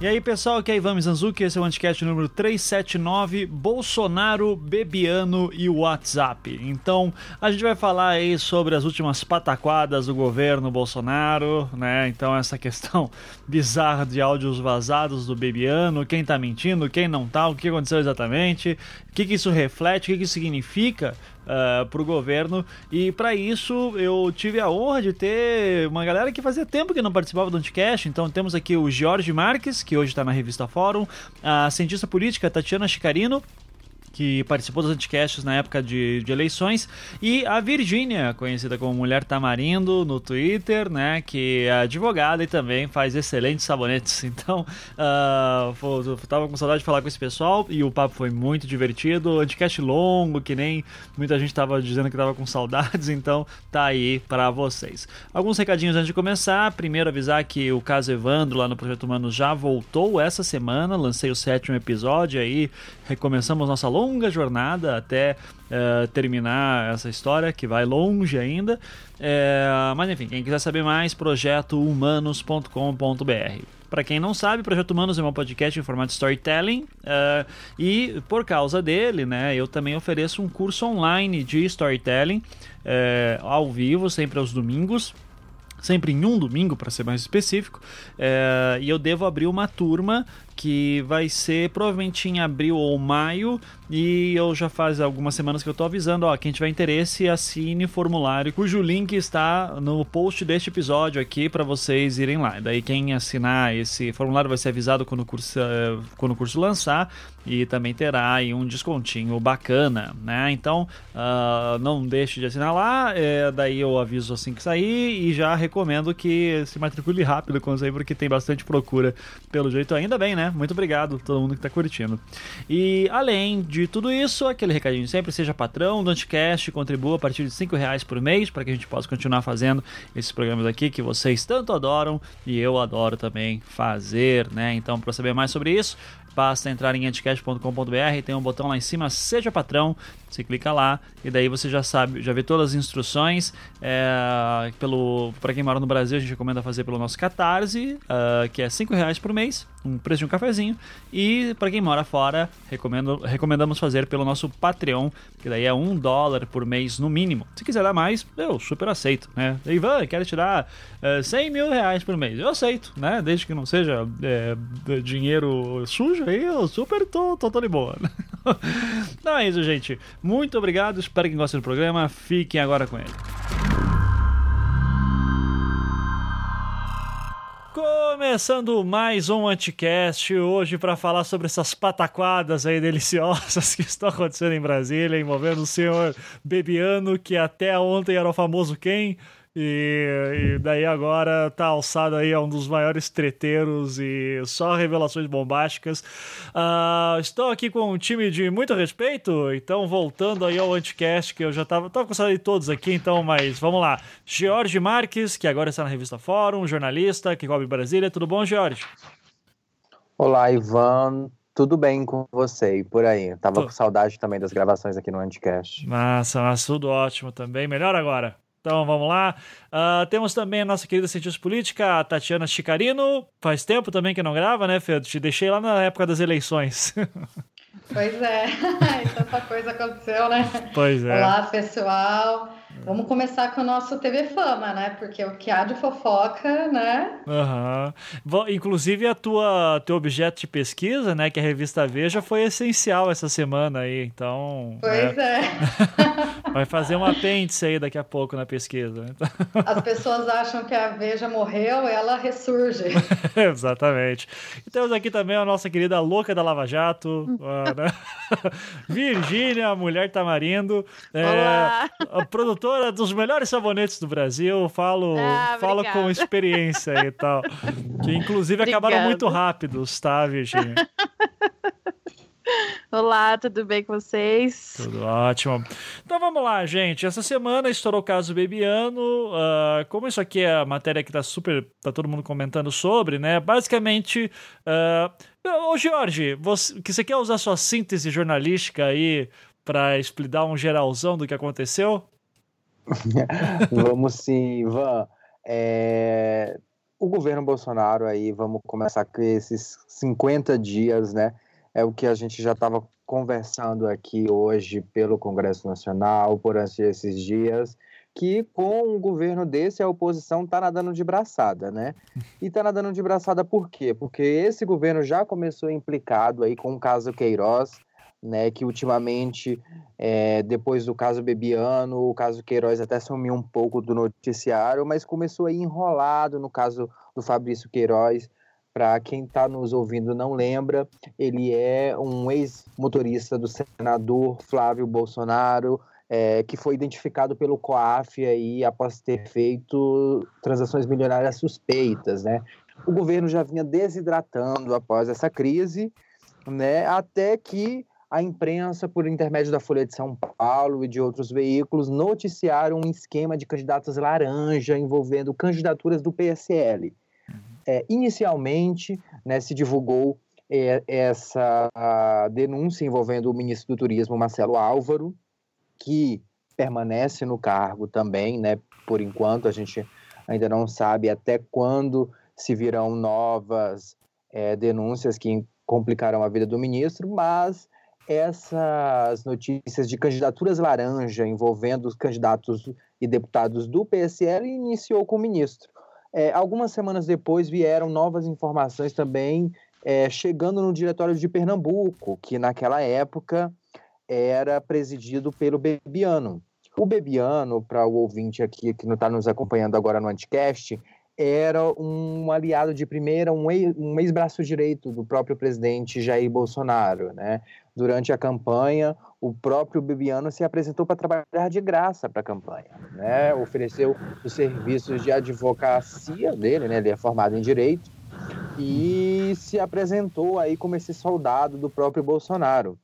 E aí, pessoal, aqui é Ivan Mizanzuki, esse é o Anticast número 379, Bolsonaro, Bebiano e WhatsApp. Então, a gente vai falar aí sobre as últimas pataquadas do governo Bolsonaro, né? Então, essa questão bizarra de áudios vazados do Bebiano, quem tá mentindo, quem não tá, o que aconteceu exatamente, o que, que isso reflete, o que, que isso significa uh, para o governo. E para isso eu tive a honra de ter uma galera que fazia tempo que não participava do Anticast. Então temos aqui o Jorge Marques, que hoje está na revista Fórum, a cientista política Tatiana Chicarino, que participou dos anticasts na época de, de eleições, e a Virgínia, conhecida como Mulher Tamarindo no Twitter, né, que é advogada e também faz excelentes sabonetes. Então, uh, tava com saudade de falar com esse pessoal e o papo foi muito divertido. Anticast longo, que nem muita gente tava dizendo que tava com saudades, então tá aí para vocês. Alguns recadinhos antes de começar. Primeiro, avisar que o caso Evandro lá no Projeto Humano já voltou essa semana. Lancei o sétimo episódio aí, recomeçamos nossa longa jornada até uh, terminar essa história, que vai longe ainda. Uh, mas enfim, quem quiser saber mais, projetohumanos.com.br. Para quem não sabe, Projeto Humanos é um podcast em formato storytelling uh, e por causa dele, né, eu também ofereço um curso online de storytelling ao vivo, sempre aos domingos sempre em um domingo, para ser mais específico, é, e eu devo abrir uma turma que vai ser provavelmente em abril ou maio. E eu já faz algumas semanas que eu tô avisando, ó, quem tiver interesse, assine o formulário, cujo link está no post deste episódio aqui para vocês irem lá. Daí quem assinar esse formulário vai ser avisado quando o curso, eh, quando o curso lançar e também terá aí um descontinho bacana, né? Então uh, não deixe de assinar lá, é, daí eu aviso assim que sair e já recomendo que se matricule rápido quando sair, porque tem bastante procura pelo jeito ainda bem, né? Muito obrigado a todo mundo que está curtindo. E além de tudo isso, aquele recadinho sempre, seja patrão do Anticast, contribua a partir de 5 reais por mês para que a gente possa continuar fazendo esses programas aqui que vocês tanto adoram e eu adoro também fazer, né? Então, para saber mais sobre isso, basta entrar em anticast.com.br, tem um botão lá em cima, seja patrão, você clica lá e daí você já sabe, já vê todas as instruções. É, pelo para quem mora no Brasil, a gente recomenda fazer pelo nosso Catarse, uh, que é cinco reais por mês, um preço de um cafezinho. E para quem mora fora, recomendo, recomendamos fazer pelo nosso Patreon, que daí é um dólar por mês no mínimo. Se quiser dar mais, eu super aceito, né? Ivan, quero tirar uh, 100 mil reais por mês, eu aceito, né? Desde que não seja é, dinheiro sujo, aí eu super tô, tô, tô de boa. Não é isso, gente. Muito obrigado, espero que gostem do programa. Fiquem agora com ele. Começando mais um Anticast hoje para falar sobre essas pataquadas aí deliciosas que estão acontecendo em Brasília, envolvendo o senhor Bebiano, que até ontem era o famoso quem? E, e, daí agora tá alçado aí a um dos maiores treteiros e só revelações bombásticas. Uh, estou aqui com um time de muito respeito, então voltando aí ao Anticast, que eu já tava, tava com saudade de todos aqui, então, mas vamos lá. George Marques, que agora está na revista Fórum, jornalista que cobre Brasília. Tudo bom, George? Olá, Ivan. Tudo bem com você e por aí? Tava Tô. com saudade também das gravações aqui no Anticast. Massa, mas tudo ótimo também. Melhor agora. Então vamos lá. Uh, temos também a nossa querida cientista política, Tatiana Chicarino. Faz tempo também que não grava, né, Fê? Te deixei lá na época das eleições. Pois é, tanta coisa aconteceu, né? Pois é. Olá, pessoal. Vamos começar com o nosso TV Fama, né? Porque o que há de fofoca, né? Uhum. Inclusive, a tua teu objeto de pesquisa, né? Que é a revista Veja, foi essencial essa semana aí. Então. Pois é. é. Vai fazer um apêndice aí daqui a pouco na pesquisa. As pessoas acham que a Veja morreu, ela ressurge. Exatamente. E temos aqui também a nossa querida louca da Lava Jato, né? Virgínia, mulher tamarindo. É, Olá. A produtora produtora dos melhores sabonetes do Brasil. Falo, ah, falo com experiência e tal. Que inclusive Obrigada. acabaram muito rápidos, tá, Virginia? Olá, tudo bem com vocês? Tudo ótimo. Então vamos lá, gente. Essa semana estourou o caso Bebiano. Uh, como isso aqui é a matéria que tá super. tá todo mundo comentando sobre, né? Basicamente. Uh, ô, Jorge, você, que você quer usar sua síntese jornalística aí para explicar um geralzão do que aconteceu? Vamos sim, Ivan. É... o governo Bolsonaro aí, vamos começar com esses 50 dias, né? É o que a gente já estava conversando aqui hoje pelo Congresso Nacional, por esses dias, que com um governo desse a oposição está nadando de braçada, né? E está nadando de braçada por quê? Porque esse governo já começou implicado aí com o caso Queiroz, né, que ultimamente, é, depois do caso Bebiano, o caso Queiroz até sumiu um pouco do noticiário, mas começou aí enrolado no caso do Fabrício Queiroz. Para quem está nos ouvindo não lembra, ele é um ex-motorista do senador Flávio Bolsonaro, é, que foi identificado pelo COAF aí após ter feito transações milionárias suspeitas, né? O governo já vinha desidratando após essa crise, né? Até que a imprensa, por intermédio da Folha de São Paulo e de outros veículos, noticiaram um esquema de candidatos laranja envolvendo candidaturas do PSL. É, inicialmente, né, se divulgou é, essa denúncia envolvendo o ministro do Turismo, Marcelo Álvaro, que permanece no cargo também, né? Por enquanto, a gente ainda não sabe até quando se virão novas é, denúncias que complicarão a vida do ministro, mas essas notícias de candidaturas laranja envolvendo os candidatos e deputados do PSL iniciou com o ministro. É, algumas semanas depois vieram novas informações também é, chegando no diretório de Pernambuco, que naquela época era presidido pelo Bebiano. O Bebiano, para o ouvinte aqui que não está nos acompanhando agora no Anticast, era um aliado de primeira, um ex-braço direito do próprio presidente Jair Bolsonaro. Né? Durante a campanha, o próprio Bebiano se apresentou para trabalhar de graça para a campanha. Né? Ofereceu os serviços de advocacia dele, né? ele é formado em direito, e se apresentou aí como esse soldado do próprio Bolsonaro.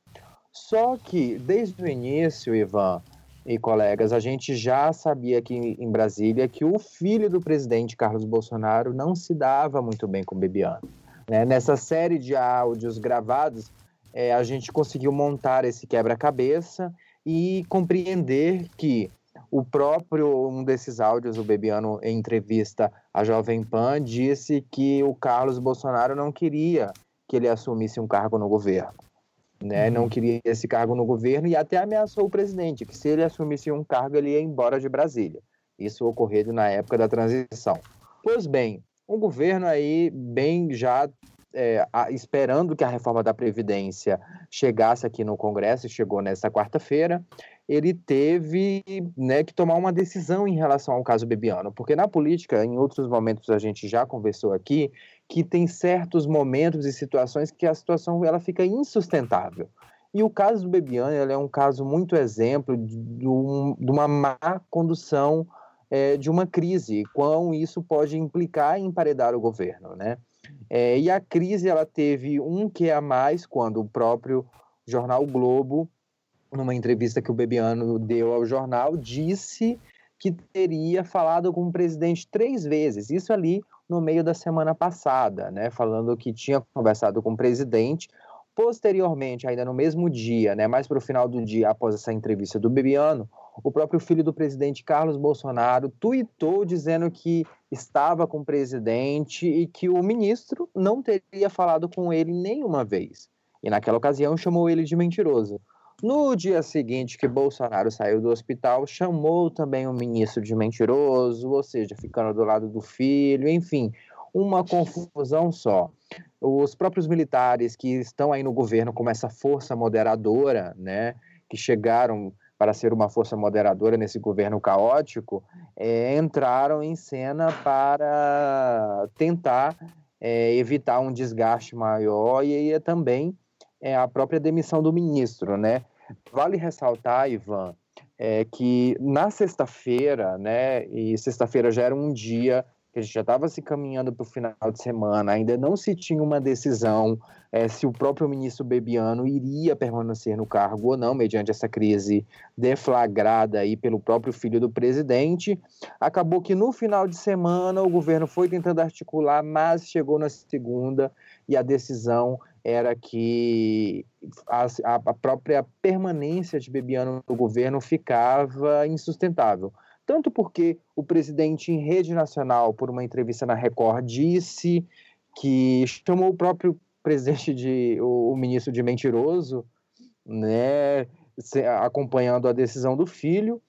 Só que, desde o início, Ivan e colegas, a gente já sabia aqui em Brasília que o filho do presidente Carlos Bolsonaro não se dava muito bem com o Bebiano. Né? Nessa série de áudios gravados, é, a gente conseguiu montar esse quebra-cabeça e compreender que o próprio, um desses áudios, o Bebiano, em entrevista à Jovem Pan, disse que o Carlos Bolsonaro não queria que ele assumisse um cargo no governo né? Uhum. Não queria esse cargo no governo e até ameaçou o presidente que se ele assumisse um cargo ele ia embora de Brasília. Isso ocorreu na época da transição. Pois bem, um governo aí bem já é, esperando que a reforma da Previdência chegasse aqui no Congresso, chegou nessa quarta-feira, ele teve né, que tomar uma decisão em relação ao caso Bebiano, porque na política, em outros momentos a gente já conversou aqui, que tem certos momentos e situações que a situação ela fica insustentável. E o caso do Bebiano é um caso muito exemplo de, de, uma má condução é, de uma crise, quão isso pode implicar em emparedar o governo, né? É, e a crise ela teve um que a mais quando o próprio jornal Globo, numa entrevista que o Bebiano deu ao jornal, disse que teria falado com o presidente três vezes. Isso ali no meio da semana passada, né, falando que tinha conversado com o presidente. Posteriormente, ainda no mesmo dia, né, mais para o final do dia, após essa entrevista do Bebiano, o próprio filho do presidente Carlos Bolsonaro tuitou dizendo que estava com o presidente e que o ministro não teria falado com ele nenhuma vez. E naquela ocasião chamou ele de mentiroso. No dia seguinte que Bolsonaro saiu do hospital, chamou também o ministro de mentiroso, ou seja, ficando do lado do filho, enfim, uma confusão só. Os próprios militares que estão aí no governo como essa força moderadora, né, que chegaram para ser uma força moderadora nesse governo caótico, é, entraram em cena para tentar é, evitar um desgaste maior e, e também é a própria demissão do ministro, né? Vale ressaltar, Ivan, é que na sexta-feira, né, e sexta-feira já era um dia que a gente já estava se caminhando para o final de semana, ainda não se tinha uma decisão é, se o próprio ministro Bebiano iria permanecer no cargo ou não, mediante essa crise deflagrada aí pelo próprio filho do presidente. Acabou que no final de semana o governo foi tentando articular, mas chegou na segunda e a decisão era que a, a, própria permanência de Bebiano no governo ficava insustentável. Tanto porque o presidente em rede nacional, por uma entrevista na Record, disse que chamou o próprio presidente de o, o ministro de mentiroso, né, acompanhando a decisão do filho.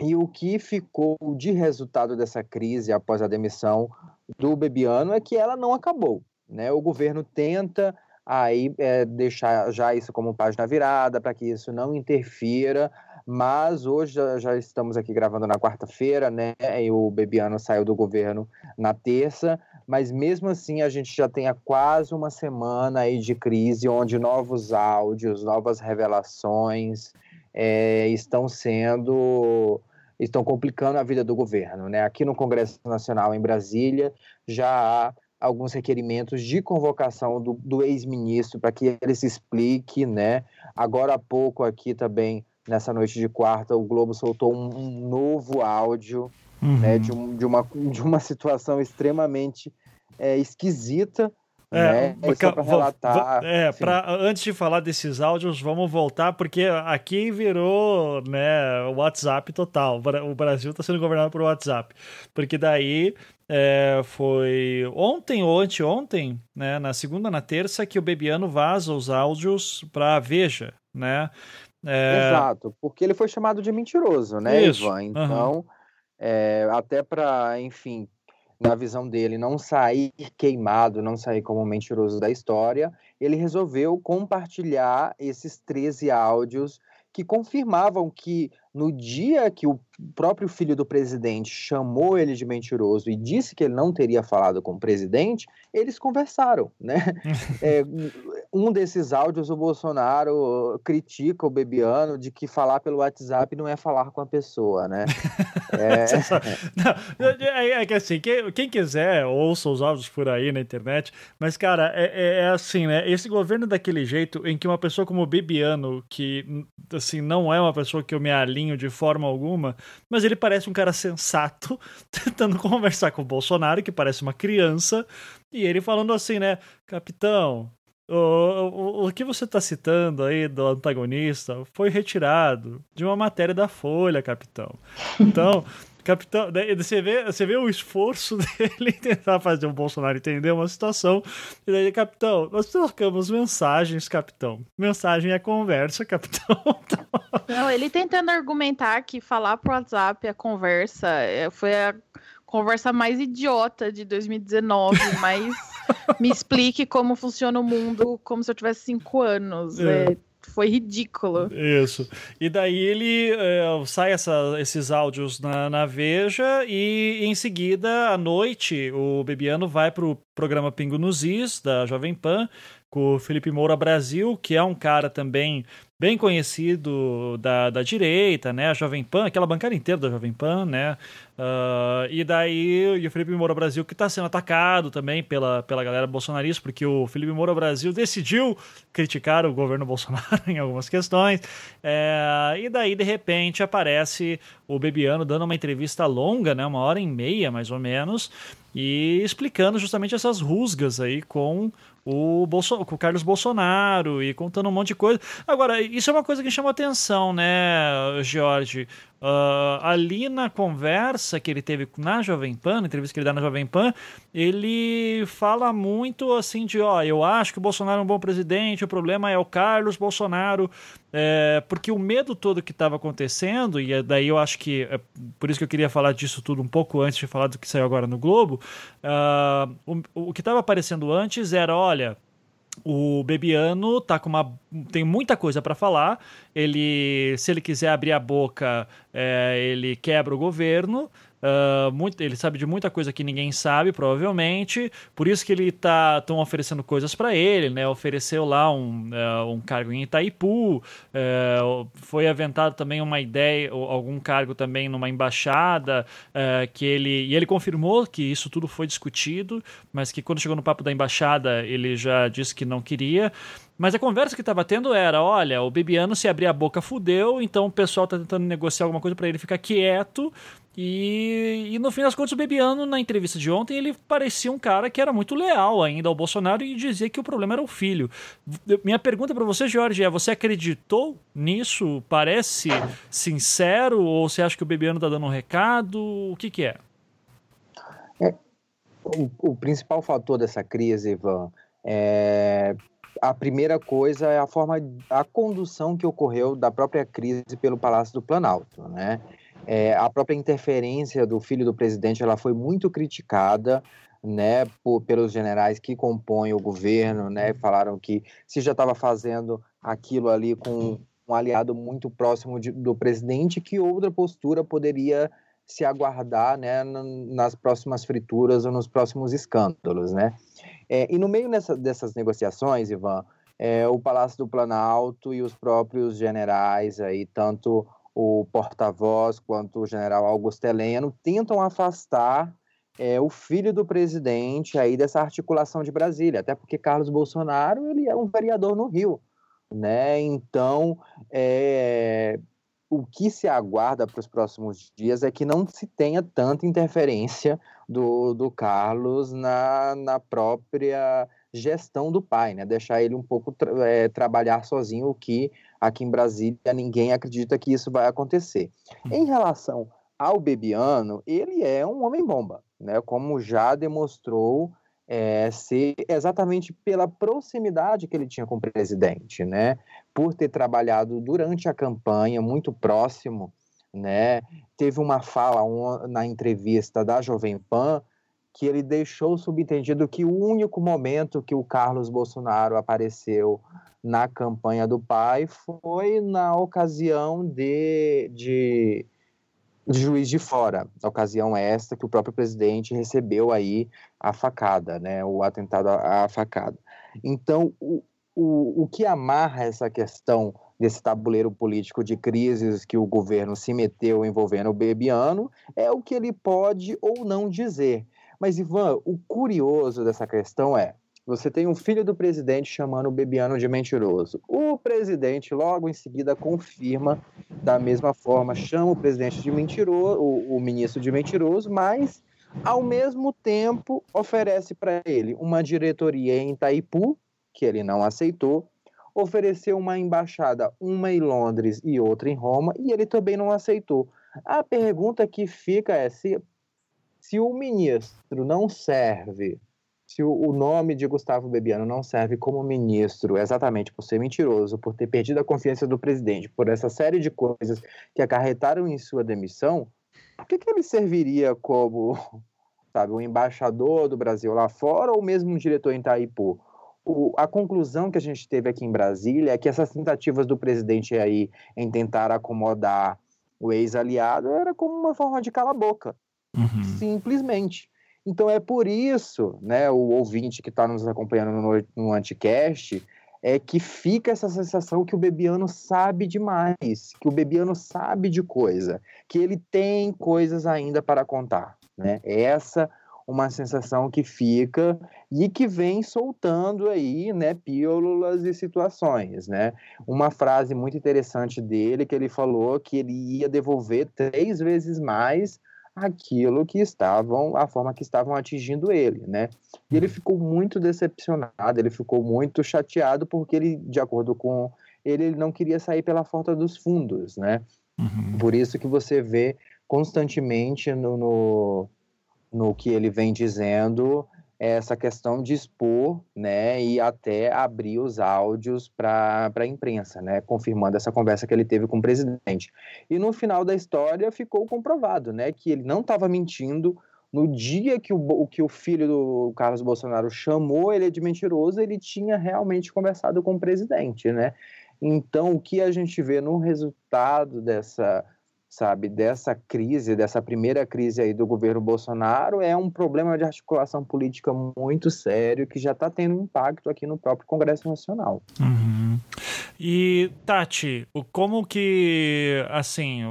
E o que ficou de resultado dessa crise após a demissão do Bebiano é que ela não acabou. Né? O governo tenta aí é, deixar já isso como página virada para que isso não interfira, mas hoje já, estamos aqui gravando na quarta-feira, né? E o Bebiano saiu do governo na terça, mas mesmo assim a gente já tem há quase uma semana aí de crise onde novos áudios, novas revelações é, estão sendo estão complicando a vida do governo, né? Aqui no Congresso Nacional em Brasília já há alguns requerimentos de convocação do, do ex-ministro para que ele se explique, né? Agora há pouco aqui também, nessa noite de quarta, o Globo soltou um, um novo áudio, uhum. né? De, um, de, uma, de uma situação extremamente é, esquisita, é, né? Pra relatar. É, pra, antes de falar desses áudios, vamos voltar, porque aqui virou né, WhatsApp total. O Brasil está sendo governado por WhatsApp. Porque daí é, foi ontem ou anteontem, né, na segunda, na terça, que o Bebiano vaza os áudios para a Veja, né? É... Exato, porque ele foi chamado de mentiroso, né, Isso. Ivan? Então, uhum. é, até para, enfim, na visão dele, não sair queimado, não sair como mentiroso da história, ele resolveu compartilhar esses 13 áudios que confirmavam que no dia que o próprio filho do presidente chamou ele de mentiroso e disse que ele não teria falado com o presidente, eles conversaram, né? é, um desses áudios, o Bolsonaro critica o Bebiano de que falar pelo WhatsApp não é falar com a pessoa, né? é... não, é, é, que assim, quem, quem, quiser, ouça os áudios por aí na internet, mas, cara, é, é, é assim, né? Esse governo daquele jeito em que uma pessoa como o Bebiano, que, assim, não é uma pessoa que eu me alinho de forma alguma, mas ele parece um cara sensato, tentando conversar com o Bolsonaro, que parece uma criança, e ele falando assim, né, capitão, o, o, o que você está citando aí do antagonista foi retirado de uma matéria da Folha, capitão. Então, Capitão, você vê, você vê o esforço dele tentar fazer o Bolsonaro entender uma situação. E daí, capitão, nós trocamos mensagens, capitão. Mensagem é conversa, capitão. Não, ele tentando argumentar que falar pro WhatsApp a conversa é, foi a conversa mais idiota de 2019, mas me explique como funciona o mundo como se eu tivesse cinco anos. É. É foi ridículo. Isso. E daí ele é, sai essa, esses áudios na, na Veja e em seguida, à noite, o Bebiano vai pro programa Pingo nos Is, da Jovem Pan, com o Felipe Moura Brasil, que é um cara também bem conhecido da, da direita, né? A Jovem Pan, aquela bancada inteira da Jovem Pan, né? Uh, e daí e o Felipe Moura Brasil que está sendo atacado também pela, pela galera bolsonarista, porque o Felipe Moura Brasil decidiu criticar o governo Bolsonaro em algumas questões. É, e daí, de repente, aparece o Bebiano dando uma entrevista longa, né? Uma hora e meia, mais ou menos, e explicando justamente essas rusgas aí com o, Bolso com o Carlos Bolsonaro e contando um monte de coisa. Agora, isso é uma coisa que chama atenção, né, Jorge? Uh, ali na conversa que ele teve na Jovem Pan, na entrevista que ele dá na Jovem Pan, ele fala muito assim de, ó, eu acho que o Bolsonaro é um bom presidente, o problema é o Carlos Bolsonaro, é, porque o medo todo que estava acontecendo, e é daí eu acho que, é por isso que eu queria falar disso tudo um pouco antes de falar do que saiu agora no Globo, uh, o, o que estava aparecendo antes era, olha, o Bebiano tá com uma tem muita coisa para falar. Ele, se ele quiser abrir a boca, é, ele quebra o governo. Uh, muito, ele sabe de muita coisa que ninguém sabe, provavelmente. Por isso que ele tá estão oferecendo coisas para ele, né? Ofereceu lá um, uh, um cargo em Itaipu. Uh, foi aventado também uma ideia, algum cargo também numa embaixada, que ele e ele confirmou que isso tudo foi discutido, mas que quando chegou no papo da embaixada ele já disse que não queria. Mas a conversa que estava tendo era: olha, o Bebiano se abrir a boca fudeu, então o pessoal tá tentando negociar alguma coisa para ele ficar quieto E, e, no fim das contas, o Bebiano, na entrevista de ontem, ele parecia um cara que era muito leal ainda ao Bolsonaro e dizia que o problema era o filho. Minha pergunta para você, Jorge, é: você acreditou nisso? Parece sincero? Ou você acha que o Bebiano está dando um recado? O que, que é? é o, o, principal fator dessa crise, Ivan, é. A primeira coisa é a forma, a condução que ocorreu da própria crise pelo Palácio do Planalto, né? É, a própria interferência do filho do presidente ela foi muito criticada né, por, pelos generais que compõem o governo, né, falaram que se já estava fazendo aquilo ali com um aliado muito próximo de, do presidente, que outra postura poderia se aguardar né, nas próximas frituras ou nos próximos escândalos. Né? É, e no meio nessa, dessas negociações, Ivan, é, o Palácio do Planalto e os próprios generais, aí, tanto o porta-voz quanto o general Augusto Heleno, tentam afastar é, o filho do presidente aí dessa articulação de Brasília, até porque Carlos Bolsonaro ele é um vereador no Rio, né? Então, é, o que se aguarda para os próximos dias é que não se tenha tanta interferência do, do Carlos na, na própria gestão do pai, né? Deixar ele um pouco tra é, trabalhar sozinho, o que aqui em Brasília ninguém acredita que isso vai acontecer. Hum. Em relação ao Bebiano, ele é um homem-bomba, né? Como já demonstrou é, ser exatamente pela proximidade que ele tinha com o presidente, né? Por ter trabalhado durante a campanha muito próximo, né? Teve uma fala na entrevista da Jovem Pan que ele deixou subentendido que o único momento que o Carlos Bolsonaro apareceu na campanha do pai foi na ocasião de, de, juiz de fora, ocasião esta que o próprio presidente recebeu aí a facada, né, o atentado à facada. Então, o, o, o que amarra essa questão desse tabuleiro político de crises que o governo se meteu envolvendo o Bebiano é o que ele pode ou não dizer. Mas, Ivan, o curioso dessa questão é: você tem um filho do presidente chamando o Bebiano de mentiroso. O presidente, logo em seguida, confirma da mesma forma, chama o presidente de mentiroso, o, o ministro de mentiroso, mas, ao mesmo tempo, oferece para ele uma diretoria em Itaipu, que ele não aceitou, ofereceu uma embaixada, uma em Londres e outra em Roma, e ele também não aceitou. A pergunta que fica é se se o ministro não serve, se o, nome de Gustavo Bebiano não serve como ministro exatamente por ser mentiroso, por ter perdido a confiança do presidente, por essa série de coisas que acarretaram em sua demissão, por que, que ele serviria como, sabe, um embaixador do Brasil lá fora ou mesmo um diretor em Itaipu? O, a conclusão que a gente teve aqui em Brasília é que essas tentativas do presidente aí em tentar acomodar o ex-aliado era como uma forma de cala boca. Uhum. Simplesmente. Então é por isso, né, o ouvinte que está nos acompanhando no, no Anticast, é que fica essa sensação que o Bebiano sabe demais, que o Bebiano sabe de coisa, que ele tem coisas ainda para contar, né? Essa uma sensação que fica e que vem soltando aí, né, pílulas e situações, né? Uma frase muito interessante dele que ele falou que ele ia devolver três vezes mais aquilo que estavam, a forma que estavam atingindo ele, né? E ele uhum. ficou muito decepcionado, ele ficou muito chateado porque ele, de acordo com ele, ele não queria sair pela porta dos fundos, né? Uhum. Por isso que você vê constantemente no, no, no que ele vem dizendo essa questão de expor, né, e até abrir os áudios para a imprensa, né, confirmando essa conversa que ele teve com o presidente. E no final da história ficou comprovado, né, que ele não estava mentindo. No dia que o, que o filho do Carlos Bolsonaro chamou ele de mentiroso, ele tinha realmente conversado com o presidente, né? Então, o que a gente vê no resultado dessa sabe, dessa crise, dessa primeira crise aí do governo Bolsonaro, é um problema de articulação política muito sério que já está tendo impacto aqui no próprio Congresso Nacional. Uhum. E, Tati, como que, assim,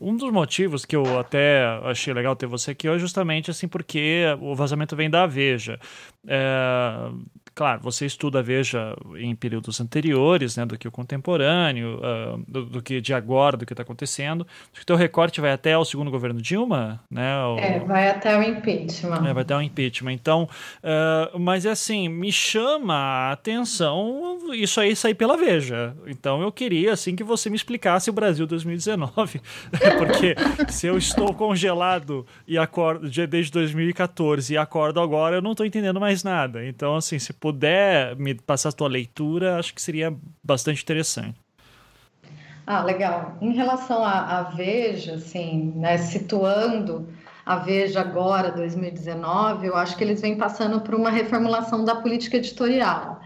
um dos motivos que eu até achei legal ter você aqui é justamente assim porque o vazamento vem da Veja. É, claro, você estuda a Veja em períodos anteriores, né, do que o contemporâneo, uh, do, do, que de agora, do que está acontecendo. Acho que o teu recorte vai até o segundo governo Dilma, né? O... É, vai até o impeachment. É, vai até o impeachment. Então, uh, mas é assim, me chama a atenção isso aí sair pela Veja. Então eu queria, assim, que você me explicasse o Brasil 2019, porque se eu estou congelado e acordo desde 2014 e acordo agora, eu não estou entendendo mais nada. Então, assim, se puder me passar a tua leitura, acho que seria bastante interessante. Ah, legal. Em relação à, Veja, assim, né, situando a Veja agora, 2019, eu acho que eles vêm passando por uma reformulação da política editorial.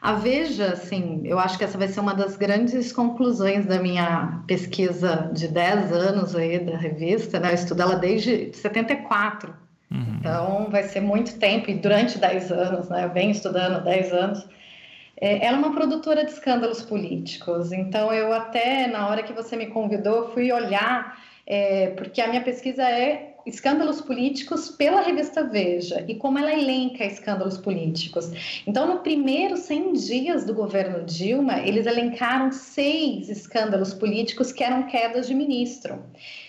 A Veja, assim, eu acho que essa vai ser uma das grandes conclusões da minha pesquisa de 10 anos aí da revista, né? Eu estudo ela desde 74. Uhum. Então, vai ser muito tempo, e durante 10 anos, né? Eu venho estudando 10 anos. É, ela é uma produtora de escândalos políticos, então eu até, na hora que você me convidou, fui olhar, é, porque a minha pesquisa é escândalos políticos pela revista Veja e como ela elenca escândalos políticos. Então, no primeiro 100 dias do governo Dilma, eles elencaram seis escândalos políticos que eram quedas de ministro.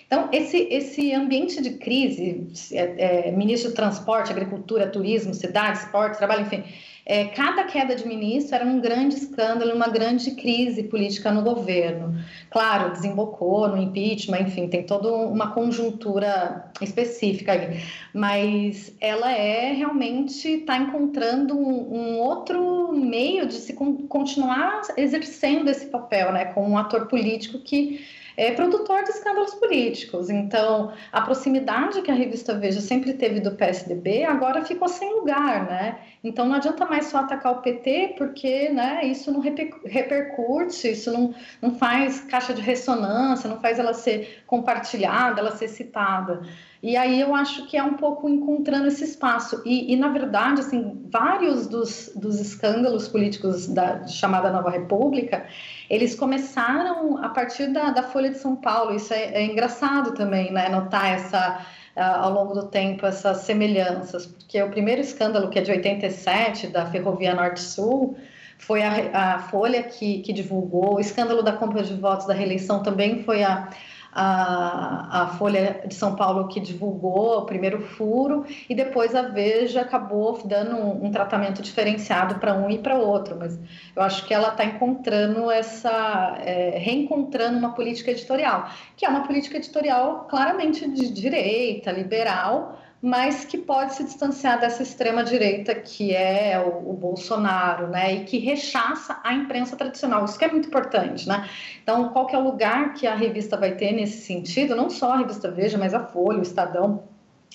Então, esse, esse ambiente de crise, é, é, ministro do Transporte, Agricultura, Turismo, Cidade, Esporte, Trabalho, enfim, é, cada queda de ministro era um grande escândalo, uma grande crise política no governo. Claro, desembocou no impeachment, enfim, tem toda uma conjuntura específica aí. Mas ela é realmente está encontrando um, um, outro meio de se con continuar exercendo esse papel, né, como um ator político que é produtor de escândalos políticos. Então, a proximidade que a revista Veja sempre teve do PSDB agora ficou sem lugar, né? Então, não adianta mais só atacar o PT, porque né, isso não repercute, isso não, não faz caixa de ressonância, não faz ela ser compartilhada, ela ser citada. E aí eu acho que é um pouco encontrando esse espaço. E, e na verdade, assim, vários dos, dos escândalos políticos da chamada Nova República, eles começaram a partir da, da Folha de São Paulo. Isso é, é engraçado também, né? Notar essa, uh, ao longo do tempo essas semelhanças, porque o primeiro escândalo, que é de 87, da Ferrovia Norte-Sul, foi a, a Folha que, que divulgou. O escândalo da compra de votos da reeleição também foi a a, a Folha de São Paulo que divulgou o primeiro furo e depois a Veja acabou dando um, um tratamento diferenciado para um e para outro. Mas eu acho que ela está encontrando essa, é, reencontrando uma política editorial, que é uma política editorial claramente de direita, liberal, mas que pode se distanciar dessa extrema direita que é o, o, Bolsonaro, né, e que rechaça a imprensa tradicional. Isso que é muito importante, né? Então, qual que é o lugar que a revista vai ter nesse sentido? Não só a revista Veja, mas a Folha, o Estadão,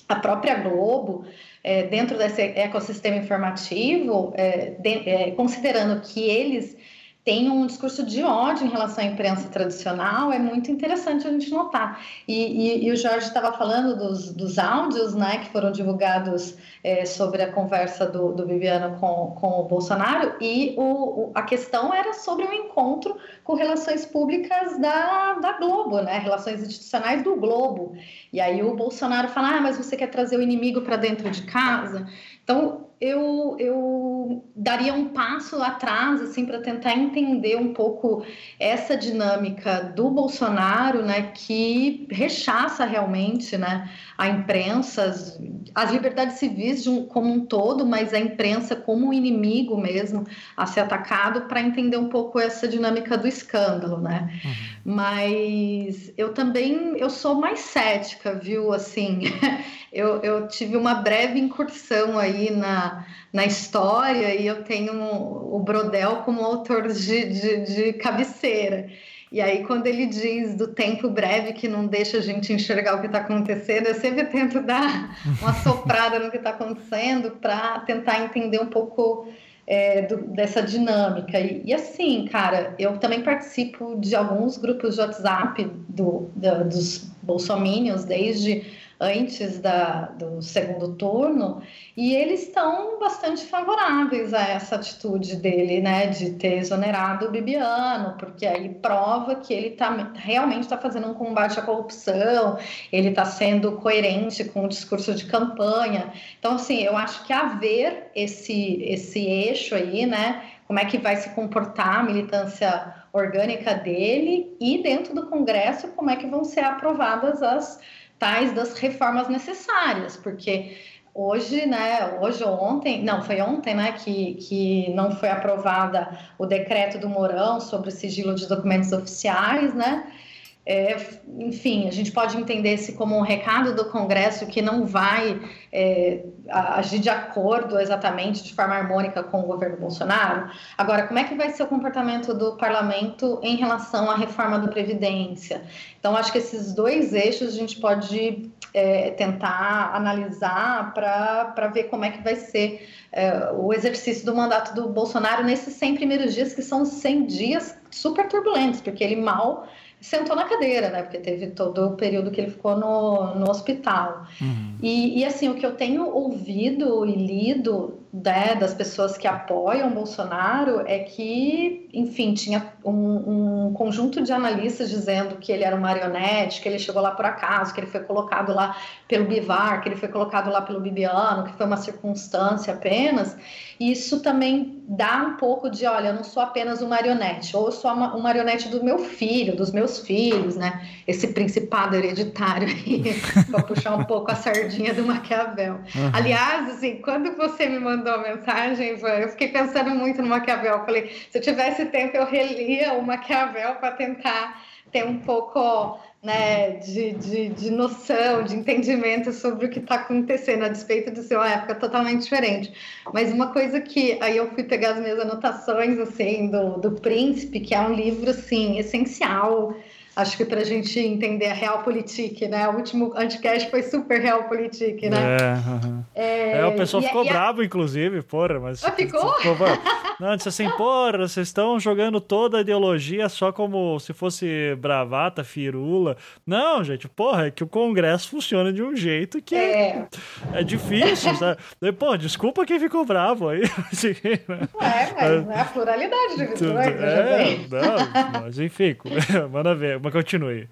a própria Globo, é, dentro desse ecossistema informativo, é, de, é, considerando que eles tem um discurso de ódio em relação à imprensa tradicional, é muito interessante a gente notar. E, e, e o Jorge estava falando dos, dos áudios né, que foram divulgados é, sobre a conversa do, do Viviano com, com o Bolsonaro, e o, o, a questão era sobre o um encontro com relações públicas da, da Globo, né, relações institucionais do Globo. E aí o Bolsonaro fala: ah, mas você quer trazer o inimigo para dentro de casa? Então, eu, eu daria um passo atrás assim para tentar entender um pouco essa dinâmica do Bolsonaro, né, que rechaça realmente, né, a imprensa, as, as liberdades civis um, como um todo, mas a imprensa como um inimigo mesmo a ser atacado para entender um pouco essa dinâmica do escândalo, né? Uhum. Mas eu também eu sou mais cética, viu? Assim, eu, eu tive uma breve incursão aí na, na história e eu tenho o Brodel como autor de, de, de cabeceira. E aí, quando ele diz do tempo breve que não deixa a gente enxergar o que está acontecendo, eu sempre tento dar uma soprada no que está acontecendo para tentar entender um pouco é, do, dessa dinâmica. E, e, assim, cara, eu também participo de alguns grupos de WhatsApp do, do, dos bolsominions, desde antes da, do segundo turno, e eles estão bastante favoráveis a essa atitude dele, né, de ter exonerado o Bibiano, porque aí prova que ele tá, realmente está fazendo um combate à corrupção, ele está sendo coerente com o discurso de campanha. Então, assim, eu acho que haver esse, esse eixo aí, né, como é que vai se comportar a militância orgânica dele e dentro do Congresso como é que vão ser aprovadas as tais das reformas necessárias, porque hoje, né, hoje ou ontem, não, foi ontem, né, que, que não foi aprovada o decreto do Mourão sobre o sigilo de documentos oficiais, né, é, enfim, a gente pode entender esse como um recado do Congresso que não vai é, agir de acordo exatamente, de forma harmônica com o governo Bolsonaro. Agora, como é que vai ser o comportamento do parlamento em relação à reforma da Previdência? Então, acho que esses dois eixos a gente pode é, tentar analisar para ver como é que vai ser é, o exercício do mandato do Bolsonaro nesses 100 primeiros dias, que são 100 dias super turbulentos, porque ele mal sentou na cadeira, né? Porque teve todo o período que ele ficou no, no hospital. Uhum. E, e, assim, o que eu tenho ouvido e lido né, das pessoas que apoiam Bolsonaro é que, enfim, tinha um, um, conjunto de analistas dizendo que ele era um marionete, que ele chegou lá por acaso, que ele foi colocado lá pelo Bivar, que ele foi colocado lá pelo Bibiano, que foi uma circunstância apenas. E isso também dá um pouco de, olha, eu não sou apenas um marionete, ou eu sou uma, um marionete do meu filho, dos meus filhos, né? Esse principado hereditário aí, para puxar um pouco a sardinha do Maquiavel. Uhum. Aliás, assim, quando você me mandou mandou a mensagem, eu fiquei pensando muito no Maquiavel. Falei, se eu tivesse tempo, eu relia o Maquiavel para tentar ter um pouco né, de, de, de, noção, de entendimento sobre o que está acontecendo, a despeito de ser uma época totalmente diferente. Mas uma coisa que aí eu fui pegar as minhas anotações assim do, do Príncipe, que é um livro assim essencial Acho que para a gente entender a realpolitik, né? O último anticast foi super realpolitik, né? É, uh é, é, o pessoal ficou bravo, a... inclusive, porra, mas... Ah, ficou? não, disse assim, porra, vocês estão jogando toda a ideologia só como se fosse bravata, firula. Não, gente, porra, é que o Congresso funciona de um jeito que é, é difícil, sabe? Pô, desculpa quem ficou bravo aí. Assim, né? É, mas é a pluralidade de visões, é, não, mas enfim, manda ver mas continue.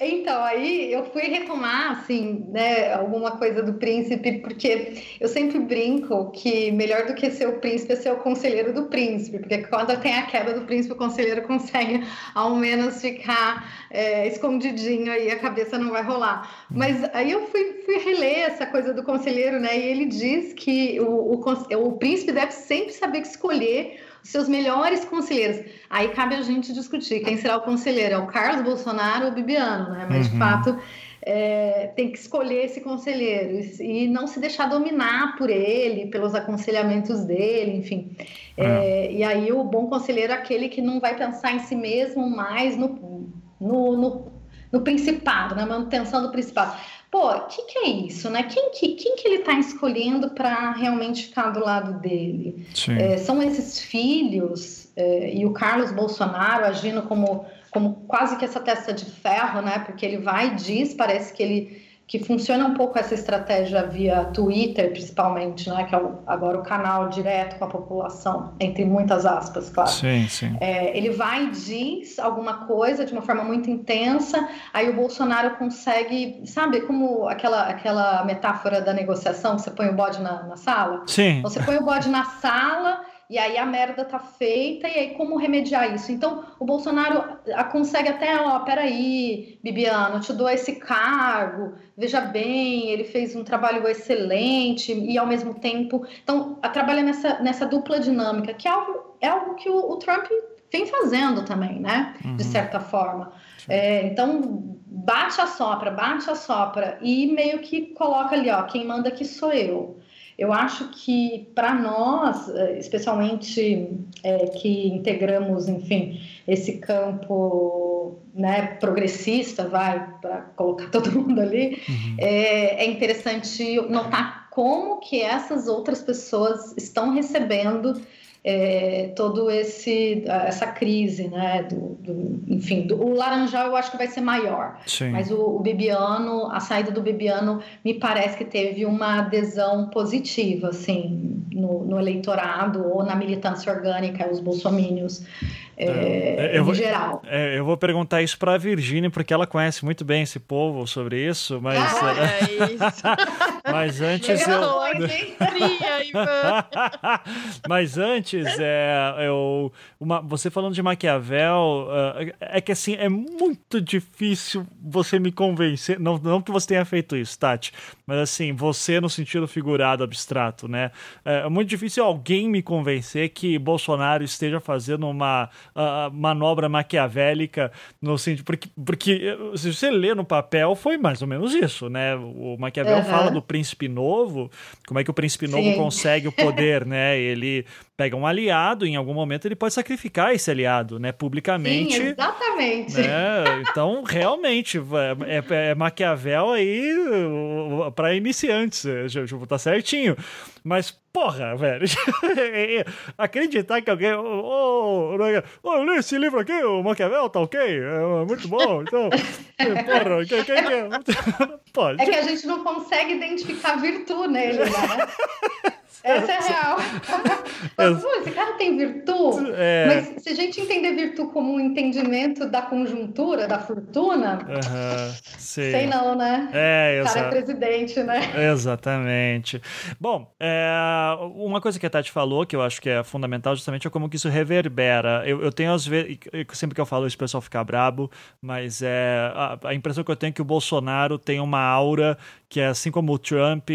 Então, aí eu fui retomar, assim, né, alguma coisa do príncipe, porque eu sempre brinco que melhor do que ser o príncipe é ser o conselheiro do príncipe, porque quando tem a queda do príncipe, o conselheiro consegue ao menos ficar é, escondidinho aí, a cabeça não vai rolar. Mas aí eu fui, fui reler essa coisa do conselheiro, né, e ele diz que o, o, o príncipe deve sempre saber escolher seus melhores conselheiros. Aí cabe a gente discutir quem será o conselheiro, é o Carlos Bolsonaro ou o Bibiano, né? Mas uhum. de fato é, tem que escolher esse conselheiro e não se deixar dominar por ele, pelos aconselhamentos dele, enfim. É, é. E aí o bom conselheiro é aquele que não vai pensar em si mesmo, mais no, no, no, no principado, na manutenção do principado pô, o que, que, é isso, né? Quem que, quem que ele está escolhendo para realmente ficar do lado dele? É, são esses filhos é, e o Carlos Bolsonaro agindo como, como quase que essa testa de ferro, né? Porque ele vai e diz, parece que ele que funciona um pouco essa estratégia via Twitter, principalmente, né, que é o, agora o canal direto com a população, entre muitas aspas, claro. Sim, sim. É, ele vai e diz alguma coisa de uma forma muito intensa, aí o Bolsonaro consegue, sabe, como aquela, aquela metáfora da negociação, que você põe o bode na, na sala? Sim. Então, você põe o bode na sala e aí a merda tá feita, e aí como remediar isso? Então, o Bolsonaro consegue até, ó, peraí, Bibiano, eu te dou esse cargo, veja bem, ele fez um trabalho excelente, e ao mesmo tempo. Então, trabalha nessa, nessa dupla dinâmica, que é algo, é algo que o, o Trump vem fazendo também, né? Uhum. De certa forma. É, então, bate a sopra, bate a sopra, e meio que coloca ali, ó, quem manda aqui sou eu. Eu acho que para nós, eh, especialmente é, que integramos, enfim, esse campo né, progressista, vai, para colocar todo mundo ali, uhum. é, é interessante notar como que essas outras pessoas estão recebendo é, todo esse essa crise, né? Do, do enfim, do, o Laranjal eu acho que vai ser maior, Sim. mas o, o Bibiano, a saída do Bibiano me parece que teve uma adesão positiva, assim, no, no eleitorado ou na militância orgânica, os bolsomínios. É, eu vou, geral. É, eu vou perguntar isso para a Virgínia, porque ela conhece muito bem esse povo sobre isso, mas. Ah, é isso. mas antes eu. mas antes, é, eu, uma, você falando de Maquiavel, uh, é que assim, é muito difícil você me convencer. Não, não que você tenha feito isso, Tati, mas assim, você no sentido figurado, abstrato, né? É, é muito difícil alguém me convencer que Bolsonaro esteja fazendo uma uh, manobra maquiavélica no sentido. Porque, porque se você lê no papel, foi mais ou menos isso, né? O Maquiavel uhum. fala do príncipe novo, como é que o príncipe novo Sim. consegue o poder, né? Ele pega um aliado, em algum momento ele pode sacrificar esse aliado, né? Publicamente. Sim, exatamente. Né? Então, realmente, é, é, é Maquiavel aí para iniciantes. Tipo, tá certinho. Mas, porra, velho. Acreditar que alguém. Ô, oh, oh, li esse livro aqui, o Maquiavel, tá ok? É muito bom. Então, porra, quem, quem, quem? Pode. É que a gente não consegue identificar virtude nele, né? Essa é real. Mas, esse cara tem virtude. É... Mas se a gente entender virtude como um entendimento da conjuntura, da fortuna, uhum, sei não, né? É, o cara é presidente, né? Exatamente. Bom, é, uma coisa que a Tati falou, que eu acho que é fundamental, justamente é como que isso reverbera. Eu, eu tenho às vezes, sempre que eu falo isso, o pessoal fica brabo, mas é a, a impressão que eu tenho é que o Bolsonaro tem uma aura que é assim como o Trump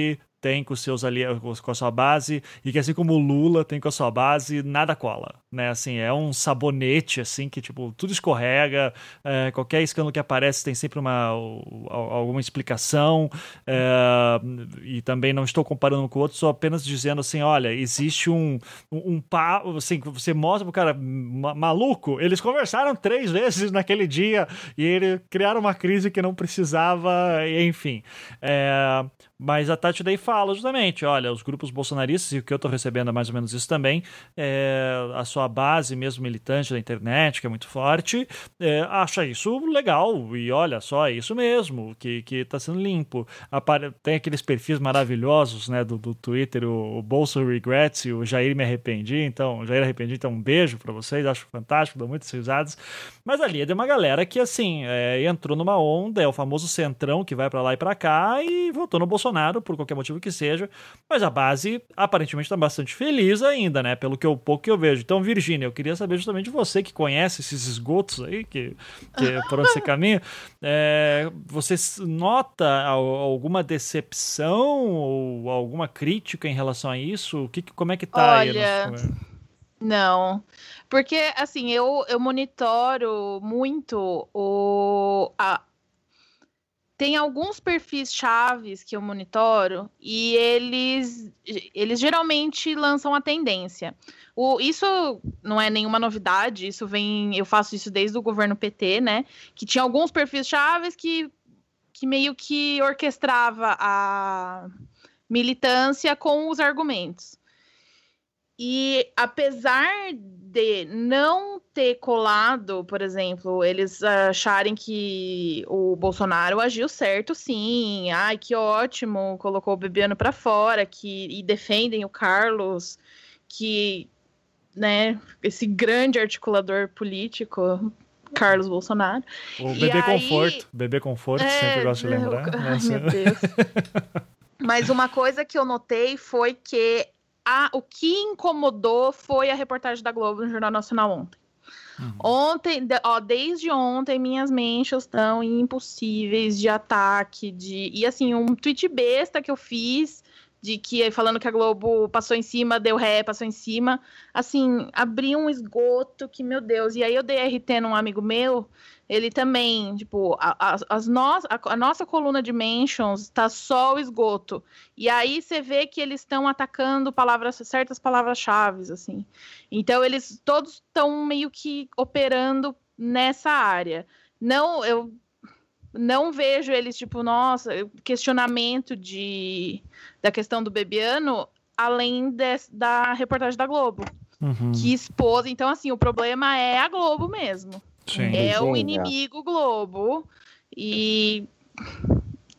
tem com seus ali com a sua base e que assim como o Lula tem com a sua base nada cola né? Assim é um sabonete assim que tipo tudo escorrega é, qualquer escândalo que aparece tem sempre uma alguma explicação é, e também não estou comparando com outros só apenas dizendo assim olha existe um um, um assim você mostra pro cara maluco eles conversaram três vezes naquele dia e ele criaram uma crise que não precisava enfim é, mas a Tati daí fala justamente, olha, os grupos bolsonaristas, e o que eu estou recebendo é mais ou menos isso também, é, a sua base mesmo militante da internet, que é muito forte, é, acha isso legal, e olha só, é isso mesmo, que, que tá sendo limpo. Apare tem aqueles perfis maravilhosos, né, do, do Twitter, o, o Bolso Regrets e o Jair Me Arrependi, então, Jair Arrependi, então um beijo para vocês, acho fantástico, dou muitas risadas. Mas ali é de uma galera que, assim, é, entrou numa onda, é o famoso centrão que vai para lá e para cá, e votou no Bolsonaro Bolsonaro, por qualquer motivo que seja, mas a base aparentemente está bastante feliz ainda, né? Pelo que eu, pouco que eu vejo. Então, Virgínia, eu queria saber justamente de você que conhece esses esgotos aí, que, que é por onde você caminha, é, você nota alguma decepção ou alguma crítica em relação a isso? O que, como é que tá Olha... aí? Não, porque assim, eu, eu monitoro muito o, a, tem alguns perfis chaves que eu monitoro e eles, eles geralmente lançam a tendência. O, isso não é nenhuma novidade, isso vem. Eu faço isso desde o governo PT, né? Que tinha alguns perfis chaves que, que meio que orquestrava a militância com os argumentos. E apesar de não ter colado, por exemplo, eles acharem que o Bolsonaro agiu certo, sim. Ai, que ótimo, colocou o Bebiano para fora, que e defendem o Carlos, que, né, esse grande articulador político, Carlos Bolsonaro. O bebê aí... conforto, bebê conforto, é, sempre gosto de lembrar. Ai, meu Deus. Mas uma coisa que eu notei foi que a, o que incomodou foi a reportagem da Globo no Jornal Nacional ontem. Uhum. Ontem, ó, desde ontem, minhas mentions estão impossíveis de ataque, de. E assim, um tweet besta que eu fiz de que falando que a Globo passou em cima, deu ré, passou em cima. Assim, abriu um esgoto que, meu Deus. E aí eu dei RT num amigo meu ele também, tipo, a, a, as no, a, a, nossa coluna de mentions está só o esgoto. E aí você vê que eles estão atacando palavras, certas palavras-chave, assim. Então eles todos estão meio que operando nessa área. Não, eu não vejo eles, tipo, nossa, questionamento de, da questão do Bebiano, além de, da reportagem da Globo. uhum. que expôs. Então, assim, o problema é a Globo mesmo. Sim. É o inimigo Globo. E.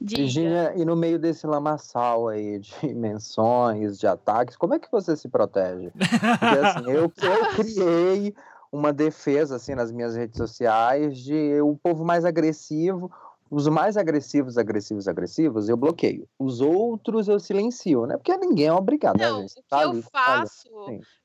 Virginia, e no meio desse lamaçal aí de menções, de ataques, como é que você se protege? Porque assim, eu, eu criei uma defesa assim nas minhas redes sociais de o povo mais agressivo os mais agressivos, agressivos, agressivos, eu bloqueio. Os outros eu silencio, né? Porque ninguém é obrigado, né, Não, né, gente? O que tá eu faço,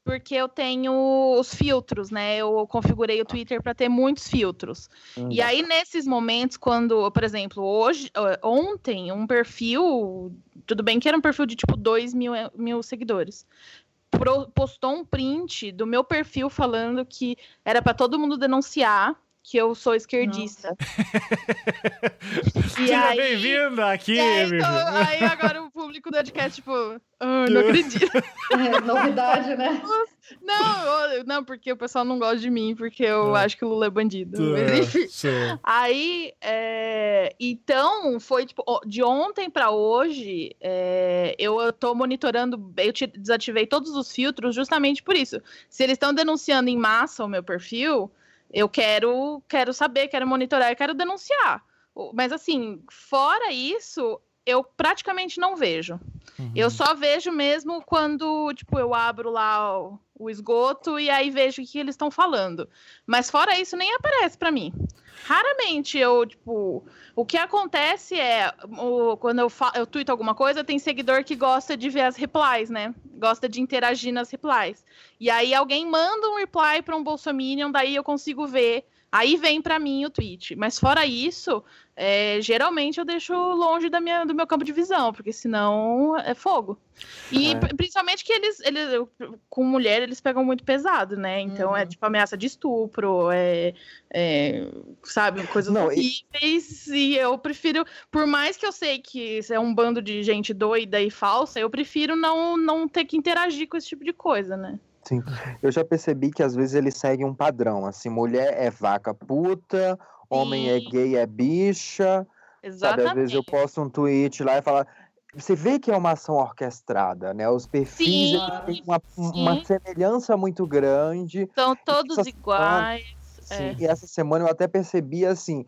porque eu tenho os filtros, né? Eu configurei o Twitter para ter muitos filtros. Hum, e aí, nesses momentos, quando, por exemplo, hoje, ontem, um perfil, tudo bem que era um perfil de tipo 2 mil, mil seguidores. Postou um print do meu perfil falando que era para todo mundo denunciar que eu sou esquerdista. Seja bem-vinda aqui, aí, então, aí agora o público do podcast, tipo, oh, não acredito. É, novidade, né? Não, não, porque o pessoal não gosta de mim, porque eu é. acho que o Lula é bandido. É, enfim. Aí, é... então, foi tipo, de ontem para hoje, é... eu tô monitorando, eu desativei todos os filtros justamente por isso. Se eles estão denunciando em massa o meu perfil, eu quero, quero saber, quero monitorar, quero denunciar. Mas assim, fora isso, eu praticamente não vejo. Uhum. Eu só vejo mesmo quando, tipo, eu abro lá o, o esgoto e aí vejo o que eles estão falando. Mas fora isso, nem aparece para mim. Raramente eu, tipo, o que acontece é, o, quando eu, eu tweeto alguma coisa, tem seguidor que gosta de ver as replies, né? Gosta de interagir nas replies. E aí alguém manda um reply para um bolsominion, daí eu consigo ver Aí vem para mim o tweet. Mas fora isso, é, geralmente eu deixo longe da minha, do meu campo de visão, porque senão é fogo. E é. principalmente que eles, eles, com mulher, eles pegam muito pesado, né? Então é, uhum. é tipo ameaça de estupro, é, é sabe, coisas Não, horríveis. E... e eu prefiro, por mais que eu sei que isso é um bando de gente doida e falsa, eu prefiro não, não ter que interagir com esse tipo de coisa, né? Sim, eu já percebi que às vezes eles seguem um padrão, assim, mulher é vaca puta, homem é gay é bicha, Exatamente. Sabe? Às vezes eu posto um tweet lá e falo, você vê que é uma ação orquestrada, né? Os perfis têm uma, uma, semelhança muito grande. São todos iguais. Semana, é. sim, e essa semana eu até percebi assim,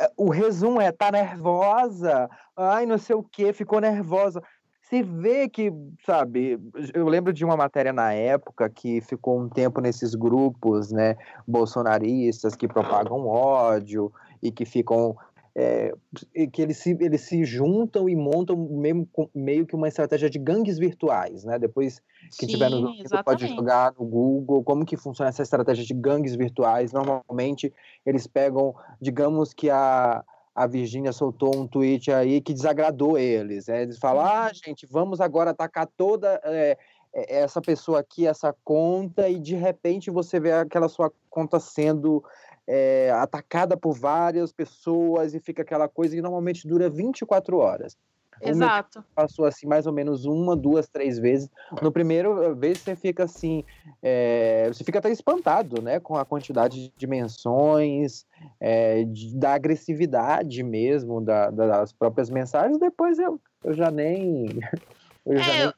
é, o resumo é tá nervosa, ai não sei o que, ficou nervosa se vê que, sabe, eu lembro de uma matéria na época que ficou um tempo nesses grupos, né, bolsonaristas que propagam ódio e que ficam é, que eles se, eles se juntam e montam meio, meio que uma estratégia de gangues virtuais, né? Depois que Sim, tiver no Google, pode jogar no Google como que funciona essa estratégia de gangues virtuais. Normalmente eles pegam, digamos que a a Virgínia soltou um tweet aí que desagradou eles. Né? Eles falam: ah, uhum. gente, vamos agora atacar toda é, essa pessoa aqui, essa conta, e de repente você vê aquela sua conta sendo é, atacada por várias pessoas e fica aquela coisa que normalmente dura 24 horas. Exato. Passou assim mais ou menos uma, duas, três vezes. No primeiro eh, vez você fica assim, é, você fica até espantado, né, com a quantidade de dimensões, é, de, da agressividade mesmo da, das próprias mensagens. Depois eu, eu já nem, eu, já é, nem...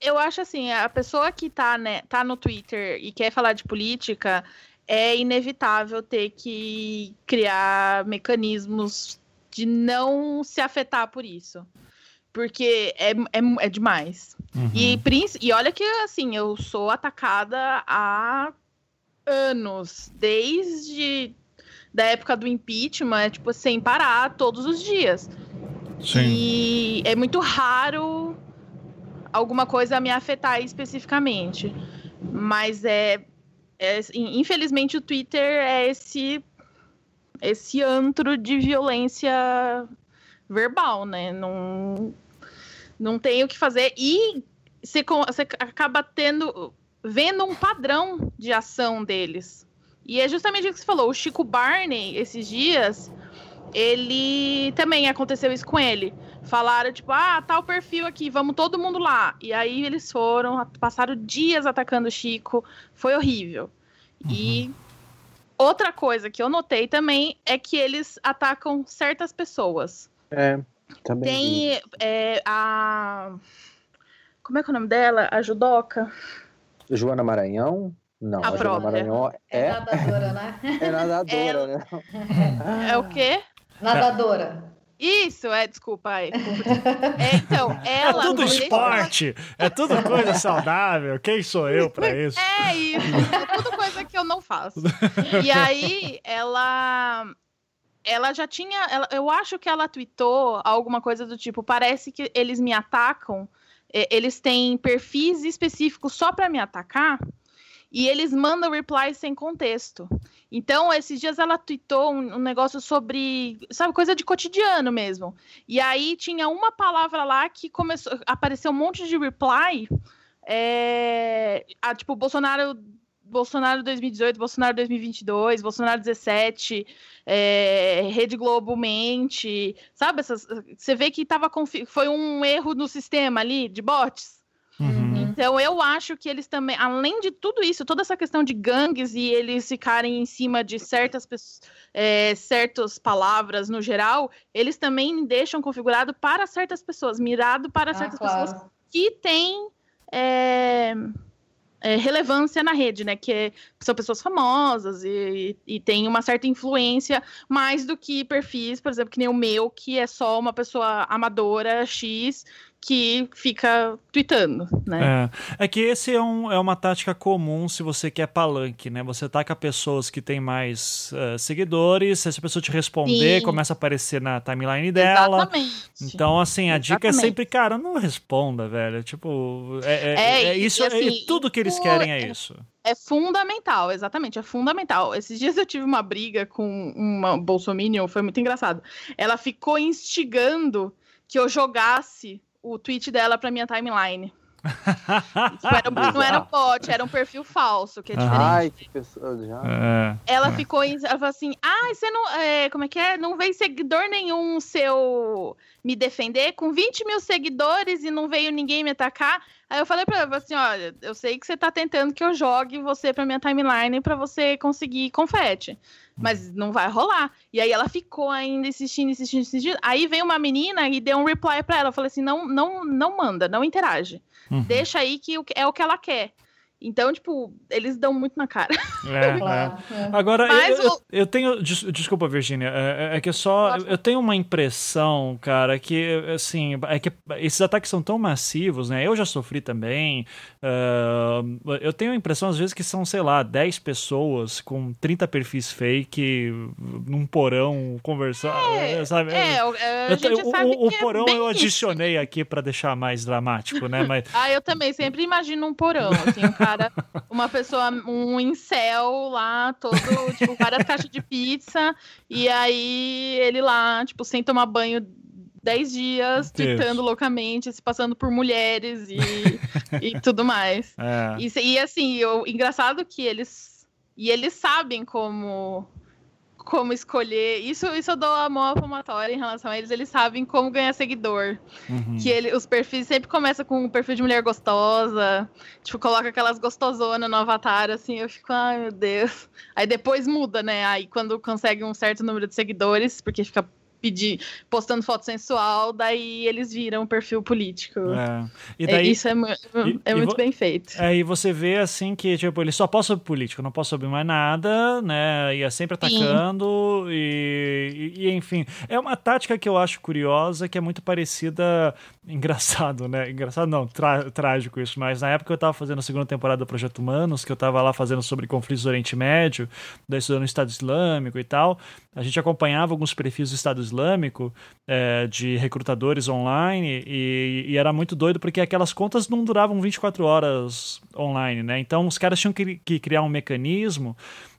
eu acho assim, a pessoa que tá, né, tá no Twitter e quer falar de política é inevitável ter que criar mecanismos de não se afetar por isso. Porque é, é, é demais. Uhum. E, e olha que, assim, eu sou atacada há anos. Desde da época do impeachment, é, tipo, sem parar, todos os dias. Sim. E é muito raro alguma coisa me afetar especificamente. Mas é, é assim, infelizmente o Twitter é esse esse antro de violência verbal, né? Não não tem o que fazer. E você, você acaba tendo, vendo um padrão de ação deles. E é justamente o que você falou. O Chico Barney, esses dias, ele também aconteceu isso com ele. Falaram, tipo, ah, tá o perfil aqui, vamos todo mundo lá. E aí eles foram, passaram dias atacando o Chico. Foi horrível. Uhum. E outra coisa que eu notei também é que eles atacam certas pessoas. É. Também Tem é, a. Como é que é o nome dela? A judoca? Joana Maranhão? Não, A a, Joana. Maranhão É é, nadadora, né? é nadadora, Ela- né? É o quê? Nadadora. Isso, é, desculpa aí. É, então, É ela. tudo deixa eu- esporte, é tudo coisa saudável. Quem sou eu pra isso? É isso, é tudo coisa que eu não faço. E aí, ela. Ela já tinha. ela- eu acho que ela tweetou alguma coisa do tipo: parece que eles me atacam. Eles têm perfis específicos só pra me atacar. E eles mandam replies sem contexto. Então, esses dias ela tweetou um, um negócio sobre, sabe, coisa de cotidiano mesmo. E aí tinha uma palavra lá que começou, apareceu um monte de reply. É, a, tipo, Bolsonaro, Bolsonaro 2018, Bolsonaro 2022, Bolsonaro 17, é, Rede Globo mente, sabe? Essas, você vê que tava foi um erro no sistema ali de bots. Uhum. Então eu acho que eles também, além de tudo isso, toda essa questão de gangues e eles ficarem em cima de certas pessoas, é, certas palavras no geral, eles também deixam configurado para certas pessoas, mirado para Ah, certas claro. pessoas que têm é, é, relevância na rede, né? Que é- são pessoas famosas e, e tem uma certa influência mais do que perfis, por exemplo, que nem o meu, que é só uma pessoa amadora X que fica tweetando, né? É. É que esse é, um, é uma tática comum se você quer palanque, né? Você taca pessoas que têm mais eh, seguidores, se essa pessoa te responder, Sim. começa a aparecer na timeline dela. Exatamente. Então, assim, a dica é Exatamente. sempre, cara, não responda, velho. Tipo, é, é- É, é isso, e assim, é- tudo que eles querem é isso. É fundamental, exatamente, é fundamental. Esses dias eu tive uma briga com uma bolsominion, foi muito engraçado. Ela ficou instigando que eu jogasse o tweet dela pra minha timeline. Tipo, era um- não era um bot, era um perfil falso, que é diferente. Ai, que pessoa já. É. Ela ficou, em- ela falou assim, ah, você não, é, como é que é? Não veio seguidor nenhum seu me defender, com 20 mil seguidores e não veio ninguém me atacar. Aí eu falei pra ela, assim, olha, eu sei que você tá tentando que eu jogue você pra minha timeline pra você conseguir confete. Mas não vai rolar. E aí ela ficou ainda insistindo, insistindo, insistindo. Aí veio uma menina e deu um reply pra ela. Falei assim, não, não, não manda, não interage. Uhum. Deixa aí que é o que ela quer. Então, tipo, eles dão muito na cara. É, é. Claro, é. Agora, eu, eu, o- eu tenho. des- Desculpa, Virginia. É, é que só. Eu, eu tenho uma impressão, cara, que, assim. É que esses ataques são tão massivos, né? Eu já sofri também. ah, eu tenho a impressão, às vezes, que são, sei lá, 10 pessoas com 30 perfis fake num porão conversando. sabe? É, o- é, a Eu- sabe o- o que é porão bem eu isso. adicionei aqui pra deixar mais dramático, né? Mas. Ah, eu também sempre imagino um porão, assim, um cara, uma pessoa, um incel lá, todo, tipo, várias caixas de pizza, e aí ele lá, tipo, sem tomar banho 10 dias, tweetando loucamente, se passando por mulheres e, e tudo mais. É. E, e assim, o engraçado que eles. E eles sabem como. Como escolher. Isso, isso eu dou a mão palmatória em relação a eles. Eles sabem como ganhar seguidor. Uhum. Que ele, os perfis sempre começam com um perfil de mulher gostosa. Tipo, coloca aquelas gostosonas no avatar, assim. Eu fico, ai meu Deus. Aí depois muda, né? Aí quando consegue um certo número de seguidores, porque fica pedir, postando foto sensual, daí eles viram um perfil político. É. E É, daí, Isso é, e- é muito bem feito. Aí você vê assim que, tipo, ele só posta sobre política, não posta sobre mais nada, né? E é sempre atacando, e, e- e, enfim. É uma tática que eu acho curiosa, que é muito parecida. Engraçado, né? Engraçado não, trá- trágico isso, mas na época eu tava fazendo a segunda temporada do Projeto Humanos, que eu tava lá fazendo sobre conflitos do Oriente Médio, daí estudando o Estado Islâmico e tal. A gente acompanhava alguns perfis do Estado Islâmico é, de recrutadores online e, e era muito doido porque aquelas contas não duravam 24 horas online, né? Então os caras tinham que, que criar um mecanismo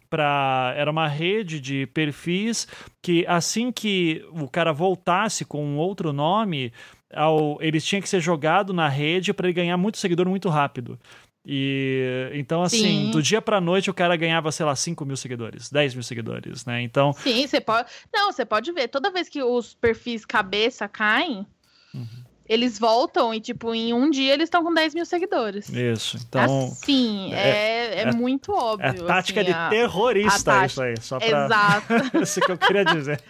para era uma rede de perfis que assim que o cara voltasse com um outro nome, ao, ele tinha que ser jogado na rede para ele ganhar muito seguidor muito rápido. E então, assim, Sim. do dia pra noite o cara ganhava, sei lá, 5 mil seguidores, 10 mil seguidores, né? Então, Sim, você pode. Não, você pode ver. Toda vez que os perfis cabeça caem, Uhum. eles voltam e, tipo, em um dia eles estão com 10 mil seguidores. isso. Então, assim, é- é, é, é- muito é óbvio. tática assim, de a- terrorista a tática- isso aí, só pra... Exato. isso que eu queria dizer.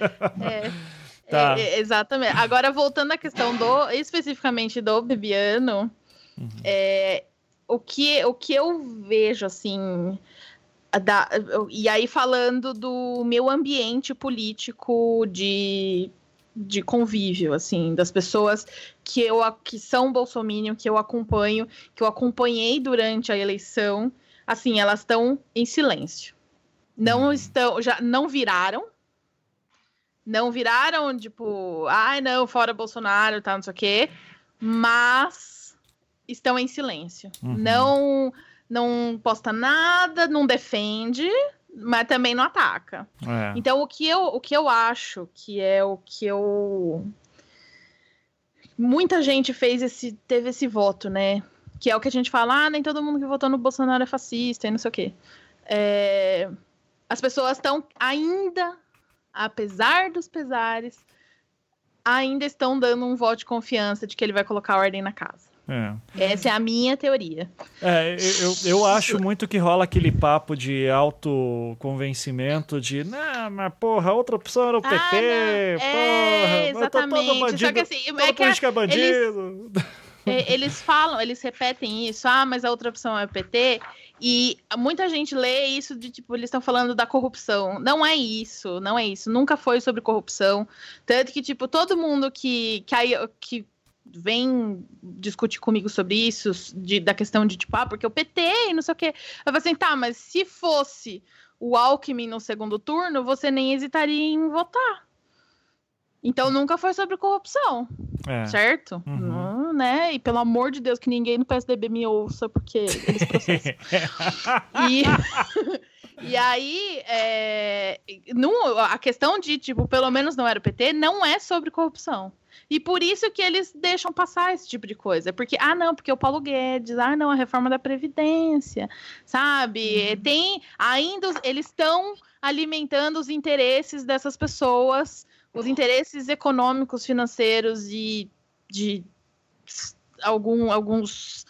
É, Tá. é, é, exatamente. Agora, voltando à questão do, especificamente do Bebiano, Uhum. é, o que, o que eu vejo, assim, da, e aí falando do meu ambiente político de, de convívio, assim, das pessoas que eu que são bolsominion, que eu acompanho, que eu acompanhei durante a eleição, assim, elas estão em silêncio. Não uhum. estão, já não viraram, não viraram, tipo, ai, não, fora Bolsonaro, tá, não sei o quê, mas estão em silêncio. Uhum. Não não posta nada, não defende, mas também não ataca. É. Então, o que, eu, o que eu acho que é o que eu. Muita gente fez esse, teve esse voto, né? Que é o que a gente fala, ah, nem todo mundo que votou no Bolsonaro é fascista e não sei o quê. É... As pessoas estão ainda, apesar dos pesares, ainda estão dando um voto de confiança de que ele vai colocar ordem na casa. É. Essa é a minha teoria. É, eu, eu acho muito que rola aquele papo de autoconvencimento de, não, mas porra, outra opção era o PT, ah, é, porra, exatamente. todo bandido, Só que assim, é que política é bandido. Eles, é, eles falam, eles repetem isso, ah, mas a outra opção é o PT, e muita gente lê isso de tipo, eles estão falando da corrupção. Não é isso, não é isso. Nunca foi sobre corrupção. Tanto que, tipo, todo mundo que, que, que vem discutir comigo sobre isso, de, da questão de tipo, ah, porque o PT e não sei o quê. Eu falei assim, tá, mas se fosse o Alckmin no segundo turno, você nem hesitaria em votar. Então nunca foi sobre corrupção, é. certo? Uhum. Não, né? E pelo amor de Deus que ninguém no PSDB me ouça, porque eles processam. e, e aí, é, não, a questão de, tipo, pelo menos não era o PT, não é sobre corrupção. E por isso que eles deixam passar esse tipo de coisa. Porque, ah, não, porque o Paulo Guedes, ah, não, a reforma da Previdência, sabe? Uhum. Tem. Ainda eles estão alimentando os interesses dessas pessoas, os interesses econômicos, financeiros e de algum, alguns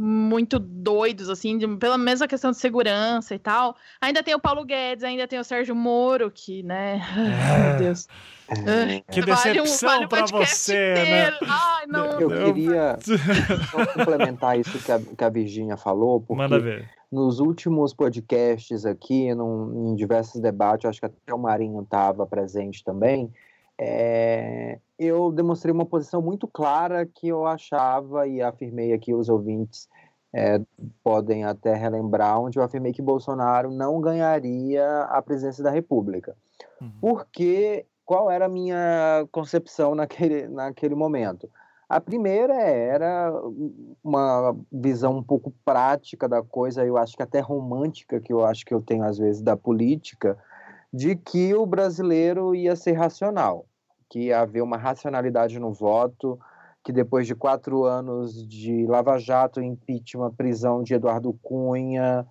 muito doidos, assim, de, pela mesma questão de segurança e tal. Ainda tem o Paulo Guedes, ainda tem o Sérgio Moro, que, né? Ai, meu Deus. É. Que decepção vale um, vale para você, né? Ai, não. Eu queria complementar isso que a, que a Virginia falou, porque Manda ver. nos últimos podcasts aqui, num, em diversos debates, acho que até o Marinho estava presente também, é, eu demonstrei uma posição muito clara que eu achava e afirmei aqui os ouvintes é, podem até relembrar, onde eu afirmei que Bolsonaro não ganharia a presidência da República. Uhum. Porque qual era a minha concepção naquele, naquele momento? A primeira era uma visão um pouco prática da coisa, eu acho que até romântica, que eu acho que eu tenho às vezes da política, de que o brasileiro ia ser racional, que ia haver uma racionalidade no voto, que depois de quatro anos de Lava Jato, impeachment, prisão de Eduardo Cunha,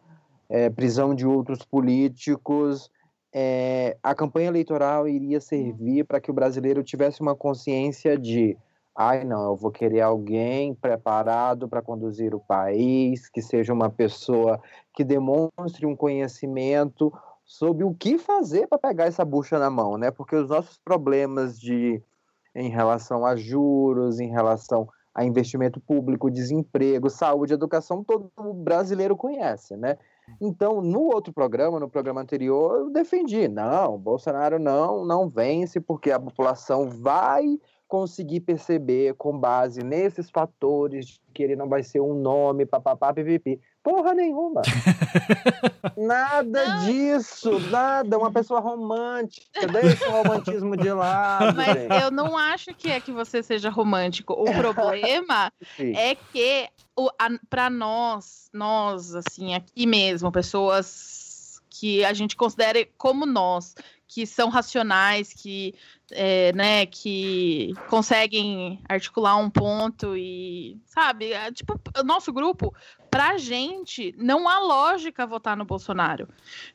é, prisão de outros políticos, é, a campanha eleitoral iria servir para que o brasileiro tivesse uma consciência de ai não, eu vou querer alguém preparado para conduzir o país, que seja uma pessoa que demonstre um conhecimento sobre o que fazer para pegar essa bucha na mão, né? Porque os nossos problemas de em relação a juros, em relação a investimento público, desemprego, saúde, educação, todo brasileiro conhece, né? Então, no outro programa, no programa anterior, eu defendi, não, Bolsonaro não, não vence, porque a população vai conseguir perceber com base nesses fatores que ele não vai ser um nome, papapá, pipipi. Porra nenhuma. nada não. disso, nada. Uma pessoa romântica. Deixa o romantismo de lado. Mas gente. eu não acho que é que você seja romântico. O problema é que para nós, nós, assim, aqui mesmo, pessoas que a gente considere como nós, que são racionais, que, é, né, que conseguem articular um ponto e, sabe, é, tipo, o nosso grupo, pra gente, não há lógica votar no Bolsonaro,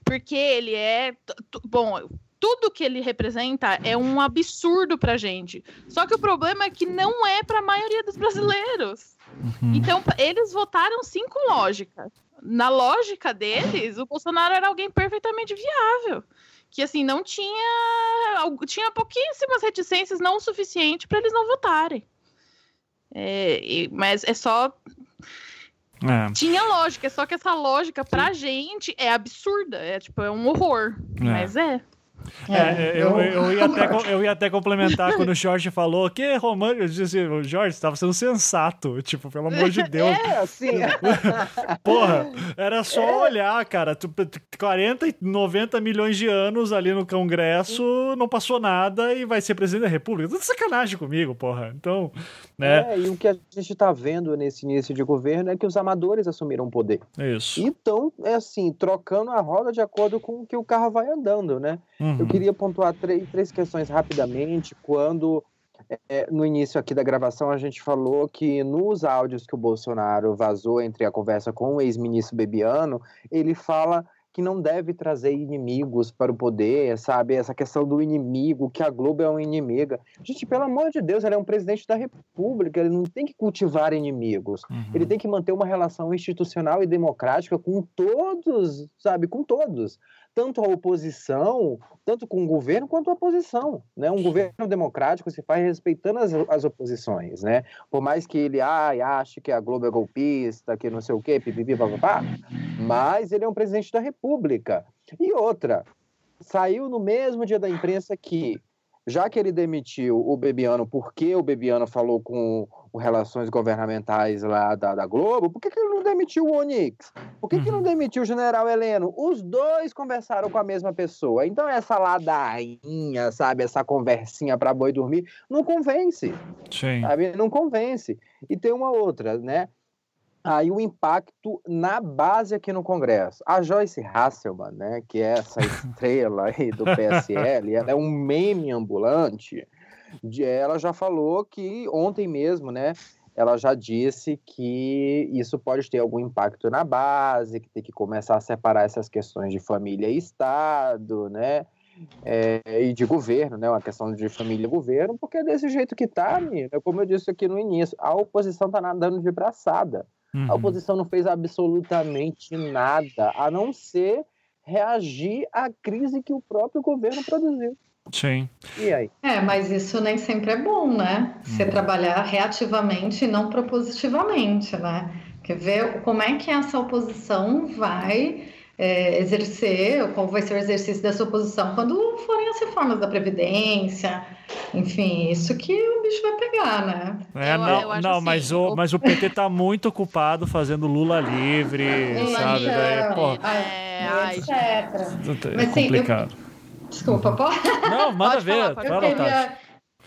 porque ele é, bom, tudo que ele representa é um absurdo pra gente. Só que o problema é que não é pra maioria dos brasileiros. Uhum. Então, eles votaram sim com lógica. Na lógica deles, o Bolsonaro era alguém perfeitamente viável que assim não tinha tinha pouquíssimas reticências não o suficiente para eles não votarem é, e, mas é só É. Tinha lógica, só que essa lógica pra gente é absurda. É tipo, é um horror. É. Mas é. É, é eu, eu, ia até, eu ia até complementar quando o Jorge falou que romântico. Eu disse assim, Jorge, você tava sendo sensato. Tipo, pelo amor de Deus. É, assim. Porra, era só é. olhar, cara. 40 e 90 milhões de anos ali no Congresso, não passou nada e vai ser presidente da República. Tudo sacanagem comigo, porra. Então, né? É, e o que a gente tá vendo nesse início de governo é que os amadores assumiram o poder. Isso. Então, é assim, trocando a roda de acordo com o que o carro vai andando, né? Uhum. Eu queria pontuar três, três questões rapidamente. Quando é, no início aqui da gravação a gente falou que nos áudios que o Bolsonaro vazou entre a conversa com o ex-ministro Bebiano, ele fala que não deve trazer inimigos para o poder, sabe? Essa questão do inimigo, que a Globo é uma inimiga. Gente, pelo amor de Deus, ele é um presidente da República, ele não tem que cultivar inimigos. Uhum. Ele tem que manter uma relação institucional e democrática com todos, sabe? Com todos tanto a oposição, tanto com o governo quanto a oposição. Né? Um governo democrático se faz respeitando as, as oposições. Né? Por mais que ele ai, ache que a Globo é golpista, que não sei o quê, pipipi, papapá, mas ele é um presidente da República. E outra, saiu no mesmo dia da imprensa que já que ele demitiu o Bebiano porque o Bebiano falou com o Relações Governamentais lá da, da Globo, por que, que ele não demitiu o Onix? Por que, que não uhum. demitiu o General Heleno? Os dois conversaram com a mesma pessoa. Então essa ladainha, sabe, essa conversinha para boi dormir, não convence. Sim. Sabe? Não convence. E tem uma outra, né? Aí o impacto na base aqui no Congresso. A Joyce Hasselman, né, que é essa estrela aí do PSL, ela é um meme ambulante, ela já falou que ontem mesmo, né, ela já disse que isso pode ter algum impacto na base, que tem que começar a separar essas questões de família e Estado, né, é, e de governo, né, uma questão de família e governo, porque é desse jeito que tá, como eu disse aqui no início, a oposição tá nadando de braçada. Uhum. A oposição não fez absolutamente nada, a não ser reagir à crise que o próprio governo produziu. Sim. E aí? É, mas isso nem sempre é bom, né? Você uhum. trabalhar reativamente e não propositivamente, né? Quer ver como é que essa oposição vai é, exercer, qual vai ser o exercício dessa oposição quando forem as reformas da Previdência, enfim, isso que o bicho vai pegar, né? É, eu, não, eu não assim, mas, o, mas o PT tá muito ocupado fazendo Lula livre, sabe? Daí, pô, é, ai, etc. É mas, assim, complicado. Eu, desculpa, pode? Não, manda ver, falar, pode queria,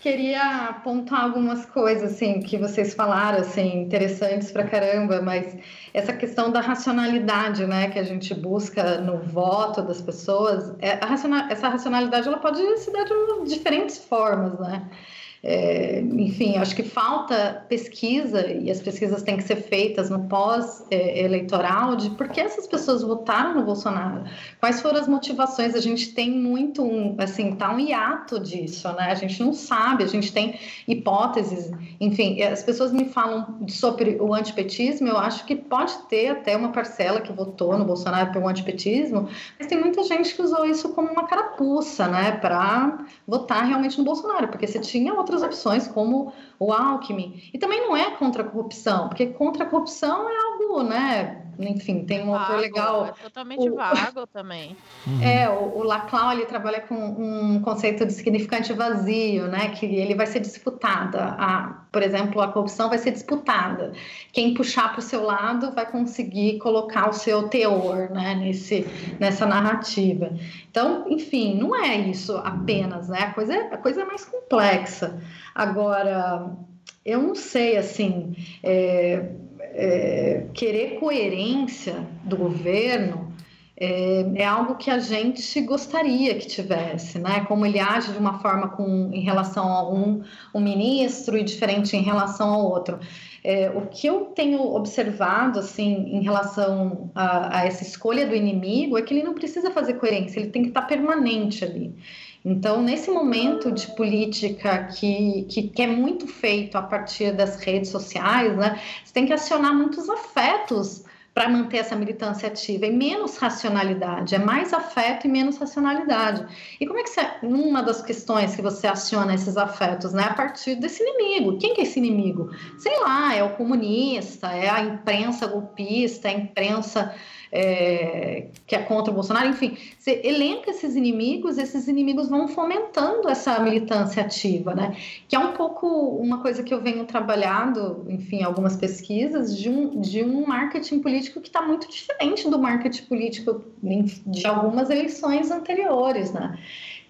queria apontar algumas coisas assim que vocês falaram assim interessantes pra caramba, mas essa questão da racionalidade, né, que a gente busca no voto das pessoas, é, racional, essa racionalidade ela pode se dar de diferentes formas, né? É, enfim, acho que falta pesquisa, e as pesquisas têm que ser feitas no pós-eleitoral, de por que essas pessoas votaram no Bolsonaro, quais foram as motivações. A gente tem muito, um, assim, tá um hiato disso, né? A gente não sabe, a gente tem hipóteses, enfim, as pessoas me falam sobre o antipetismo, eu acho que pode ter até uma parcela que votou no Bolsonaro pelo antipetismo, mas tem muita gente que usou isso como uma carapuça, né, para votar realmente no Bolsonaro, porque você tinha outras outras opções, como o Alckmin. E também não é contra a corrupção, porque contra a corrupção é algo, né? Enfim, tem um autor legal. É totalmente o, vago também. Uhum. É, o, o Laclau ele trabalha com um conceito de significante vazio, né? Que ele vai ser disputada. A, por exemplo, a corrupção vai ser disputada. Quem puxar para o seu lado vai conseguir colocar o seu teor, né? Nesse, nessa narrativa. Então, enfim, não é isso apenas, né? A coisa, a coisa é mais complexa. Agora, eu não sei, assim, é, é, querer coerência do governo é, é, algo que a gente gostaria que tivesse, né? Como ele age de uma forma com, em relação a um, um ministro e diferente em relação ao outro. É, o que eu tenho observado, assim, em relação a, a essa escolha do inimigo é que ele não precisa fazer coerência, ele tem que estar permanente ali. Então, nesse momento de política que, que, que, é muito feito a partir das redes sociais, né, você tem que acionar muitos afetos para manter essa militância ativa, e menos racionalidade, é mais afeto e menos racionalidade. E como é que você, uma das questões que você aciona esses afetos, né, a partir desse inimigo? Quem que é esse inimigo? Sei lá, é o comunista, é a imprensa golpista, é a imprensa é, que é contra o Bolsonaro, enfim, você elenca esses inimigos, esses inimigos vão fomentando essa militância ativa, né? Que é um pouco uma coisa que eu venho trabalhando, enfim, algumas pesquisas, de um, de um marketing político que está muito diferente do marketing político de algumas eleições anteriores, né?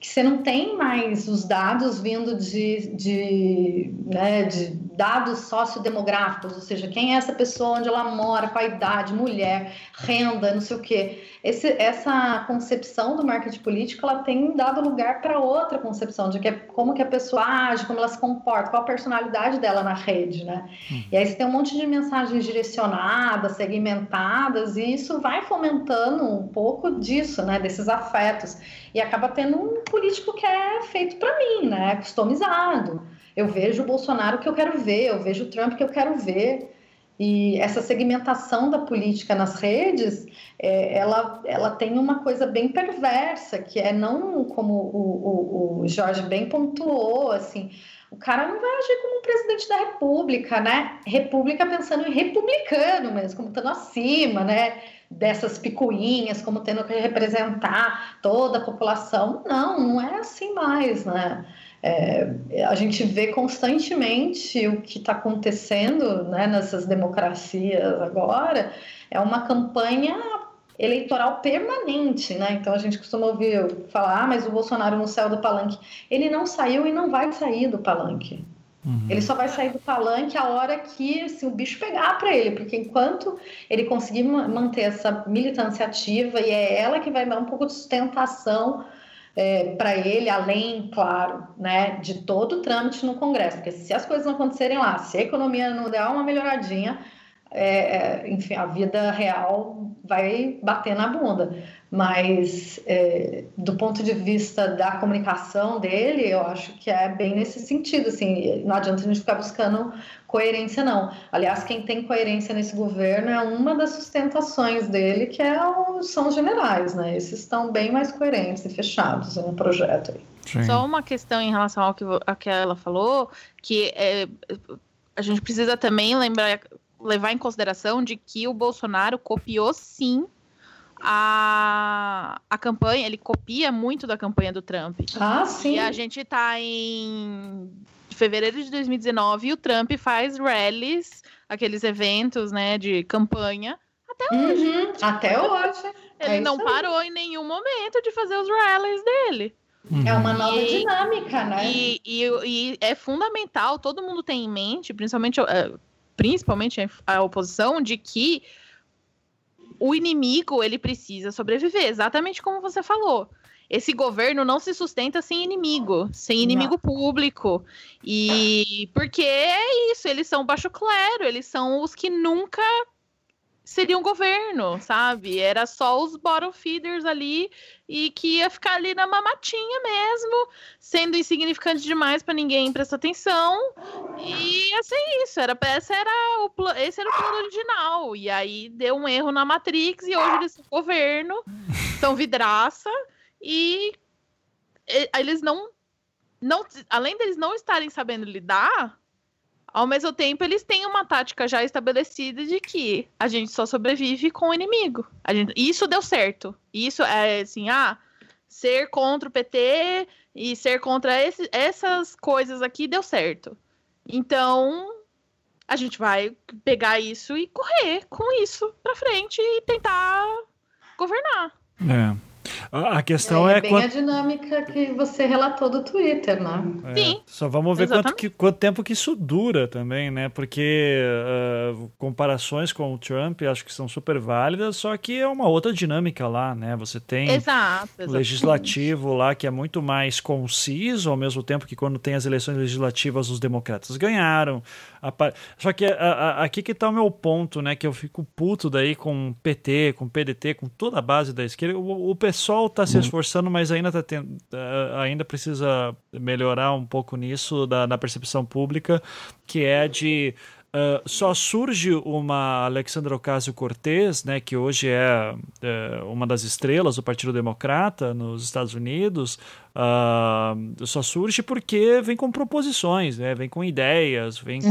que você não tem mais os dados vindo de, de, né, de dados sociodemográficos, ou seja, quem é essa pessoa, onde ela mora, qual a idade, mulher, renda, não sei o quê. Esse, essa concepção do marketing político, ela tem dado lugar para outra concepção, de que é como que a pessoa age, como ela se comporta, qual a personalidade dela na rede, né? Hum. E aí você tem um monte de mensagens direcionadas, segmentadas, e isso vai fomentando um pouco disso, né, desses afetos e acaba tendo um político que é feito para mim, né? Customizado. Eu vejo o Bolsonaro que eu quero ver, eu vejo o Trump que eu quero ver. E essa segmentação da política nas redes, é, ela, ela tem uma coisa bem perversa, que é não como o, o, o Jorge bem pontuou, assim, o cara não vai agir como um presidente da república, né? República pensando em republicano mesmo, como estando acima, né? dessas picuinhas, como tendo que representar toda a população. Não, não é assim mais, né? É, a gente vê constantemente o que está acontecendo né, nessas democracias agora, é uma campanha eleitoral permanente, né? Então a gente costuma ouvir falar, ah, mas o Bolsonaro não saiu do palanque. Ele não saiu e não vai sair do palanque. Uhum. Ele só vai sair do palanque a hora que assim, o bicho pegar para ele, porque enquanto ele conseguir manter essa militância ativa, e é ela que vai dar um pouco de sustentação é, para ele, além, claro, né, de todo o trâmite no Congresso, porque se as coisas não acontecerem lá, se a economia não der uma melhoradinha, é, é enfim, a vida real vai bater na bunda. Mas, é, do ponto de vista da comunicação dele, eu acho que é bem nesse sentido. Assim, não adianta a gente ficar buscando coerência, não. Aliás, quem tem coerência nesse governo é uma das sustentações dele, que é o, são os generais, né? Esses estão bem mais coerentes e fechados no projeto. Aí. Sim. Só uma questão em relação ao que, ao que ela falou, que é, a gente precisa também lembrar, levar em consideração de que o Bolsonaro copiou sim a, a campanha, ele copia muito da campanha do Trump. Ah, sim. E a gente tá em fevereiro de 2019 e o Trump faz rallies, aqueles eventos, né, de campanha, até uhum, hoje. Até hoje. Ele é não parou em nenhum momento de fazer os rallies dele. É uma nova e, dinâmica, né? E, e, e, é fundamental, todo mundo tem em mente, principalmente, eh, principalmente a oposição, de que o inimigo ele precisa sobreviver, exatamente como você falou. Esse governo não se sustenta sem inimigo, sem inimigo não. público. E porque é isso, eles são baixo clero, eles são os que nunca seria um governo, sabe? Era só os bottom feeders ali e que ia ficar ali na mamatinha mesmo, sendo insignificante demais para ninguém prestar atenção. E assim isso, era esse era o esse era o plano original. E aí deu um erro na Matrix e hoje eles são governo, são vidraça e eles não não além deles não estarem sabendo lidar ao mesmo tempo, eles têm uma tática já estabelecida de que a gente só sobrevive com o inimigo. Gente, isso deu certo. Isso é assim, ah, ser contra o PT e ser contra esse, essas coisas aqui deu certo. Então, a gente vai pegar isso e correr com isso pra frente e tentar governar. É. A questão é. É bem quanto... a dinâmica que você relatou do Twitter, né? É, Sim. Só vamos ver quanto, que, quanto, tempo que isso dura também, né? Porque uh, comparações com o Trump acho que são super válidas, só que é uma outra dinâmica lá, né? Você tem Exato, legislativo lá que é muito mais conciso, ao mesmo tempo que quando tem as eleições legislativas os democratas ganharam. Só que a, a, aqui que tá o meu ponto, né? Que eu fico puto daí com PT, com PDT, com toda a base da esquerda. O, o pessoal está se uhum. esforçando, mas ainda, tá tendo, eh, ainda precisa melhorar um pouco nisso da, da percepção pública, que é de Uh, só surge uma Alexandra Ocasio-Cortez, né, que hoje é, é, uma das estrelas do Partido Democrata nos Estados Unidos, uh, só surge porque vem com proposições, né, vem com ideias, vem com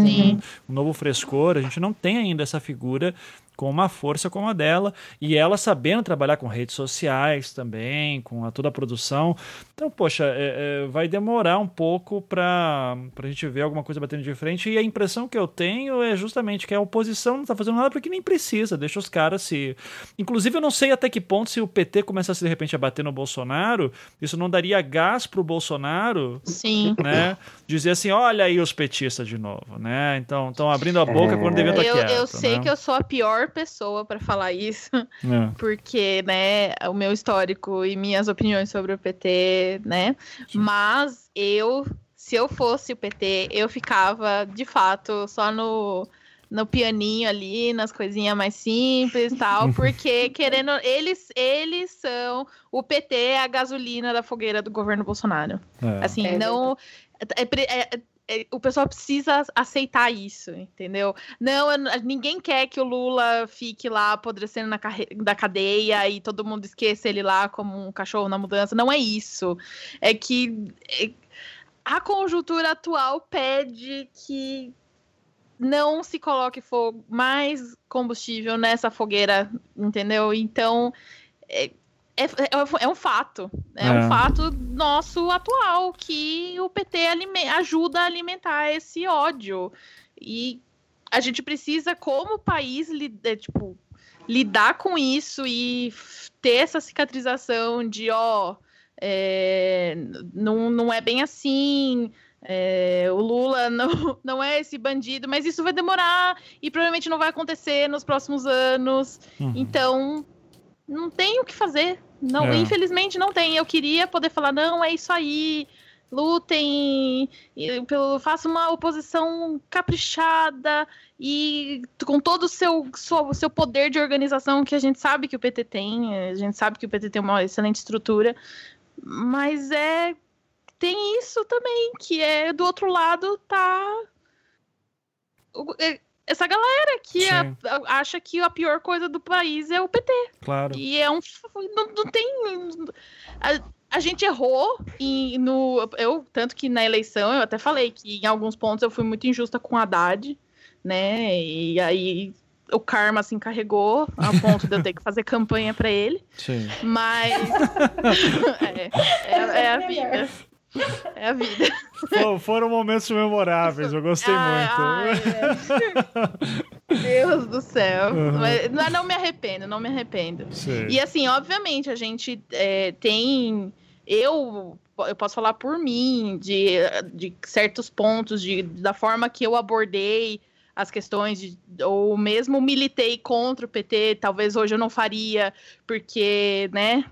um novo frescor. A gente não tem ainda essa figura com uma força como a dela e ela sabendo trabalhar com redes sociais também, com a, toda a produção. Então, poxa, é, é, vai demorar um pouco para a gente ver alguma coisa batendo de frente. E a impressão que eu tenho é justamente que a oposição não está fazendo nada porque nem precisa, deixa os caras se. Inclusive, eu não sei até que ponto, se o PT começasse de repente a bater no Bolsonaro, isso não daria gás para o Bolsonaro. Sim. Né? Dizer assim: olha aí os petistas de novo, né? Então, estão abrindo a boca é... quando devia estar eu, quieto. Eu sei né? que eu sou a pior pessoa para falar isso, é. porque, né, o meu histórico e minhas opiniões sobre o PT, né? Sim. Mas eu, se eu fosse o PT, eu ficava de fato só no no pianinho ali, nas coisinhas mais simples e tal, porque querendo, eles eles são o PT é a gasolina da fogueira do governo Bolsonaro. É. Assim, é não é, é, é, o pessoal precisa aceitar isso, entendeu? Não, ninguém quer que o Lula fique lá apodrecendo na da cadeia e todo mundo esqueça ele lá como um cachorro na mudança. Não é isso. É que é, a conjuntura atual pede que não se coloque fogo, mais combustível nessa fogueira, entendeu? Então, é, é, é, é, um fato. É, é, um fato nosso atual que o PT ajuda a alimentar esse ódio. E a gente precisa, como país, é, tipo, lidar com isso e ter essa cicatrização de, ó, é, não, não é bem assim. É, o Lula não, não é esse bandido, mas isso vai demorar e provavelmente não vai acontecer nos próximos anos. Uhum. Então, não tem o que fazer. Não, é. infelizmente não tem. Eu queria poder falar, não, é isso aí. Lutem, faça uma oposição caprichada e com todo o seu, seu, seu poder de organização que a gente sabe que o PT tem, a gente sabe que o PT tem uma excelente estrutura, mas é tem isso também, que é do outro lado tá é, essa galera que a, a, acha que a pior coisa do país é o PT. Claro. E é um. Não, não tem. A, a gente errou e no. Eu, tanto que na eleição eu até falei que em alguns pontos eu fui muito injusta com a Haddad, né? E aí o karma se encarregou a ponto de eu ter que fazer campanha para ele. Sim. Mas é, é, é a vida. É a vida. foram momentos memoráveis, eu gostei ah, muito. é. Deus do céu. Uhum. Mas, não me arrependo, não me arrependo. Sim. E assim, obviamente, a gente é, tem. Eu, eu posso falar por mim, de, de certos pontos, de, da forma que eu abordei as questões, de, ou mesmo militei contra o PT, talvez hoje eu não faria, porque, né?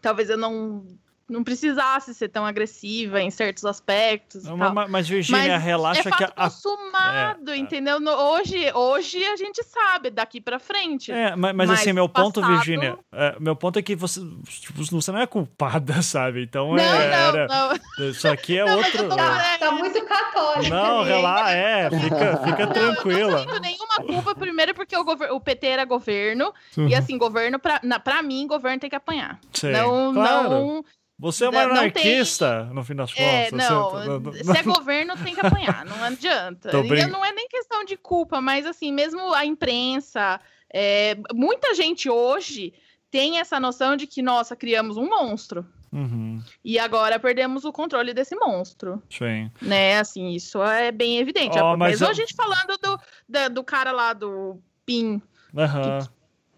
Talvez eu não não precisasse ser tão agressiva em certos aspectos. Não, mas, mas, Virginia, mas relaxa é que a. consumado, é, é, entendeu? No, hoje, hoje a gente sabe, daqui para frente. É, mas, mas assim, meu passado... ponto, Virginia, é, meu ponto é que você, tipo, você não é culpada, sabe? Então não, é. Não, era, não. Isso aqui é não, outro. Tá, tá, muito católico. Não, relaxa, é, fica, fica não, tranquila. Eu não nenhuma culpa, primeiro porque o, o PT era governo, uhum. e assim, governo, pra, na, pra mim, governo tem que apanhar. Sim, não, claro. não você é uma anarquista, tem... no fim das é, contas. É, não, não, se é governo, tem que apanhar, não adianta. Brin... Não é nem questão de culpa, mas assim, mesmo a imprensa, é, muita gente hoje tem essa noção de que, nossa, criamos um monstro. Uhum. E agora perdemos o controle desse monstro. Sim. Né, assim, isso é bem evidente. Oh, mas eu... a gente falando do, do, do, cara lá do PIN, uhum.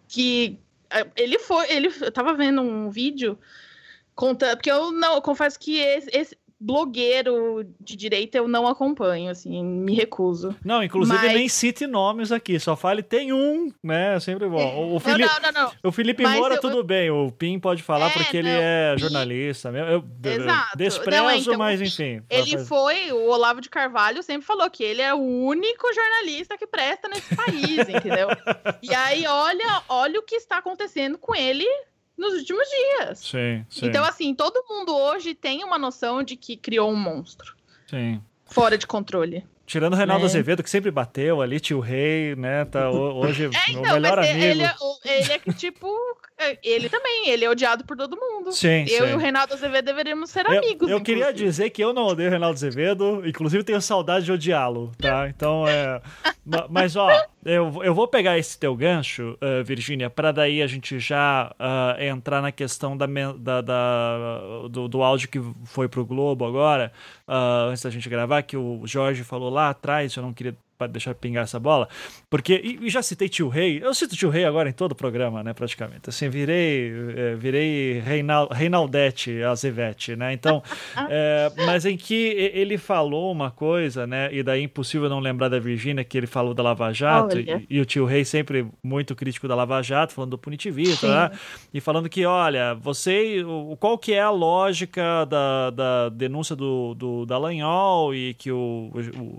que, que é, ele foi, ele, eu tava vendo um vídeo Conta, porque eu não, eu confesso que esse, esse, blogueiro de direita eu não acompanho, assim, me recuso. Não, inclusive Mas... nem cite nomes aqui, só fale tem um, né? É sempre bom. O, Felipe, não, não, não, o Felipe Moura, eu, tudo bem, o Pim pode falar é, porque ele é jornalista. Eu, Exato. desprezo, não, então, mas enfim. Ele foi, o Olavo de Carvalho sempre falou que ele é o único jornalista que presta nesse país, entendeu? E aí, olha, olha o que está acontecendo com ele nos últimos dias. Sim, sim. Então, assim, todo mundo hoje tem uma noção de que criou um monstro. Sim. Fora de controle. Tirando o Reinaldo né? Azevedo, que sempre bateu ali, tio Rei, né? Tá hoje É, o então, melhor mas amigo. ele, é, ele é que, tipo, ele também, ele é odiado por todo mundo. Sim, eu sim. e o Reinaldo Azevedo deveríamos ser Eu, amigos. eu queria inclusive. dizer que eu não odeio o Reinaldo Azevedo, inclusive tenho saudade de odiá-lo, tá? Então é. ma- Mas ó, eu, eu vou pegar esse teu gancho, eh, Virgínia, para daí a gente já ah, entrar na questão da, da- da- do, do áudio que foi pro Globo agora, ah, antes da gente gravar, que o Jorge falou lá atrás, eu não queria pa- deixar pingar essa bola, porque, e, e já citei Tio Rei, eu cito Tio Rei agora em todo o programa, né, praticamente, assim, virei, eh, virei Reinal, Reinaldete Azevete, né, então, é, mas em que ele falou uma coisa, né, e daí é impossível não lembrar da Virgínia, que ele falou da Lava Jato, e, e o Tio Rei sempre muito crítico da Lava Jato, falando do punitivismo, né, e falando que, olha, você, o- qual que é a lógica da, da denúncia do, do Dallagnol e que o,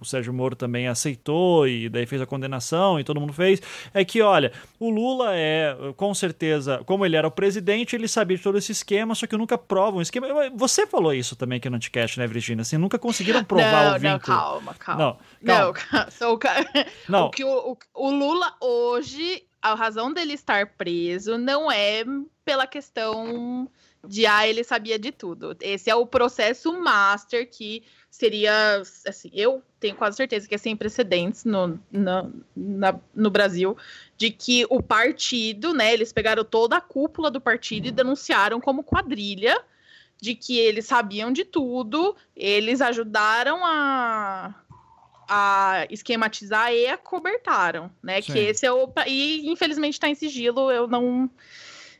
o Sérgio Moro também aceitou e daí fez a condenação e todo mundo fez, é que, olha, o Lula é, com certeza, como ele era o presidente, ele sabia de todo esse esquema, só que nunca prova um esquema. Você falou isso também aqui no Anticast, né, Virginia? Assim, nunca conseguiram provar não, o vínculo. Não, calma, calma. Não, Não, calma. ca- so, Não. o que o, o, o Lula hoje, a razão dele estar preso não é pela questão de ah, ele sabia de tudo. Esse é o processo master que seria, assim, eu tenho quase certeza que é sem precedentes no, na, na- no Brasil, de que o partido, né, eles pegaram toda a cúpula do partido e denunciaram como quadrilha, de que eles sabiam de tudo, eles ajudaram a a esquematizar e acobertaram, né? Sim. Que esse é o e infelizmente está em sigilo, eu não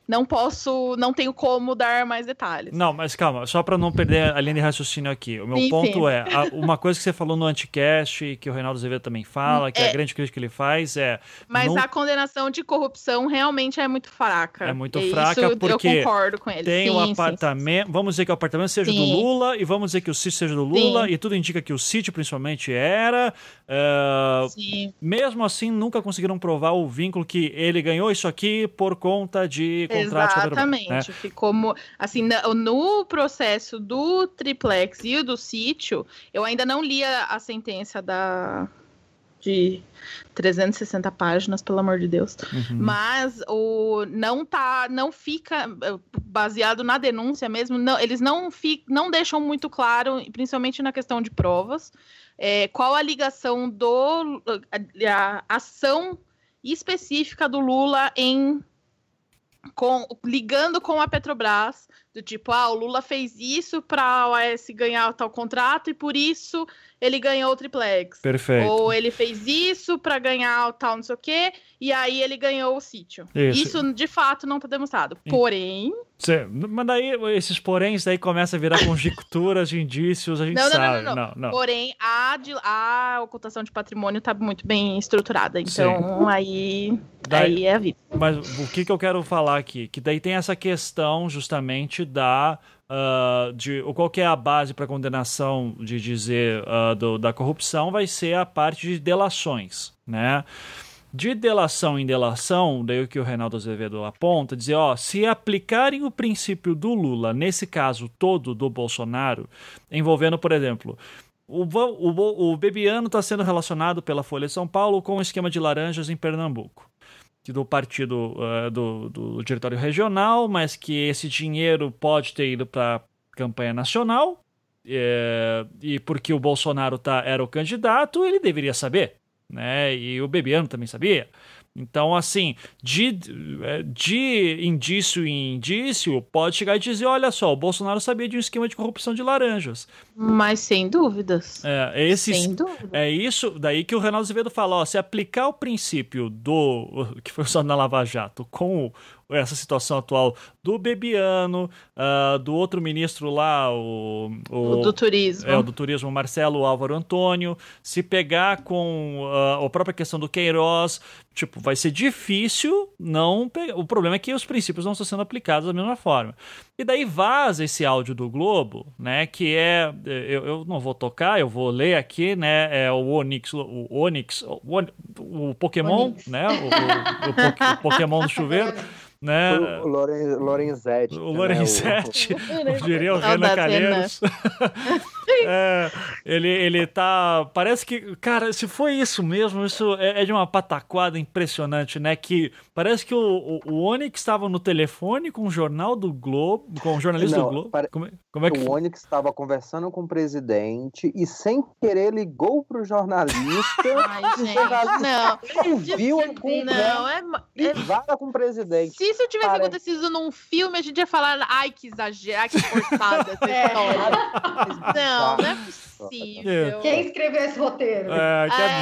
não posso, não tenho como dar mais detalhes. Não, mas calma, só para não perder a linha de raciocínio aqui. O meu Sim, ponto sim. é, a- uma coisa que você falou no Anticast, e que o Reinaldo Azevedo também fala, que a É. grande crítica que ele faz é Mas não- a condenação de corrupção realmente é muito fraca. É muito E fraca isso porque eu concordo com ele. tem o sim, apartamento, vamos dizer que o apartamento seja do. Lula e vamos dizer que o sítio seja do Lula Sim. e tudo indica que o sítio principalmente era. Sim. mesmo assim, nunca conseguiram provar o vínculo que ele ganhou isso aqui por conta de a Petrobras, Exatamente. né? Ficou assim no processo do triplex e do sítio, eu ainda não li a, a sentença da de 360 páginas, pelo amor de Deus. Uhum. Mas o não tá, não fica eh, baseado na denúncia mesmo. Não, eles não fi, não deixam muito claro, principalmente na questão de provas, eh, qual a ligação do a, a ação específica do Lula em com, ligando com a Petrobras, do tipo, ah, o Lula fez isso para a OAS ganhar tal contrato e por isso ele ganhou o triplex. Perfeito. Ou ele fez isso para ganhar o tal não sei o quê, e aí ele ganhou o sítio. Isso. Isso, de fato não está demonstrado. Porém, Cê- mas daí esses poréns daí começa a virar conjecturas indícios, a gente Não, não, não, sabe. não, não, não. porém a, de- a ocultação de patrimônio está muito bem estruturada. Então aí, Daí- aí é a vida. Mas o que, que eu quero falar aqui? Que daí tem essa questão justamente da. Ah, de o qual é a base para condenação de dizer ah, do- da corrupção vai ser a parte de delações, né? De delação em delação, daí o que o Reinaldo Azevedo aponta, dizer, ó, se aplicarem o princípio do Lula, nesse caso todo do Bolsonaro, envolvendo, por exemplo, o, o, o Bebiano está sendo relacionado pela Folha de São Paulo com o esquema de laranjas em Pernambuco do partido eh, do, do diretório regional, mas que esse dinheiro pode ter ido para campanha nacional, eh, e porque o Bolsonaro tá, era o candidato, ele deveria saber, né? E o Bebiano também sabia. Então, assim, de, eh, de indício em indício, pode chegar e dizer: olha só, o Bolsonaro sabia de um esquema de corrupção de laranjas. Mas sem dúvidas. É, esses, Sem dúvida. é isso daí que o Reinaldo Azevedo fala, ó, se aplicar o princípio do que foi usado na Lava Jato com essa situação atual do Bebiano, ah, do outro ministro lá, o, O do turismo. é, o do turismo, Marcelo Álvaro Antônio, se pegar com ah, a própria questão do Queiroz, tipo, vai ser difícil não pegar. O problema é que os princípios não estão sendo aplicados da mesma forma. E daí vaza esse áudio do Globo, né? Que é. Eu, eu não vou tocar, eu vou ler aqui, né? É o Onix, o Onix, o, On- o Pokémon, Onix. né? O, o- o Poké- o Pokémon do chuveiro, né? O, o Loren, Lorenzetti. O né, Lorenzetti, eu diria o Renan Calheiros. É, ele, ele tá. Parece que. Cara, se foi isso mesmo, isso é, é de uma pataquada impressionante, né? Que parece que o, o, o Onyx estava no telefone com o jornal do Globo, com o jornalista Não, do Globo. pare- Como, é- como é que O Onyx estava conversando com o presidente e, sem querer, ligou pro jornalista Ai, gente, não. e viu a conversa Não, é, ma- é privada com o presidente. Se isso tivesse Parece- acontecido num filme, a gente ia falar, ai, que exagero, ai, que forçada essa É. história. Não, não é possível. Quem escreveu esse roteiro? É, que É, ai,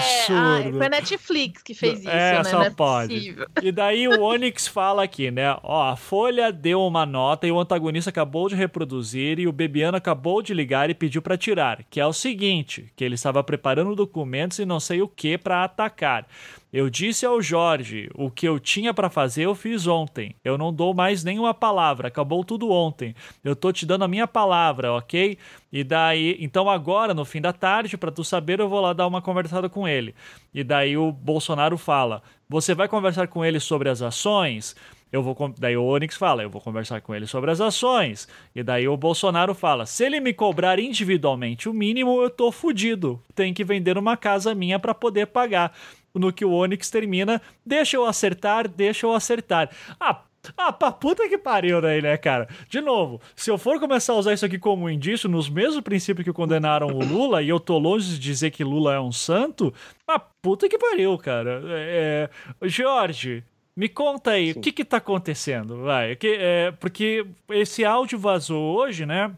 absurdo. foi a Netflix que fez isso, É, né? só Não é pode. possível. E daí o Onyx fala aqui, né? Ó, a Folha deu uma nota e o antagonista acabou de reproduzir e o Bebiano acabou de ligar e pediu pra tirar, que é o seguinte, que ele estava preparando documentos e não sei o que pra atacar. Eu disse ao Jorge, o que eu tinha pra fazer eu fiz ontem. Eu não dou mais nenhuma palavra, acabou tudo ontem. Eu tô te dando a minha palavra, ok? E daí, então agora, no fim da tarde, pra tu saber, eu vou lá dar uma conversada com ele. E daí o Bolsonaro fala: Você vai conversar com ele sobre as ações? Eu vou, daí o Onyx fala, eu vou conversar com ele sobre as ações. E daí o Bolsonaro fala, se ele me cobrar individualmente o mínimo, eu tô fudido. Tem que vender uma casa minha pra poder pagar. No que o Onyx termina, deixa eu acertar, deixa eu acertar. Ah, ah, pra puta que pariu daí, né, cara? De novo, se eu for começar a usar isso aqui como indício, nos mesmos princípios que condenaram o Lula, e eu tô longe de dizer que Lula é um santo, ah, puta que pariu, cara. É, é, Jorge, me conta aí, Sim. o que que tá acontecendo? Vai, que, é, porque esse áudio vazou hoje, né?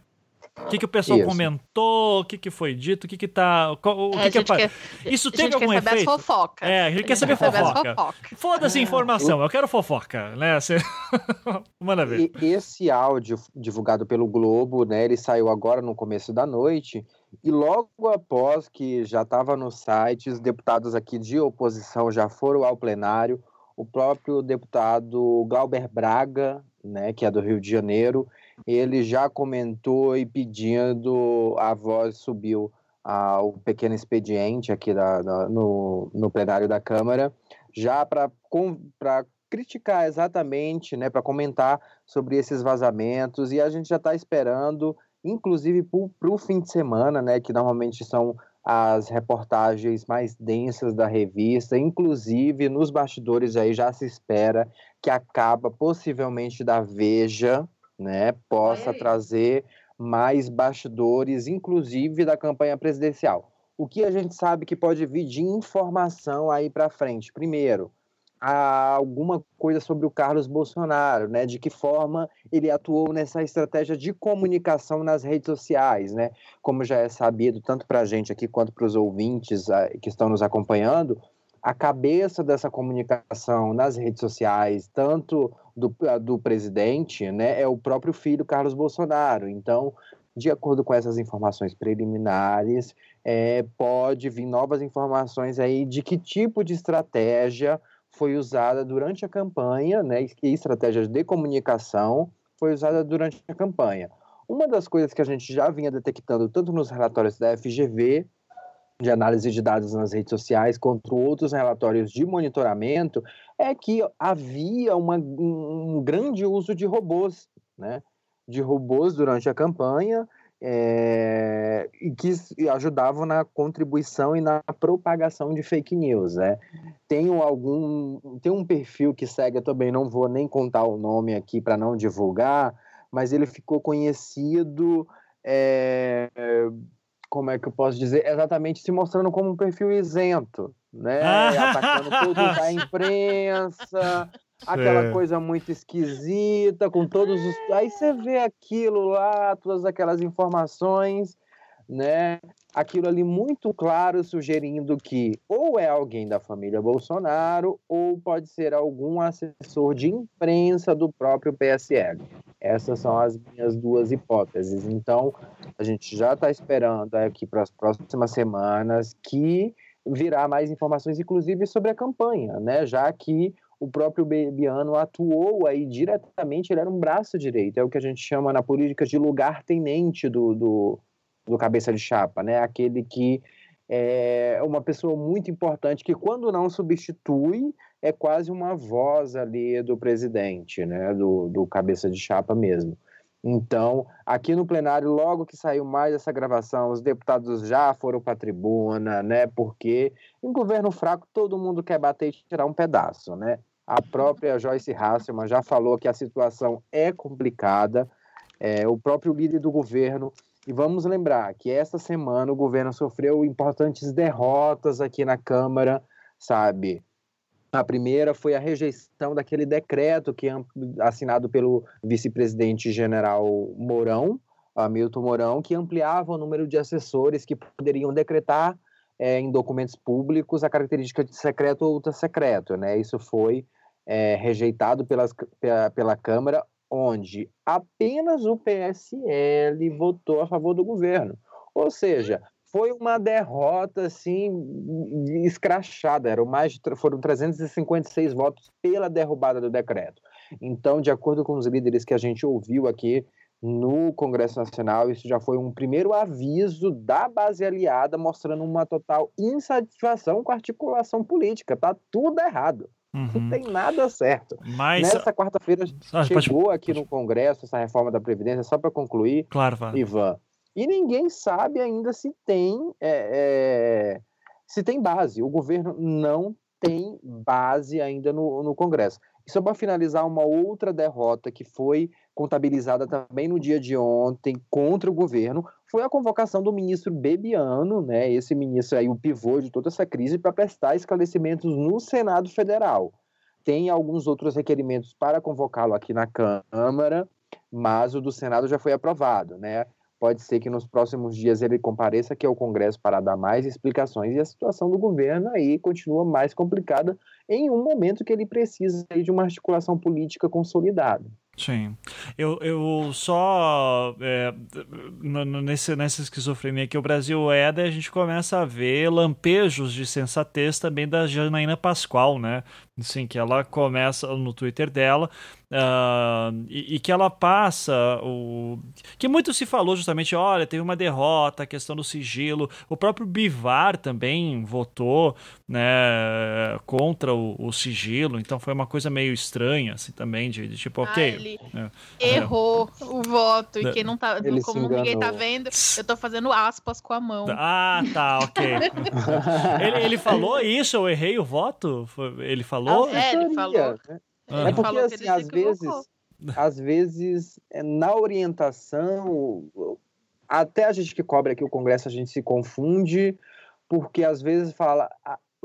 O que, que o pessoal Isso. comentou? O que, que foi dito? O que, que tá. O que, É, a que gente quer, Isso a teve gente algum quer saber efeito? as fofocas. É, a gente quer saber fofoca. fofocas. Foda-se a informação, eu quero fofoca, né? Você... Manda ver. E esse áudio divulgado pelo Globo, né, ele saiu agora no começo da noite, e logo após que já estava no site, os deputados aqui de oposição já foram ao plenário, o próprio deputado Glauber Braga, né, que é do Rio de Janeiro, ele já comentou e pedindo, a voz subiu ao pequeno expediente aqui da, da- no, no plenário da Câmara, já para criticar exatamente, né, para comentar sobre esses vazamentos e a gente já está esperando, inclusive para o fim de semana, né, que normalmente são as reportagens mais densas da revista, inclusive nos bastidores aí já se espera que a capa possivelmente da Veja, né, possa trazer mais bastidores, inclusive da campanha presidencial. O que a gente sabe que pode vir de informação aí para frente? Primeiro, alguma coisa sobre o Carlos Bolsonaro, né? De que forma ele atuou nessa estratégia de comunicação nas redes sociais, né? Como já é sabido tanto para a gente aqui quanto para os ouvintes ah, que estão nos acompanhando, a cabeça dessa comunicação nas redes sociais, tanto do, ah, do presidente, né, é o próprio filho Carlos Bolsonaro. Então, de acordo com essas informações preliminares, é, pode vir novas informações aí de que tipo de estratégia foi usada durante a campanha, né, e estratégias de comunicação foi usada durante a campanha. Uma das coisas que a gente já vinha detectando tanto nos relatórios da FGV, de análise de dados nas redes sociais, quanto outros relatórios de monitoramento, é que havia uma, um grande uso de robôs, né? De robôs durante a campanha, é, e que ajudavam na contribuição e na propagação de fake news, né? Tem algum, tem um perfil que segue, eu também não vou nem contar o nome aqui para não divulgar, mas ele ficou conhecido, é, como é que eu posso dizer, exatamente se mostrando como um perfil isento, né? Atacando todos da imprensa, aquela É. coisa muito esquisita, com todos os. Aí você vê aquilo lá, todas aquelas informações, né? Aquilo ali muito claro, sugerindo que ou é alguém da família Bolsonaro, ou pode ser algum assessor de imprensa do próprio PSL. Essas são as minhas duas hipóteses. Então, a gente já está esperando aqui para as próximas semanas que virá mais informações, inclusive sobre a campanha, né? Já que o próprio Bebiano atuou aí diretamente, ele era um braço direito, é o que a gente chama na política de lugar-tenente do, do, do cabeça de chapa, né? Aquele que é uma pessoa muito importante que, quando não substitui, é quase uma voz ali do presidente, né? Do, do cabeça de chapa mesmo. Então, aqui no plenário, logo que saiu mais essa gravação, os deputados já foram para a tribuna, né? Porque em governo fraco todo mundo quer bater e tirar um pedaço, né? A própria Joyce Hasselman já falou que a situação é complicada. É, o próprio líder do governo e vamos lembrar que essa semana o governo sofreu importantes derrotas aqui na Câmara, sabe? A primeira foi a rejeição daquele decreto que é assinado pelo vice-presidente general Mourão, Hamilton Mourão, que ampliava o número de assessores que poderiam decretar é, em documentos públicos a característica de secreto ou ultra secreto, né? Isso foi é, rejeitado pela, pela Câmara onde apenas o PSL votou a favor do governo. Ou seja, foi uma derrota assim escrachada, eram mais foram 356 votos pela derrubada do decreto. Então, de acordo com os líderes que a gente ouviu aqui no Congresso Nacional, isso já foi um primeiro aviso da base aliada mostrando uma total insatisfação com a articulação política. Tá tudo errado. Uhum. Não tem nada certo. Mas... Nessa quarta-feira chegou pode... aqui no Congresso essa reforma da Previdência, só para concluir, claro, Ivan. E ninguém sabe ainda se tem, é, é, se tem base. O governo não tem base ainda no, no Congresso. E só para finalizar, uma outra derrota que foi contabilizada também no dia de ontem contra o governo foi a convocação do ministro Bebiano, né, esse ministro aí, o pivô de toda essa crise, para prestar esclarecimentos no Senado Federal. Tem alguns outros requerimentos para convocá-lo aqui na Câmara, mas o do Senado já foi aprovado, né? Pode ser que nos próximos dias ele compareça aqui ao Congresso para dar mais explicações e a situação do governo aí continua mais complicada em um momento que ele precisa de uma articulação política consolidada. Sim. Eu, eu só. É, nesse, nessa esquizofrenia que o Brasil é, daí a gente começa a ver lampejos de sensatez também da Janaína Pascoal, né? Assim, que ela começa no Twitter dela uh, e, e, que ela passa o que muito se falou justamente, olha, teve uma derrota, a questão do sigilo, o próprio Bivar também votou, né, contra o, o sigilo, então foi uma coisa meio estranha, assim, também, de, de tipo, ah, ok... Ele é, errou é. o voto, e quem não tá, ele como ninguém tá vendo, eu tô fazendo aspas com a mão. Ah, tá, ok. ele, ele falou isso, eu errei o voto? Ele falou falou? É, ele falou. Né? É porque, assim, às vezes, às vezes, é, na orientação, até a gente que cobre aqui o Congresso, a gente se confunde, porque às vezes fala,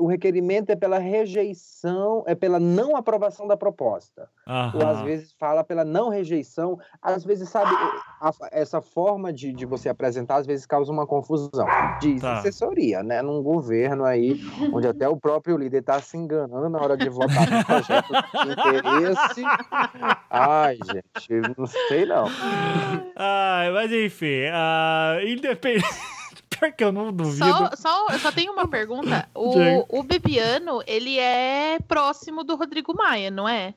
o requerimento é pela rejeição, é pela não aprovação da proposta. Aham. Ou às vezes fala pela não rejeição. Às vezes, sabe, a, essa forma de, de você apresentar, às vezes causa uma confusão. Diz tá. assessoria, né? Num governo aí, onde até o próprio líder está se enganando na hora de votar no projeto de interesse. Ai, gente, não sei não. Ai, mas enfim, uh, independente. Pior que eu não duvido. Só, só, só tenho uma pergunta. O, o Bebiano, ele é próximo do Rodrigo Maia, não é?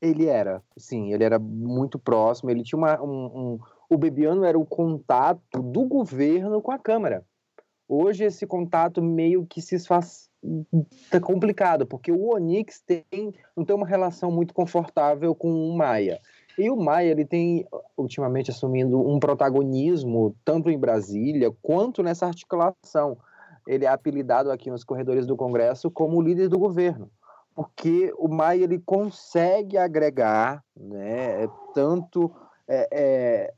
Ele era, sim, ele era muito próximo. Ele tinha uma, um, um, o Bebiano era o contato do governo com a Câmara. Hoje esse contato meio que se faz tá complicado, porque o Onix tem, não tem uma relação muito confortável com o Maia. E o Maia ele tem ultimamente assumindo um protagonismo tanto em Brasília quanto nessa articulação. Ele é apelidado aqui nos corredores do Congresso como líder do governo, porque o Maia ele consegue agregar, né, tanto é, é,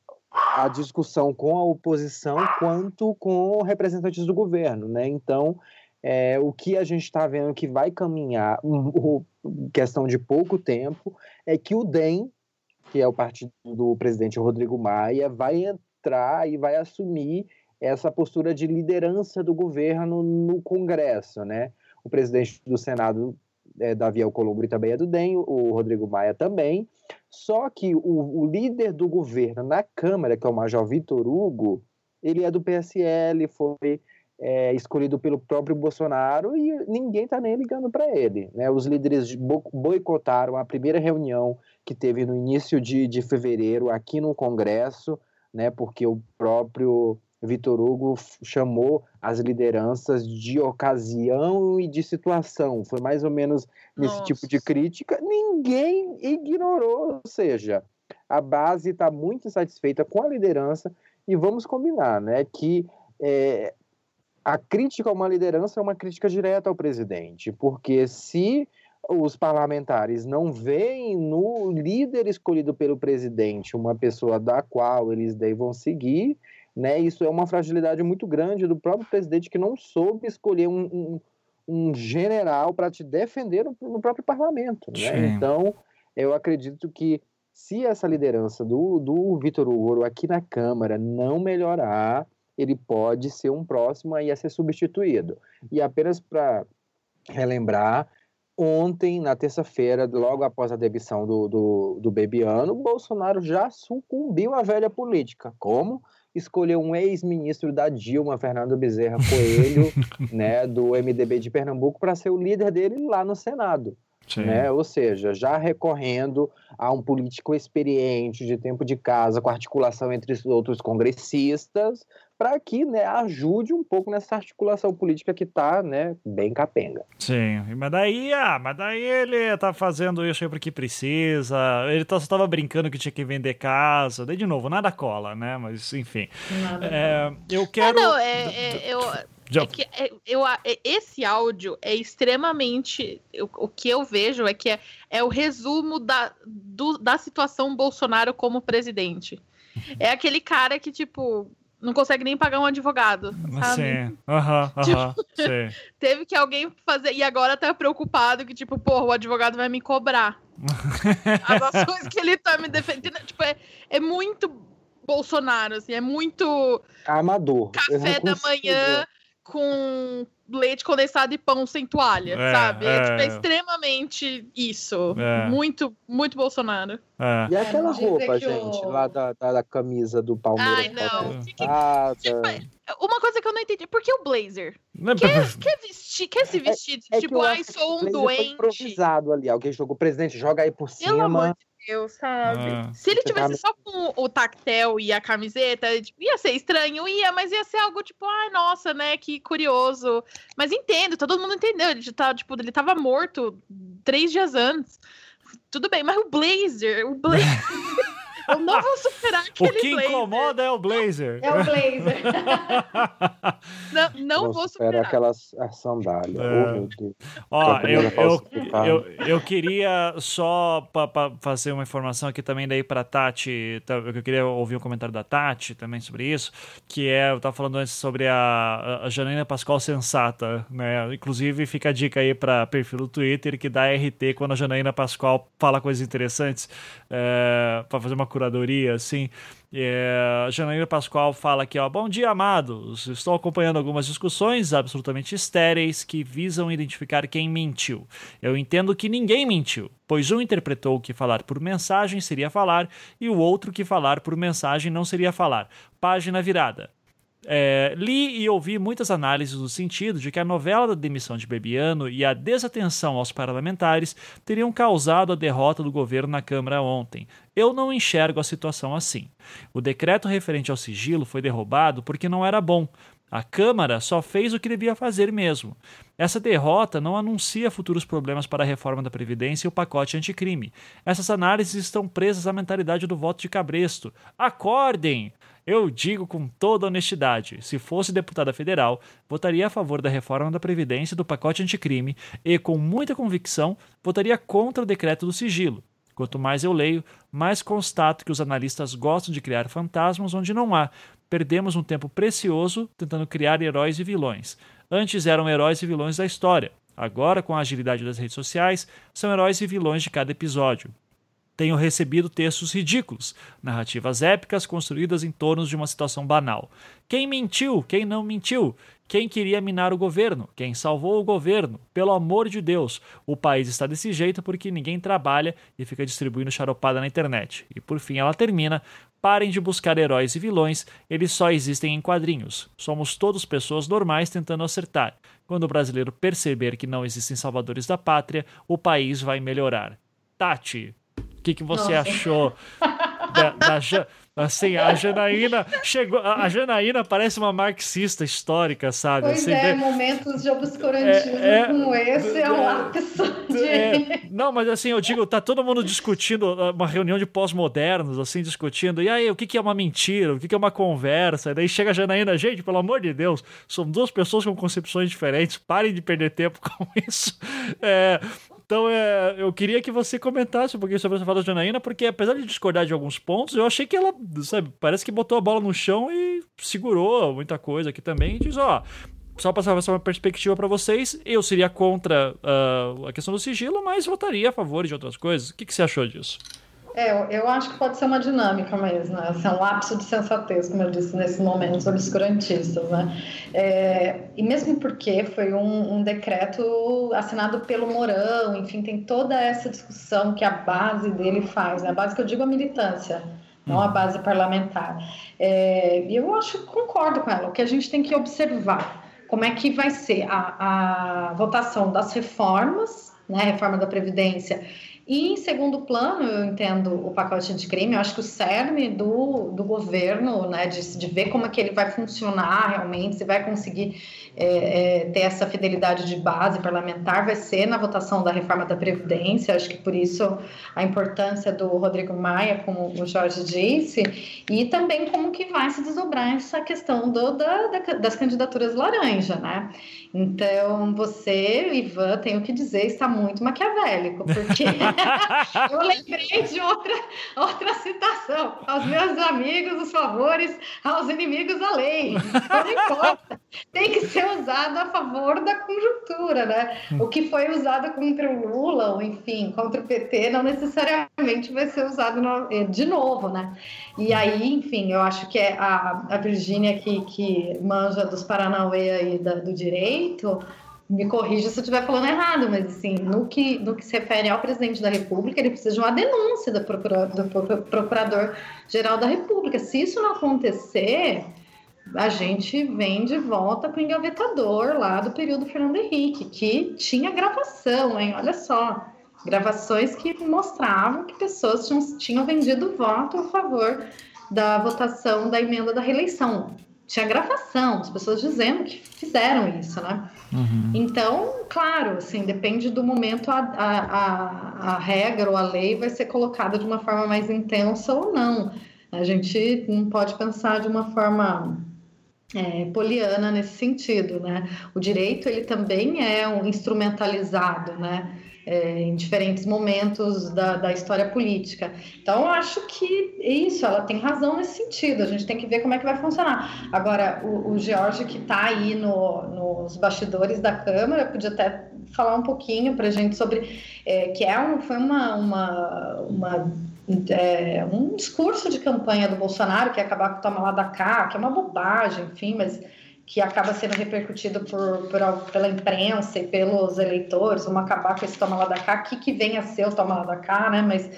a discussão com a oposição quanto com representantes do governo, né? Então é, o que a gente está vendo que vai caminhar, um, questão de pouco tempo, é que o DEM que é o partido do presidente Rodrigo Maia, vai entrar e vai assumir essa postura de liderança do governo no Congresso, né? O presidente do Senado, é, Davi Alcolumbre, também é do DEM, o Rodrigo Maia também. Só que o, o líder do governo na Câmara, que é o Major Vitor Hugo, ele é do PSL, foi é, escolhido pelo próprio Bolsonaro e ninguém está nem ligando para ele. Né? Os líderes boicotaram a primeira reunião que teve no início de, de fevereiro aqui no Congresso, né, porque o próprio Vitor Hugo chamou as lideranças de ocasião e de situação. Foi mais ou menos nesse Nossa. tipo de crítica. Ninguém ignorou, ou seja, a base está muito insatisfeita com a liderança e vamos combinar, né, que é, a crítica a uma liderança é uma crítica direta ao presidente, porque se os parlamentares não veem no líder escolhido pelo presidente uma pessoa da qual eles devam seguir, né, isso é uma fragilidade muito grande do próprio presidente que não soube escolher um, um, um general para te defender no, no, próprio parlamento. Né? Então, eu acredito que se essa liderança do, do Vitor Hugo aqui na Câmara não melhorar, ele pode ser um próximo aí a ser substituído. E apenas para relembrar, ontem, na terça-feira, logo após a demissão do, do, do Bebiano, Bolsonaro já sucumbiu à velha política. Como? Escolheu um ex-ministro da Dilma, Fernando Bezerra Coelho, né, do MDB de Pernambuco, para ser o líder dele lá no Senado. Né? Ou seja, já recorrendo a um político experiente de tempo de casa, com articulação entre os outros congressistas, para que né, ajude um pouco nessa articulação política que está né, bem capenga. Sim, mas daí, ah, mas daí ele tá fazendo isso aí porque precisa, ele só estava brincando que tinha que vender casa, daí de novo, nada cola, né? Mas enfim. Nada. É, eu quero. Ah, não, é, é, eu é que é, eu, é, esse áudio é extremamente. Eu, o que eu vejo é que é, é o resumo da, do, da situação Bolsonaro como presidente. É aquele cara que, tipo, não consegue nem pagar um advogado, sabe? Sim, aham, uh aham, -huh, uh -huh. sim. Teve que alguém fazer, e agora tá preocupado que, tipo, porra, o advogado vai me cobrar. As ações que ele tá me defendendo, tipo, é, é muito Bolsonaro, assim, é muito... Amador. Café da manhã com leite condensado e pão sem toalha, é, sabe? É, tipo, é, extremamente isso. É. Muito, muito Bolsonaro. É. E aquela roupa, gente, o... lá da, da, da, camisa do Palmeiras? Ai, não. Que, tipo, uma coisa que eu não entendi, por que o blazer? Quer, quer, vestir, quer se é, vestir, é, tipo, ai, sou um doente. improvisado ali, alguém jogou, o presidente joga aí por Pelo cima. Amor de Deus, sabe? Ah. Se ele tivesse só com o tactel e a camiseta, tipo, ia ser estranho, ia, mas ia ser algo tipo, ai, nossa, né, que curioso. Mas entendo, todo mundo entendeu. Ele, tá, tipo, ele tava morto três dias antes. Tudo bem, mas o Blazer, o Blazer. Eu não vou superar aquele O que blazer. incomoda é o blazer. É o blazer. não, não, vou superar. aquela sandália. É. Oh, Ó, eu, eu, eu, eu, queria só para fazer uma informação aqui também daí para Tati, tá, eu queria ouvir um comentário da Tati também sobre isso, que é, eu tava falando antes sobre a, a Janaína Pascoal sensata, né? Inclusive fica a dica aí para perfil do Twitter que dá RT quando a Janaína Pascoal fala coisas interessantes, é, para fazer uma curadoria, assim. É, Janaína Pascoal fala aqui, ó, bom dia, amados. Estou acompanhando algumas discussões absolutamente estéreis que visam identificar quem mentiu. Eu entendo que ninguém mentiu, pois um interpretou que falar por mensagem seria falar e o outro que falar por mensagem não seria falar. Página virada. É, li e ouvi muitas análises no sentido de que a novela da demissão de Bebiano e a desatenção aos parlamentares teriam causado a derrota do governo na Câmara ontem. Eu não enxergo a situação assim. O decreto referente ao sigilo foi derrubado porque não era bom. A Câmara só fez o que devia fazer mesmo. Essa derrota não anuncia futuros problemas para a reforma da Previdência e o pacote anticrime. Essas análises estão presas à mentalidade do voto de cabresto. Acordem! Eu digo com toda honestidade: se fosse deputada federal, votaria a favor da reforma da Previdência do pacote anticrime e, com muita convicção, votaria contra o decreto do sigilo. Quanto mais eu leio, mais constato que os analistas gostam de criar fantasmas onde não há. Perdemos um tempo precioso tentando criar heróis e vilões. Antes eram heróis e vilões da história. Agora, com a agilidade das redes sociais, são heróis e vilões de cada episódio tenho recebido textos ridículos, narrativas épicas construídas em torno de uma situação banal. Quem mentiu? Quem não mentiu? Quem queria minar o governo? Quem salvou o governo? Pelo amor de Deus, o país está desse jeito porque ninguém trabalha e fica distribuindo charopada na internet. E por fim ela termina: parem de buscar heróis e vilões, eles só existem em quadrinhos. Somos todos pessoas normais tentando acertar. Quando o brasileiro perceber que não existem salvadores da pátria, o país vai melhorar. Tati, que, que você Nossa. achou da, da, Assim, a Janaína chegou. A Janaína parece uma marxista histórica, sabe? Pois assim, é, momentos de obscurantismo é, é, como esse é um ápice de... é, Não, mas assim, eu digo, tá todo mundo discutindo, uh, uma reunião de pós-modernos, assim, discutindo. E aí, o que, que é uma mentira? O que, que é uma conversa? E daí chega a Janaína, gente, pelo amor de Deus, são duas pessoas com concepções diferentes, parem de perder tempo com isso. É, então, é, eu queria que você comentasse um pouquinho sobre essa fala da Janaína, porque apesar de discordar de alguns pontos, eu achei que ela, sabe, parece que botou a bola no chão e segurou muita coisa aqui também. E diz: ó, só passar uma perspectiva para vocês, eu seria contra uh, a questão do sigilo, mas votaria a favor de outras coisas. O que, que você achou disso? É, eu acho que pode ser uma dinâmica mesmo, né? Assim, um lapso de sensatez, como eu disse, nesses momentos obscurantistas, né? É, e mesmo porque foi um, um, decreto assinado pelo Mourão, enfim, tem toda essa discussão que a base dele faz, né? A base que eu digo a militância, não a uhum. base parlamentar. É, eu acho, concordo com ela, o que a gente tem que observar, como é que vai ser a, a votação das reformas, né? Reforma da Previdência e em segundo plano, eu entendo o pacote de crime, eu acho que o cerne do, do governo, né, de, de ver como é que ele vai funcionar realmente, se vai conseguir é, é, ter essa fidelidade de base parlamentar, vai ser na votação da reforma da Previdência, acho que por isso a importância do Rodrigo Maia, como o Jorge disse, e também como que vai se desdobrar essa questão do, da, da, das candidaturas laranja, né? Então, você, Ivan, tenho que dizer, está muito maquiavélico, porque eu lembrei de outra, outra citação. Aos meus amigos, os favores, aos inimigos, a lei. Não importa. Tem que ser usado a favor da conjuntura, né? O que foi usado contra o Lula, ou enfim, contra o PT, não necessariamente vai ser usado no, eh, de novo, né? E aí, enfim, eu acho que é a, a Virgínia que, que manja dos Paranauê aí da, do direito, me corrija se eu estiver falando errado, mas assim, no que, no que se refere ao presidente da República, ele precisa de uma denúncia do, procura, do Procurador-Geral da República. Se isso não acontecer, a gente vem de volta para o engavetador lá do período Fernando Henrique, que tinha gravação, hein? Olha só gravações que mostravam que pessoas tinham, tinham vendido voto a favor da votação da emenda da reeleição. Tinha gravação, as pessoas dizendo que fizeram isso, né? Uhum. Então, claro, assim, depende do momento, a, a, a, a regra ou a lei vai ser colocada de uma forma mais intensa ou não. A gente não pode pensar de uma forma é, poliana nesse sentido, né? O direito ele também é um instrumentalizado, né? É, em diferentes momentos da, da história política. Então, acho que isso, ela tem razão nesse sentido. A gente tem que ver como é que vai funcionar. Agora, o, o George, que está aí no, nos bastidores da Câmara, podia até falar um pouquinho para a gente sobre é, que é um, foi uma, uma, uma é, um discurso de campanha do Bolsonaro que ia acabar com o toma lá da cá, que é uma bobagem, enfim, mas que acaba sendo repercutido por, por, pela imprensa e pelos eleitores, vamos acabar com esse toma lá da cá, que, que vem a ser o toma lá da cá, né? Mas,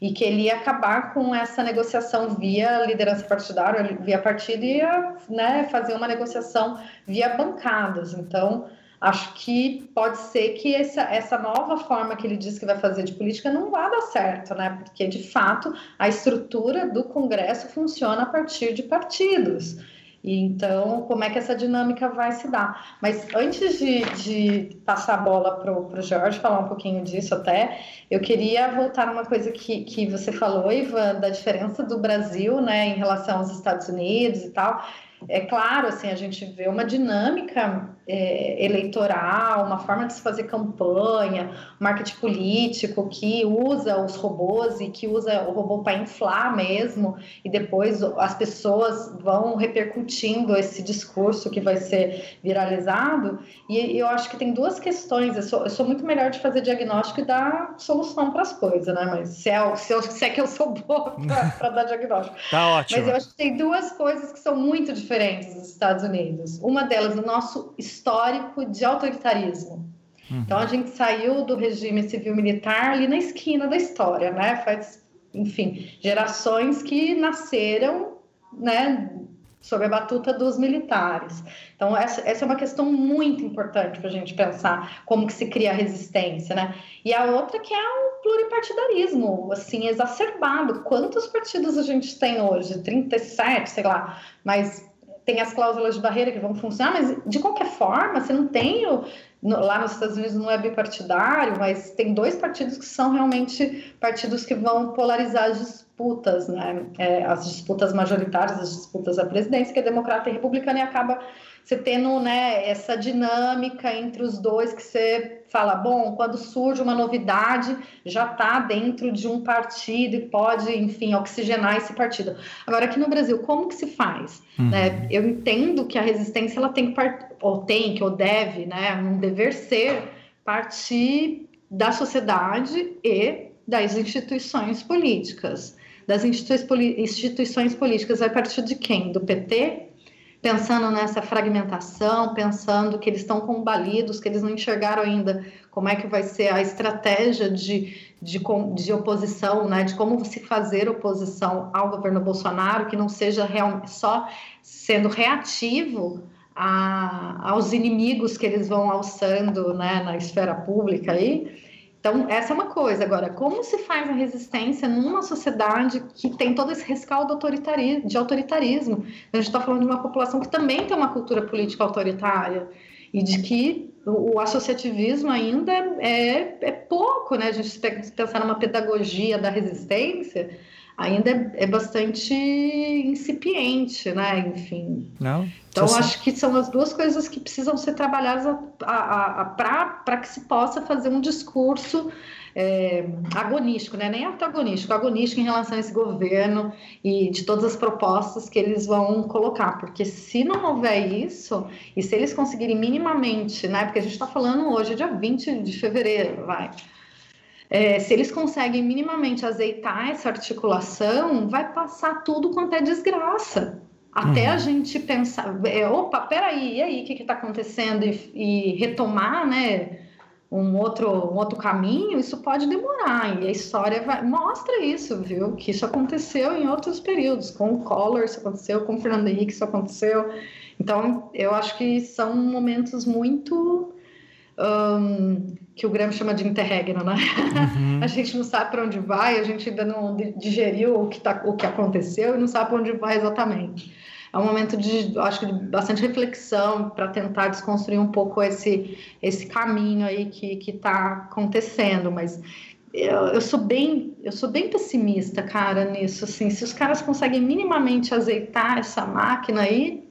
e que ele ia acabar com essa negociação via liderança partidária, via partido, e ia né, fazer uma negociação via bancadas. Então, acho que pode ser que essa, essa nova forma que ele diz que vai fazer de política não vá dar certo, né? Porque, de fato, a estrutura do Congresso funciona a partir de partidos. E então, como é que essa dinâmica vai se dar? Mas antes de, de passar a bola para o Jorge falar um pouquinho disso até, eu queria voltar numa coisa que, que você falou, Ivan, da diferença do Brasil né, em relação aos Estados Unidos e tal. É claro, assim, a gente vê uma dinâmica é, eleitoral, uma forma de se fazer campanha, marketing político que usa os robôs e que usa o robô para inflar mesmo, e depois as pessoas vão repercutindo esse discurso que vai ser viralizado. E eu acho que tem duas questões. Eu sou, eu sou muito melhor de fazer diagnóstico e dar solução para as coisas, né? Mas se é, se, eu, se é que eu sou boa para dar diagnóstico. Tá ótimo. Mas eu acho que tem duas coisas que são muito diferentes nos Estados Unidos. Uma delas, o nosso histórico de autoritarismo. Uhum. Então a gente saiu do regime civil-militar ali na esquina da história, né? Faz, enfim, gerações que nasceram, né? Sob a batuta dos militares. Então, essa, essa é uma questão muito importante para a gente pensar como que se cria a resistência, né? E a outra que é um pluripartidarismo, assim, exacerbado. Quantos partidos a gente tem hoje? 37, sei lá, mas tem as cláusulas de barreira que vão funcionar, mas de qualquer forma, você não tem o, no, lá nos Estados Unidos não é bipartidário, mas tem dois partidos que são realmente partidos que vão polarizar as disputas, né? É, as disputas majoritárias, as disputas à presidência, que é democrata e republicana, e acaba você tendo né, essa dinâmica entre os dois que você fala, bom, quando surge uma novidade, já está dentro de um partido e pode, enfim, oxigenar esse partido. Agora, aqui no Brasil, como que se faz? Uhum. Né? Eu entendo que a resistência ela tem que, ou tem que, ou deve, né, um dever ser, partir da sociedade e das instituições políticas. Das instituições políticas vai partir de quem? Do PT? Pensando nessa fragmentação, pensando que eles estão combalidos, que eles não enxergaram ainda como é que vai ser a estratégia de, de, de oposição, né, de como se fazer oposição ao governo Bolsonaro, que não seja real, só sendo reativo a, aos inimigos que eles vão alçando né, na esfera pública aí. Então, essa é uma coisa. Agora, como se faz a resistência numa sociedade que tem todo esse rescaldo de autoritarismo? A gente está falando de uma população que também tem uma cultura política autoritária e de que o associativismo ainda é, é pouco, né? A gente pensar numa pedagogia da resistência, ainda é, é bastante incipiente, né? Enfim. Não. Então, acho que são as duas coisas que precisam ser trabalhadas para que se possa fazer um discurso é, agonístico, né? nem antagonístico, agonístico em relação a esse governo e de todas as propostas que eles vão colocar, porque se não houver isso, e se eles conseguirem minimamente, né? porque a gente está falando hoje, dia 20 de fevereiro, vai é, se eles conseguem minimamente azeitar essa articulação, vai passar tudo quanto é desgraça. Até uhum. a gente pensar, é, opa, peraí, e aí, o que está acontecendo? E, e, retomar, né, um outro, um outro caminho, isso pode demorar. E a história vai, mostra isso, viu? Que isso aconteceu em outros períodos. Com o Collor, isso aconteceu, com o Fernando Henrique, isso aconteceu. Então, eu acho que são momentos muito um, que o Graham chama de interregno, né? Uhum. a gente não sabe para onde vai, a gente ainda não digeriu o que, tá, o que aconteceu e não sabe para onde vai exatamente. É um momento de, acho que de bastante reflexão para tentar desconstruir um pouco esse, esse caminho aí que está acontecendo, mas eu, eu, sou bem eu sou bem pessimista, cara, nisso. Assim, se os caras conseguem minimamente azeitar essa máquina aí,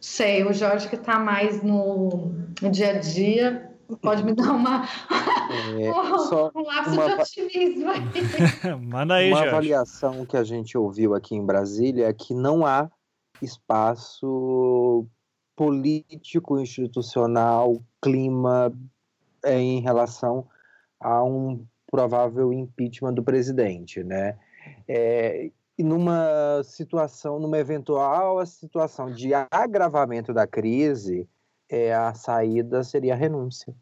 sei, o Jorge que está mais no, no dia a dia pode me dar uma é, um, um lapso uma, de otimismo aí. Manda aí, Uma Jorge. avaliação que a gente ouviu aqui em Brasília é que não há espaço político, institucional, clima é, em relação a um provável impeachment do presidente, né? É, e numa situação, numa eventual situação de agravamento da crise, é, a saída seria a renúncia.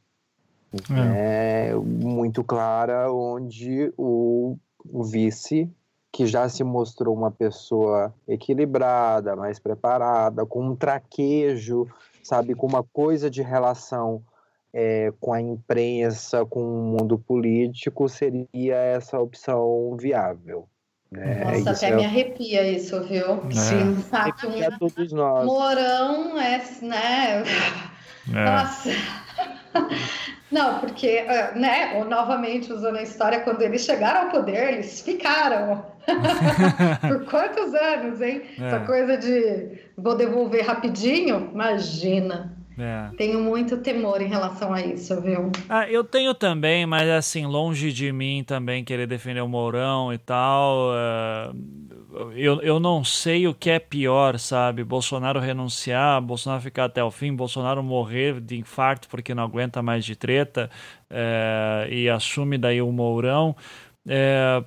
É. é muito clara, onde o, o vice, que já se mostrou uma pessoa equilibrada, mais preparada, com um traquejo, sabe, com uma coisa de relação é, com a imprensa, com o mundo político, seria essa opção viável. É, Nossa, até é... me arrepia isso, viu? É. Sim, sabe? Um todos nós. Morão é, né? É. Nossa. Não, porque, é, né, novamente usando a história, quando eles chegaram ao poder, eles ficaram. Por quantos anos, hein? É. Essa coisa de vou devolver rapidinho, imagina. É. Tenho muito temor em relação a isso, viu? Ah, eu tenho também, mas assim, longe de mim também querer defender o Mourão e tal. Uh, eu, eu não sei o que é pior, sabe? Bolsonaro renunciar, Bolsonaro ficar até o fim, Bolsonaro morrer de infarto porque não aguenta mais de treta uh, e assume daí o Mourão. Uh,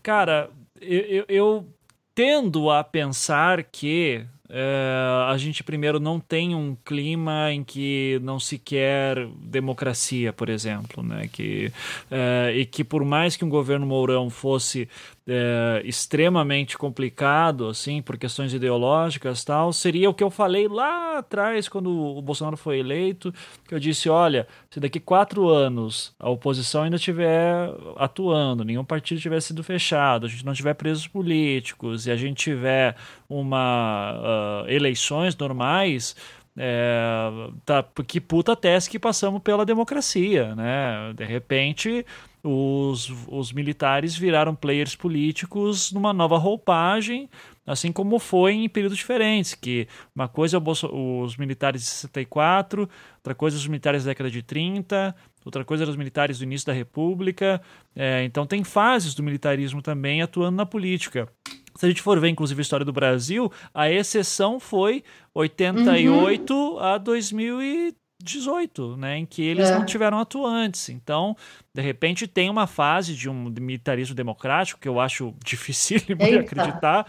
cara, eu, eu, eu tendo a pensar que é, a gente primeiro não tem um clima em que não se quer democracia, por exemplo, né? Que, é, e que por mais que um governo Mourão fosse é, extremamente complicado, assim, por questões ideológicas tal, seria o que eu falei lá atrás, quando o Bolsonaro foi eleito, que eu disse, olha, se daqui quatro anos a oposição ainda estiver atuando, nenhum partido tiver sido fechado, a gente não tiver presos políticos e a gente tiver uma uh, eleições normais, é, tá, que puta teste que passamos pela democracia, né? De repente, os, os militares viraram players políticos numa nova roupagem, assim como foi em períodos diferentes, que uma coisa é os militares de 64, outra coisa é os militares da década de 30, outra coisa eram os militares do início da República, é, então tem fases do militarismo também atuando na política. Se a gente for ver, inclusive, a história do Brasil, a exceção foi 88 uhum. a 2018, né, em que eles é. não tiveram atuantes. Então, de repente, tem uma fase de um militarismo democrático que eu acho difícil de acreditar,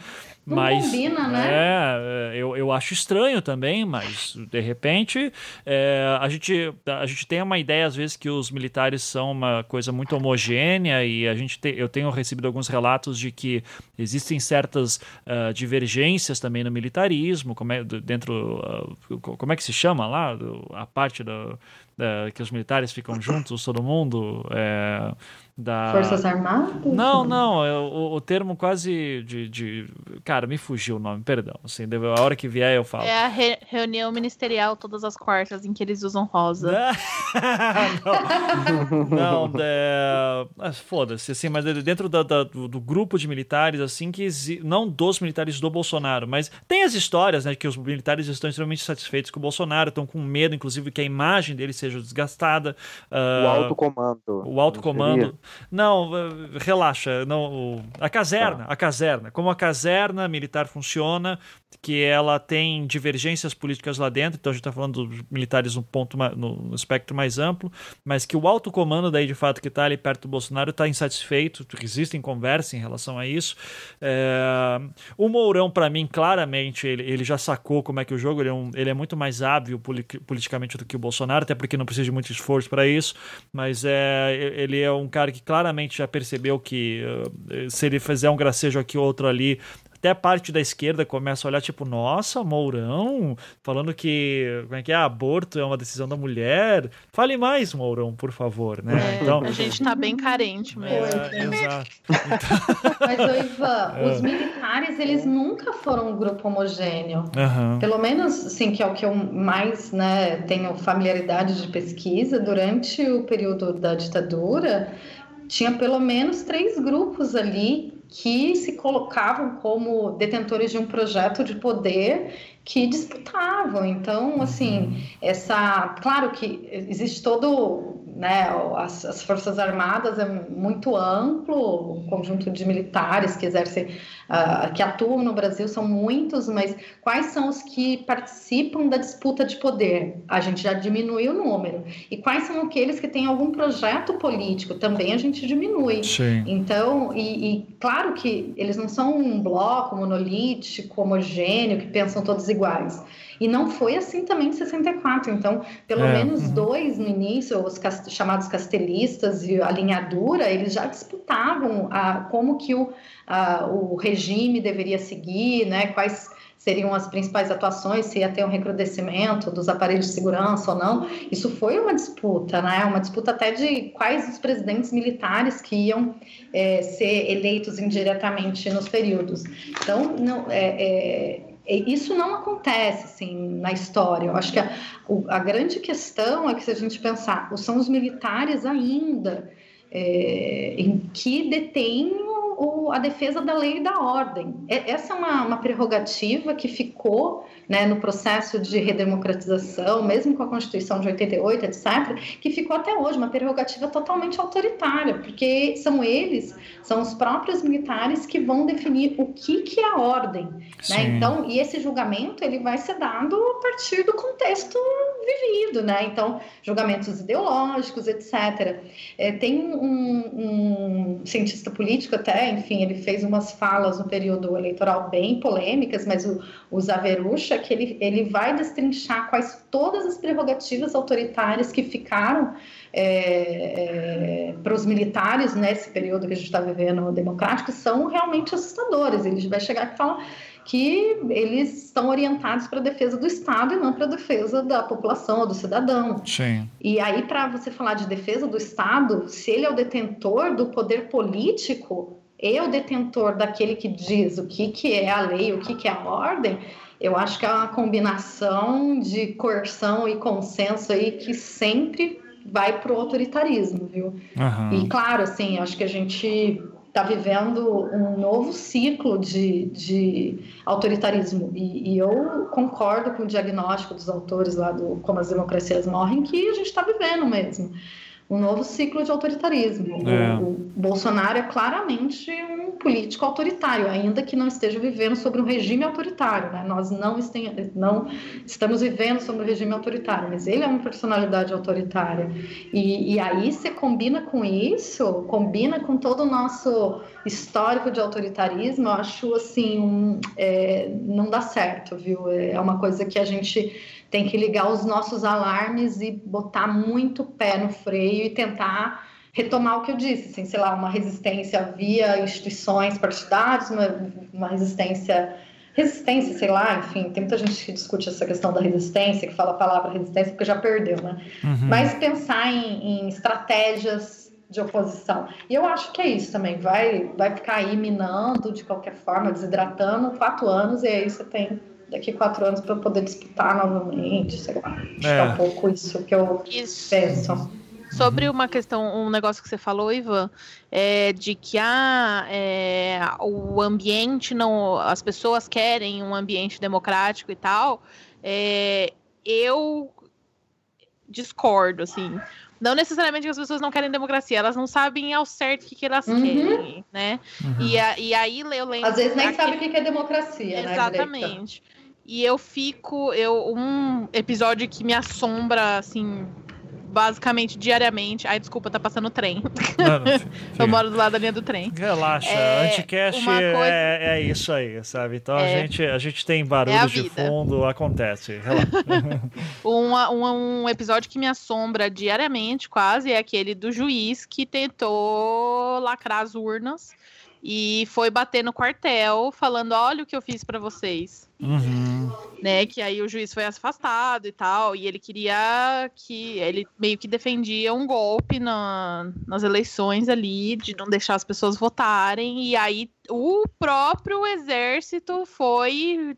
não mas combina, né? É, eu, eu acho estranho também, mas de repente é, a, gente, a gente tem uma ideia, às vezes, que os militares são uma coisa muito homogênea e a gente te, eu tenho recebido alguns relatos de que existem certas uh, divergências também no militarismo, como é, dentro. Uh, como é que se chama lá? A parte da, da, que os militares ficam juntos, todo mundo. É, da... Forças Armadas? Não, não, é o, o termo quase de, de, Cara, me fugiu o nome, perdão. Assim, a hora que vier eu falo. É a re reunião ministerial todas as quartas em que eles usam rosa. não, não é... foda-se, assim, mas dentro da, da, do, do, grupo de militares, assim, que não dos militares do Bolsonaro, mas tem as histórias, né, que os militares estão extremamente satisfeitos com o Bolsonaro, estão com medo, inclusive, que a imagem dele seja desgastada. Uh, o alto comando. O alto comando. Não, relaxa. Não, a caserna, tá. a caserna. Como a caserna militar funciona, que ela tem divergências políticas lá dentro, então a gente está falando dos militares no ponto no espectro mais amplo, mas que o alto comando daí de fato que está ali perto do Bolsonaro está insatisfeito, existem conversas em relação a isso. É... O Mourão, para mim, claramente, ele, ele já sacou como é que o jogo, ele é, um, ele é muito mais hábil politicamente do que o Bolsonaro, até porque não precisa de muito esforço para isso, mas é, ele é um cara que claramente já percebeu que uh, se ele fizer um gracejo aqui ou outro ali, até a parte da esquerda começa a olhar, tipo, nossa, Mourão, falando que como é que é, aborto é uma decisão da mulher. Fale mais, Mourão, por favor, né? É, então, a gente tá bem carente mesmo. É, exato. Mas, ô Ivan, é. os militares, eles nunca foram um grupo homogêneo. Uhum. Pelo menos, assim, que é o que eu mais né, tenho familiaridade de pesquisa, durante o período da ditadura, tinha pelo menos três grupos ali que se colocavam como detentores de um projeto de poder que disputavam. Então, assim, uhum. essa, claro que existe todo né, as, as, Forças Armadas é muito amplo, o conjunto de militares que exercem, uh, que atuam no Brasil são muitos, mas quais são os que participam da disputa de poder? A gente já diminui o número. E quais são aqueles que têm algum projeto político? Também a gente diminui. Sim. Então, e, e claro que eles não são um bloco monolítico, homogêneo, que pensam todos iguais. E não foi assim também em 64. Então, pelo é. menos uhum. dois no início, os chamados castelistas e a linhadura, eles já disputavam a, como que o, a, o regime deveria seguir, né? quais seriam as principais atuações, se ia ter um recrudescimento dos aparelhos de segurança ou não. Isso foi uma disputa, né? Uma disputa até de quais os presidentes militares que iam é, ser eleitos indiretamente nos períodos. Então, não, é, é isso não acontece assim na história. Eu acho que a, a grande questão é que se a gente pensar, são os militares ainda é, em que detêm o, a defesa da lei e da ordem. Essa é uma, uma prerrogativa que ficou né, no processo de redemocratização, mesmo com a Constituição de 88, etc., que ficou até hoje uma prerrogativa totalmente autoritária, porque são eles, são os próprios militares que vão definir o que, que é a ordem. Né? Então, e esse julgamento ele vai ser dado a partir do contexto vivido, né? Então, julgamentos ideológicos, etc. É, tem um, um cientista político até, enfim, enfim, ele fez umas falas no período eleitoral bem polêmicas, mas o, o Zaverucha, que ele, ele vai destrinchar quais todas as prerrogativas autoritárias que ficaram é, é, para os militares nesse período que a gente está vivendo democrático são realmente assustadores. Ele vai chegar e falar que eles estão orientados para a defesa do Estado e não para a defesa da população ou do cidadão. Sim. E aí, para você falar de defesa do Estado, se ele é o detentor do poder político e o detentor daquele que diz o que, que é a lei, o que, que é a ordem, eu acho que é uma combinação de coerção e consenso aí que sempre vai para o autoritarismo, viu? Uhum. E claro, assim, acho que a gente está vivendo um novo ciclo de, de autoritarismo. E, e, eu concordo com o diagnóstico dos autores lá do Como as Democracias Morrem, que a gente está vivendo mesmo um novo ciclo de autoritarismo. É. O, Bolsonaro é claramente político autoritário, ainda que não esteja vivendo sobre um regime autoritário. Né? Nós não, este, não estamos vivendo sobre um regime autoritário, mas ele é uma personalidade autoritária. E, e aí você combina com isso, combina com todo o nosso histórico de autoritarismo, eu acho assim, um, é, não dá certo, viu? É uma coisa que a gente tem que ligar os nossos alarmes e botar muito pé no freio e tentar retomar o que eu disse, assim, sei lá, uma resistência via instituições partidárias, uma, uma resistência resistência, sei lá, enfim, tem muita gente que discute essa questão da resistência, que fala a palavra resistência porque já perdeu, né? Uhum. Mas pensar em, em, estratégias de oposição. E eu acho que é isso também, vai, vai ficar aí minando de qualquer forma, desidratando quatro anos, e aí você tem daqui quatro anos para poder disputar novamente, sei lá. Acho é. que é um pouco isso que eu isso. penso. Sobre uma questão, um negócio que você falou, Ivan, é de que ah, é, o ambiente não. As pessoas querem um ambiente democrático e tal. É, eu discordo, assim. Não necessariamente que as pessoas não querem democracia, elas não sabem ao certo o que, que elas uhum. querem, né? Uhum. E, a, e aí eu lembro. Às vezes nem aquele... sabe o que é democracia, Exatamente. Né, e eu fico. Eu, um episódio que me assombra, assim, basicamente diariamente. Ai, desculpa, tá passando trem. eu moro do lado da linha do trem. Relaxa, é, Anticast coisa... é, é isso aí, sabe? Então é, a, gente, a gente tem barulho é de fundo, acontece. um, um episódio que me assombra diariamente, quase, é aquele do juiz que tentou lacrar as urnas e foi bater no quartel falando: olha o que eu fiz para vocês. Uhum. Né, que aí o juiz foi afastado e tal, e ele queria que ele meio que defendia um golpe na, nas eleições ali, de não deixar as pessoas votarem, e aí o próprio exército foi,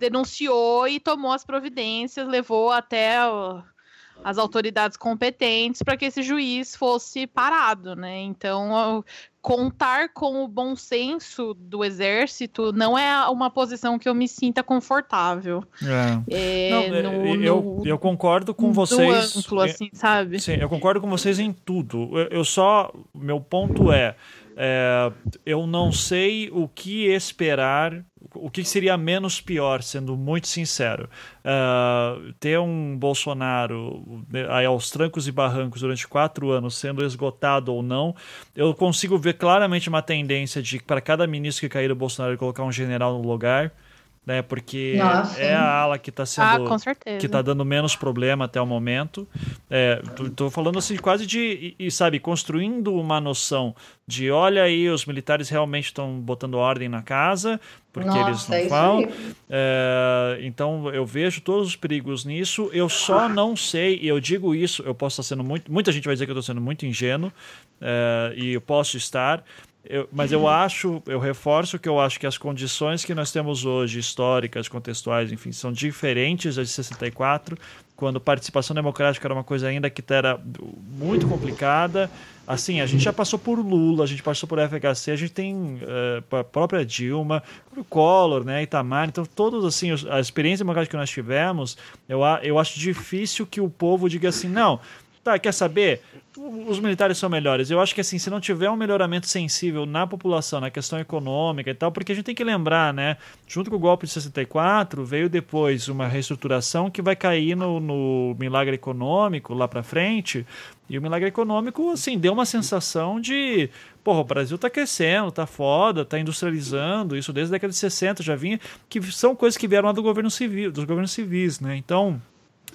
denunciou e tomou as providências, levou até o, as autoridades competentes para que esse juiz fosse parado, né? Então, contar com o bom senso do exército não é uma posição que eu me sinta confortável. É. é não, é, no, eu, no, eu concordo com vocês. Amplo, assim, sabe? Sim, eu concordo com vocês em tudo. Eu, eu só. Meu ponto é, é. Eu não sei o que esperar o que seria menos pior, sendo muito sincero? Uh, ter um Bolsonaro né, aí aos trancos e barrancos durante quatro anos sendo esgotado ou não, eu consigo ver claramente uma tendência de para cada ministro que cair o Bolsonaro colocar um general no lugar né? Porque Nossa. é a ala que está sendo ah, que está dando menos problema até o momento. É, tô, falando assim quase de e, sabe construindo uma noção de olha aí os militares realmente estão botando ordem na casa porque Nossa, eles não falam. É, então eu vejo todos os perigos nisso. Eu só não sei e eu digo isso. Eu posso estar sendo muito muita gente vai dizer que eu estou sendo muito ingênuo é, e eu posso estar eu, mas eu acho, eu reforço que eu acho que as condições que nós temos hoje, históricas, contextuais, enfim, são diferentes das de 64, quando participação democrática era uma coisa ainda que era muito complicada. Assim, a gente já passou por Lula, a gente passou por FHC, a gente tem uh, a própria Dilma, o Collor, né, Itamar, então todos assim, a experiência democrática que nós tivemos, eu, eu acho difícil que o povo diga assim, não, tá, quer saber? Os militares são melhores. Eu acho que assim, se não tiver um melhoramento sensível na população, na questão econômica e tal, porque a gente tem que lembrar, né? Junto com o golpe de 64, veio depois uma reestruturação que vai cair no, no milagre econômico lá para frente. E o milagre econômico, assim, deu uma sensação de porra, o Brasil tá crescendo, tá foda, tá industrializando, isso desde a década de 60 já vinha, que são coisas que vieram lá do governo civil, dos governos civis, né? Então,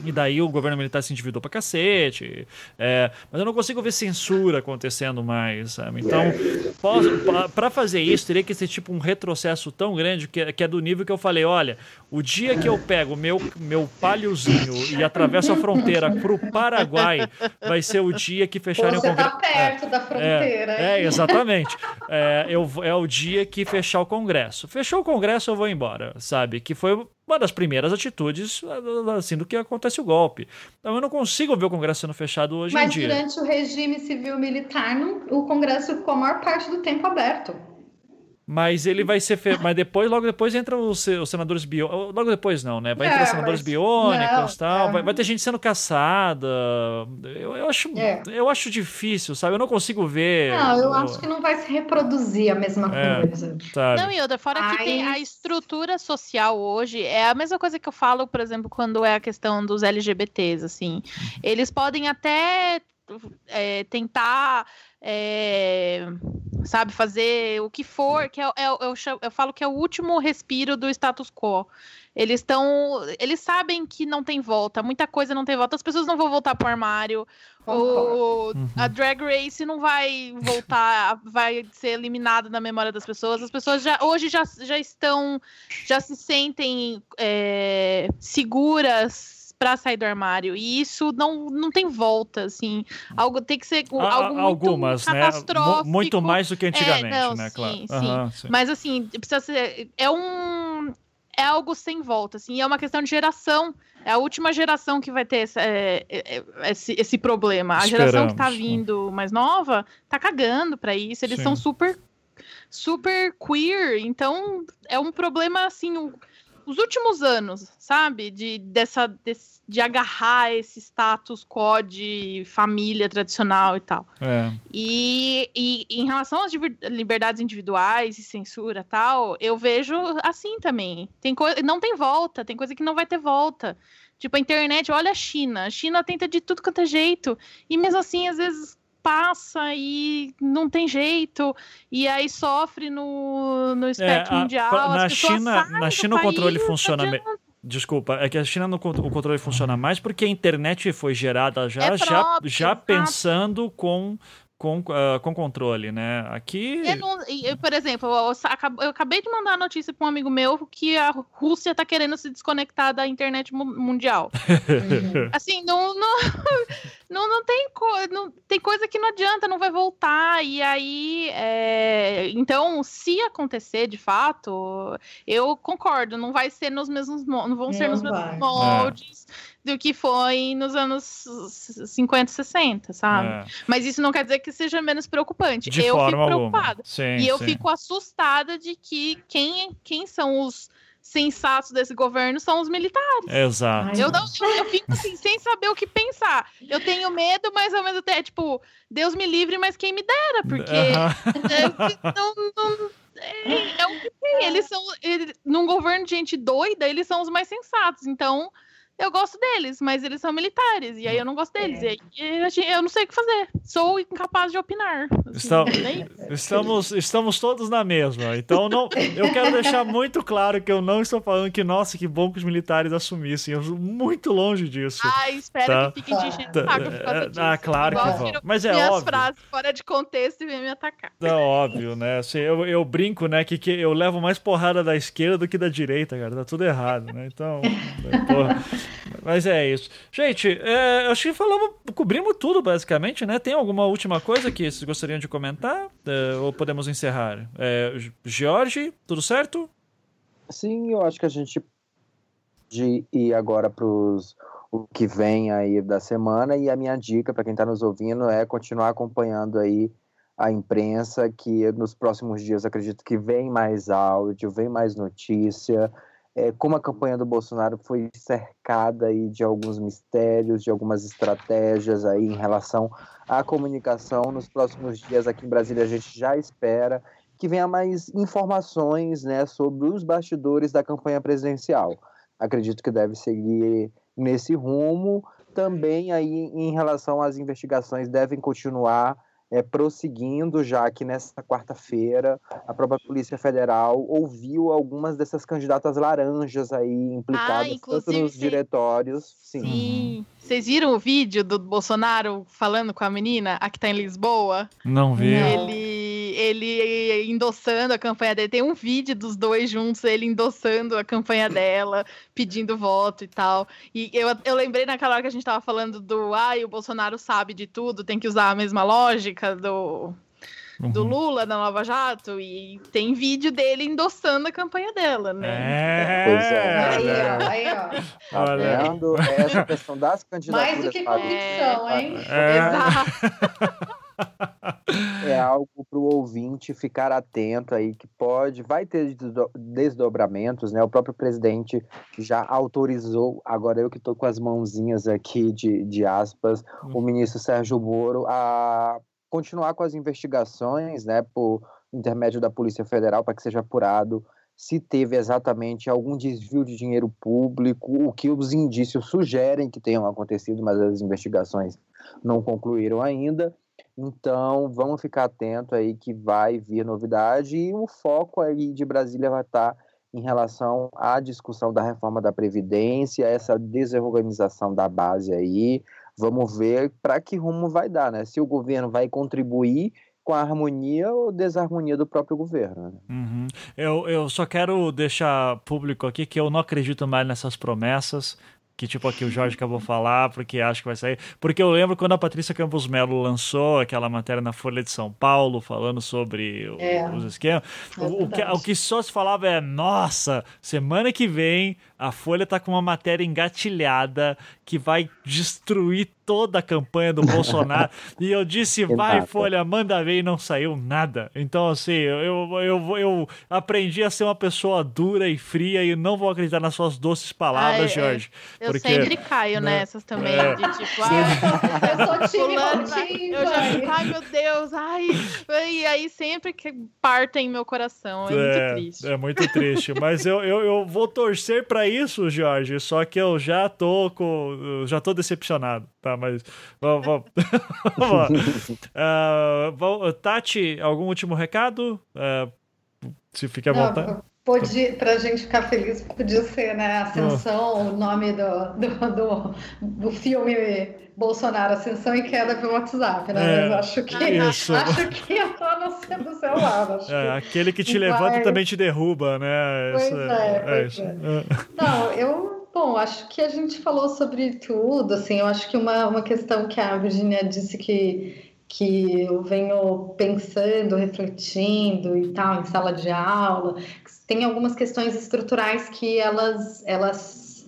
e daí o governo militar se endividou pra cacete. É, mas eu não consigo ver censura acontecendo mais, sabe? Então, para fazer isso, teria que ser tipo um retrocesso tão grande que, que é do nível que eu falei: olha, o dia que eu pego meu, meu palhozinho e atravesso a fronteira pro Paraguai, vai ser o dia que fecharem Você o Congresso. tá perto é, da fronteira. É, é exatamente. É, eu, é o dia que fechar o Congresso. Fechou o Congresso, eu vou embora, sabe? Que foi uma das primeiras atitudes assim do que acontece o golpe. Então eu não consigo ver o Congresso sendo fechado hoje Mas em dia. Mas durante o regime civil militar, o Congresso ficou a maior parte do tempo aberto. Mas ele vai ser. Fe... Mas depois, logo depois, entra os, os senadores biônicos. Logo depois, não, né? Vai entrar é, senadores biônicos e tal. É. Vai, vai, ter gente sendo caçada. Eu, eu, acho, é. eu acho difícil, sabe? Eu não consigo ver. Não, eu acho que não vai se reproduzir a mesma é, coisa. Sabe? Não, e outra, fora Ai. que tem a estrutura social hoje. É a mesma coisa que eu falo, por exemplo, quando é a questão dos LGBTs, assim. Uhum. Eles podem até é, tentar é, sabe, fazer o que for, que é, é, eu, eu falo que é o último respiro do status quo. Eles estão. Eles sabem que não tem volta, muita coisa não tem volta, as pessoas não vão voltar pro armário. O, uhum. A Drag Race não vai voltar, vai ser eliminada na memória das pessoas. As pessoas já hoje já, já estão, já se sentem é, seguras para sair do armário. E isso não, não tem volta, assim. Algo tem que ser algo Algumas, muito né? catastrófico. Muito mais do que antigamente, é, não, né? Sim, claro. sim. Uhum, sim. Mas assim, precisa ser. É um. É algo sem volta, assim, é uma questão de geração. É a última geração que vai ter esse, é, é, é, esse, esse problema. A Esperamos, geração que tá vindo mais nova tá cagando para isso. Eles sim. são super super queer, então é um problema assim, os últimos anos, sabe? De, dessa, desse, de agarrar esse status quo de família tradicional e tal. É. E, e, em relação às liberdades individuais e censura tal, eu vejo assim também. Tem coisa, não tem volta, tem coisa que não vai ter volta. Tipo, a internet, olha a China. A China tenta de tudo quanto é jeito. E mesmo assim, às vezes passa e não tem jeito, e aí sofre no, no espectro é, a, mundial. Na China, na China o controle funciona. Desculpa, é que a China o controle funciona mais porque a internet foi gerada já, é próprio, já, já pensando com com, uh, com controle, né? Aqui. Eu não, eu, por exemplo, eu, eu, acabei de mandar a notícia para um amigo meu que a Rússia está querendo se desconectar da internet mundial. assim, não, não, não, não, tem não, tem coisa que não adianta, não vai voltar. E aí, é, então, se acontecer de fato, eu concordo, não vai ser nos mesmos, não vão ser nos vai. mesmos moldes. É do que foi nos anos 50, 60, sabe? É. Mas isso não quer dizer que seja menos preocupante. De eu fico preocupada. Sim, e eu sim. fico assustada de que quem, quem são os sensatos desse governo são os militares. Exato. Eu, não, eu, eu, fico assim, sem saber o que pensar. Eu tenho medo, mas ao mesmo tempo, é, tipo, Deus me livre, mas quem me dera, porque é, não, não, é, é, o que tem. Eles são, eles, num governo de gente doida, eles são os mais sensatos. Então, eu gosto deles, mas eles são militares, e aí eu não gosto deles. É. E aí eu não sei o que fazer. Sou incapaz de opinar. Assim, estamos, estamos todos na mesma. Então não, eu quero deixar muito claro que eu não estou falando que, nossa, que bom que os militares assumissem. Eu estou muito longe disso. Ah, espero tá? que fiquem enchendo tá. saco por causa disso. Ah, claro que vão. Mas é óbvio. frases fora de contexto e vem me atacar. É óbvio, né? Assim, eu, eu brinco, né, que, que eu levo mais porrada da esquerda do que da direita, cara. Tá tudo errado, né? Então, porra. Mas é isso. Gente, é, acho que falamos, cobrimos tudo basicamente, né? Tem alguma última coisa que vocês gostariam de comentar? É, ou podemos encerrar? É, Jorge, tudo certo? Sim, eu acho que a gente de ir agora para o que vem aí da semana e a minha dica para quem está nos ouvindo é continuar acompanhando aí a imprensa que nos próximos dias acredito que vem mais áudio, vem mais notícia, é, como a campanha do Bolsonaro foi cercada aí de alguns mistérios, de algumas estratégias aí em relação à comunicação. Nos próximos dias aqui em Brasília a gente já espera que venha mais informações né, sobre os bastidores da campanha presidencial. Acredito que deve seguir nesse rumo. Também aí em relação às investigações devem continuar é, prosseguindo, já que nesta quarta-feira a própria Polícia Federal ouviu algumas dessas candidatas laranjas aí implicadas ah, tanto nos diretórios. Sim. sim. Vocês viram o vídeo do Bolsonaro falando com a menina, a que está em Lisboa? Não vi. Ele ele endossando a campanha dele. Tem um vídeo dos dois juntos, ele endossando a campanha dela, pedindo voto e tal. E eu, eu lembrei naquela hora que a gente tava falando do ai, o Bolsonaro sabe de tudo, tem que usar a mesma lógica do. Do uhum. Lula da Nova Jato e tem vídeo dele endossando a campanha dela, né? É, pois é. Aí, ó, aí, ó. Tá vendo? Essa questão das candidaturas. Mais do que convicção, é, hein? É. Exato. é algo para o ouvinte ficar atento aí, que pode, vai ter desdobramentos, né? O próprio presidente já autorizou, agora eu que estou com as mãozinhas aqui de, de aspas, hum. o ministro Sérgio Moro a continuar com as investigações, né, por intermédio da Polícia Federal, para que seja apurado se teve exatamente algum desvio de dinheiro público, o que os indícios sugerem que tenham acontecido, mas as investigações não concluíram ainda. Então, vamos ficar atento aí que vai vir novidade e o foco aí de Brasília vai estar em relação à discussão da reforma da Previdência, essa desorganização da base aí. Vamos ver para que rumo vai dar, né? Se o governo vai contribuir com a harmonia ou desarmonia do próprio governo. Né? Uhum. Eu, eu só quero deixar público aqui que eu não acredito mais nessas promessas que tipo aqui o Jorge acabou de falar, porque acho que vai sair. Porque eu lembro quando a Patrícia Campos Melo lançou aquela matéria na Folha de São Paulo falando sobre é. os esquemas, é o, o, que, o que só se falava é: nossa, semana que vem a Folha tá com uma matéria engatilhada que vai destruir toda a campanha do Bolsonaro. e eu disse, vai, Folha, manda ver, e não saiu nada. Então, assim, eu, eu, eu aprendi a ser uma pessoa dura e fria e não vou acreditar nas suas doces palavras, Ai, Jorge. Eu porque, sempre caio né, nessas também, é, de tipo, ah, eu sou time Eu já fico, ai meu Deus, ai. E aí sempre que partem meu coração. É, é, muito triste. É muito triste. Mas eu, eu, eu vou torcer para isso, Jorge. Só que eu já tô com. Já tô decepcionado, tá? Mas vamos, vamos. uh, Tati, algum último recado? Uh, se fica à vontade. Pode, pra gente ficar feliz, podia ser, né? Ascensão, oh. o nome do, do, do, do, filme Bolsonaro, Ascensão e Queda pelo WhatsApp, né? É, Mas acho que isso. acho que entrou no centro do celular. Acho é, que aquele que te levanta e também te derruba, né? Pois isso, é, é, pois é. é. Não, eu Bom, acho que a gente falou sobre tudo, assim, eu acho que uma, uma questão que a Virginia disse que, que eu venho pensando, refletindo e tal, em sala de aula, tem algumas questões estruturais que elas, elas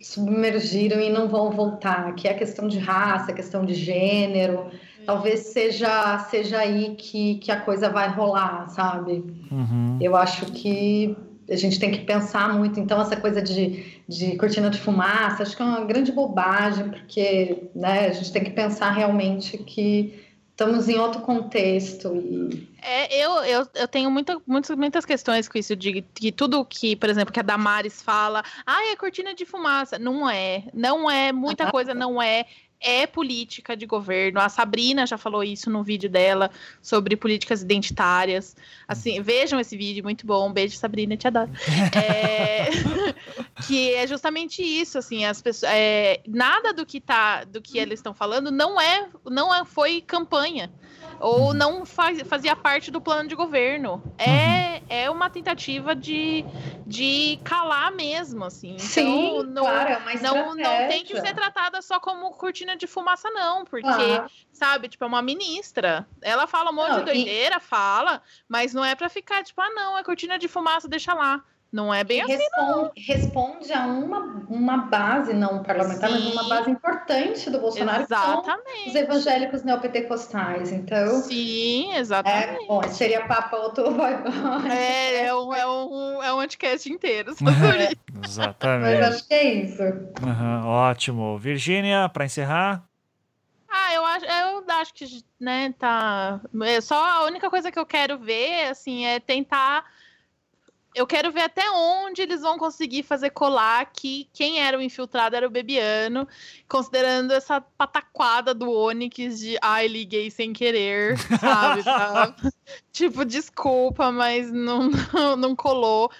submergiram e não vão voltar, que é a questão de raça, a questão de gênero, talvez seja, seja aí que, que a coisa vai rolar, sabe? Uhum. Eu acho que a gente tem que pensar muito. Então, essa coisa de, de cortina de fumaça, acho que é uma grande bobagem, porque né, a gente tem que pensar realmente que estamos em outro contexto. E... É, eu, eu, eu tenho muita, muitas, muitas questões com isso, de que tudo que, por exemplo, que a Damares fala, ah, é cortina de fumaça. Não é, não é, muita coisa não é é política de governo. A Sabrina já falou isso no vídeo dela sobre políticas identitárias. Assim, vejam esse vídeo, muito bom. Um beijo, Sabrina, te adoro. É... que é justamente isso, assim, as pessoas. É... Nada do que tá, do que eles estão falando não é, não é, foi campanha ou uhum. não faz, fazia parte do plano de governo. É, uhum. é uma tentativa de, de calar mesmo, assim. Então, Sim, não, claro, é não, não tem que ser tratada só como cortina de fumaça, não, porque, sabe, tipo, é uma ministra. Ela fala um monte não, de doideira, e... fala, mas não é para ficar, tipo, ah, não, é cortina de fumaça, deixa lá Não é bem assim, responde, responde, a uma, uma base, não parlamentar, Sim. mas uma base importante do Bolsonaro, exatamente. os evangélicos neopentecostais. Então. Sim, exatamente. É, bom, seria papo outro. É, é um, é um, é um anticast inteiro Exatamente. Mas acho que é isso. Uhum, ótimo. Virgínia, para encerrar. Ah, eu acho, eu acho que, né, tá. É só a única coisa que eu quero ver, assim, é tentar eu quero ver até onde eles vão conseguir fazer colar que quem era o infiltrado era o Bebiano, considerando essa pataquada do Onyx de ai, ah, liguei sem querer, sabe? Tá? tipo, desculpa, mas não, não, não colou.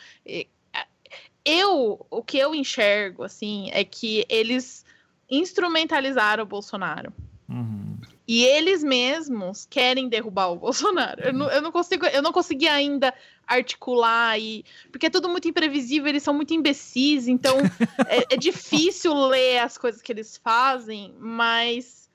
Eu, o que eu enxergo, assim, é que eles instrumentalizaram o Bolsonaro. Uhum. E eles mesmos querem derrubar o Bolsonaro. Eu não, eu não consigo, eu não consegui ainda articular e porque é tudo muito imprevisível, eles são muito imbecis, então é, é, difícil ler as coisas que eles fazem, mas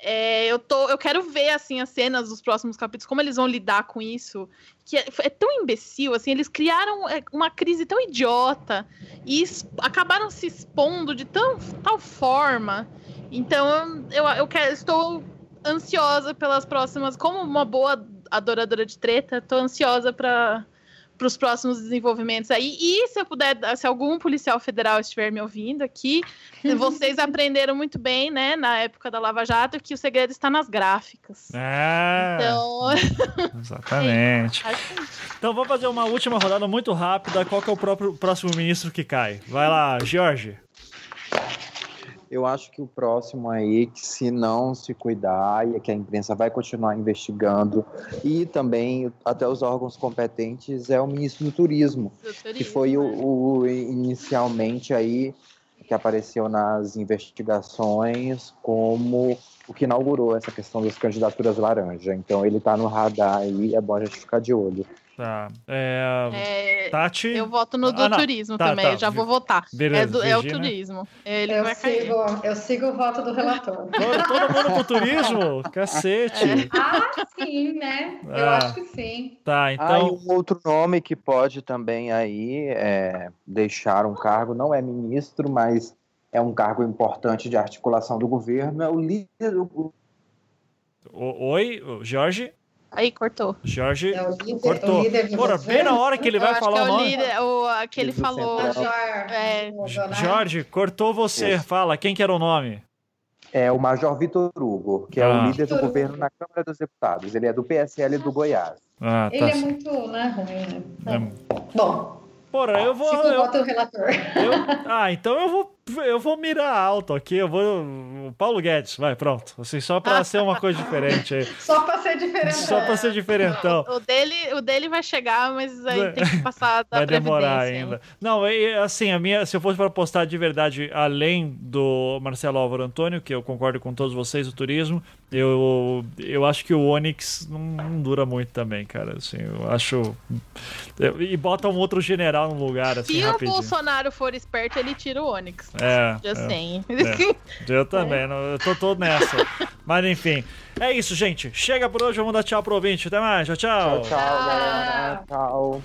é, eu tô, eu quero ver assim as cenas dos próximos capítulos, como eles vão lidar com isso, que é, é tão imbecil, assim, eles criaram é, uma crise tão idiota e acabaram se expondo de tão, tal forma. Então eu, eu quero, estou ansiosa pelas próximas, como uma boa adoradora de treta, tô ansiosa para para os próximos desenvolvimentos aí. E se eu puder, se algum policial federal estiver me ouvindo aqui, vocês aprenderam muito bem, né, na época da Lava Jato, que o segredo está nas gráficas. É. Então. Exatamente. então vamos fazer uma última rodada muito rápida. Qual que é o próprio próximo ministro que cai? Vai lá, Jorge. Eu acho que o próximo aí, que se não se cuidar, e que a imprensa vai continuar investigando, e também até os órgãos competentes, é o ministro do Turismo, do turismo que foi o, né? o, inicialmente aí que apareceu nas investigações como o que inaugurou essa questão das candidaturas laranja. Então ele está no radar aí, é bom a gente ficar de olho. Tá. É... É... Tati? Eu voto no do ah, turismo tá, também, tá. já vou votar. Beleza, é, do, é o turismo. Ele eu, sigo, eu sigo o voto do relator. Todo, todo mundo pro turismo? Cacete. É. Ah, sim, né? Eu ah. acho que sim. Tá, então... Ah, e um outro nome que pode também aí é, deixar um cargo, não é ministro, mas é um cargo importante de articulação do governo, é o líder do... Oi, Jorge? Aí cortou. Jorge é líder, cortou. Porra, bem na hora que ele vai falar é o nome. Líder, o, que ele falou. É, Jorge, cortou você. Isso. Fala, quem que era o nome? É o Major Vitor Hugo, que é o ah. líder do governo na Câmara dos Deputados. Ele é do PSL do Goiás. Ah, tá. Ele é muito né, ruim, né? É. Bom. Porra, eu vou. Fico eu, o relator. Eu, ah, então eu vou eu vou mirar alto aqui, eu vou. Paulo Guedes, vai, pronto. Assim, só pra ser uma coisa diferente aí. Só pra ser diferentão. Só pra ser diferentão. O dele, o dele vai chegar, mas aí tem que passar da Vai demorar ainda. Não, assim, a minha, se eu fosse para postar de verdade, além do Marcelo Álvaro Antônio, que eu concordo com todos vocês, o turismo, eu, eu acho que o Onix não, não dura muito também, cara. Assim, eu acho. E bota um outro general no lugar, assim, Se rapidinho. o Bolsonaro for esperto, ele tira o Onix. É. Já é, sei. É. Eu também, eu tô todo nessa. Mas enfim. É isso, gente. Chega por hoje, vamos dar tchau pro ouvinte. Até mais. Tchau, tchau. Tchau, tchau, galera. Tchau.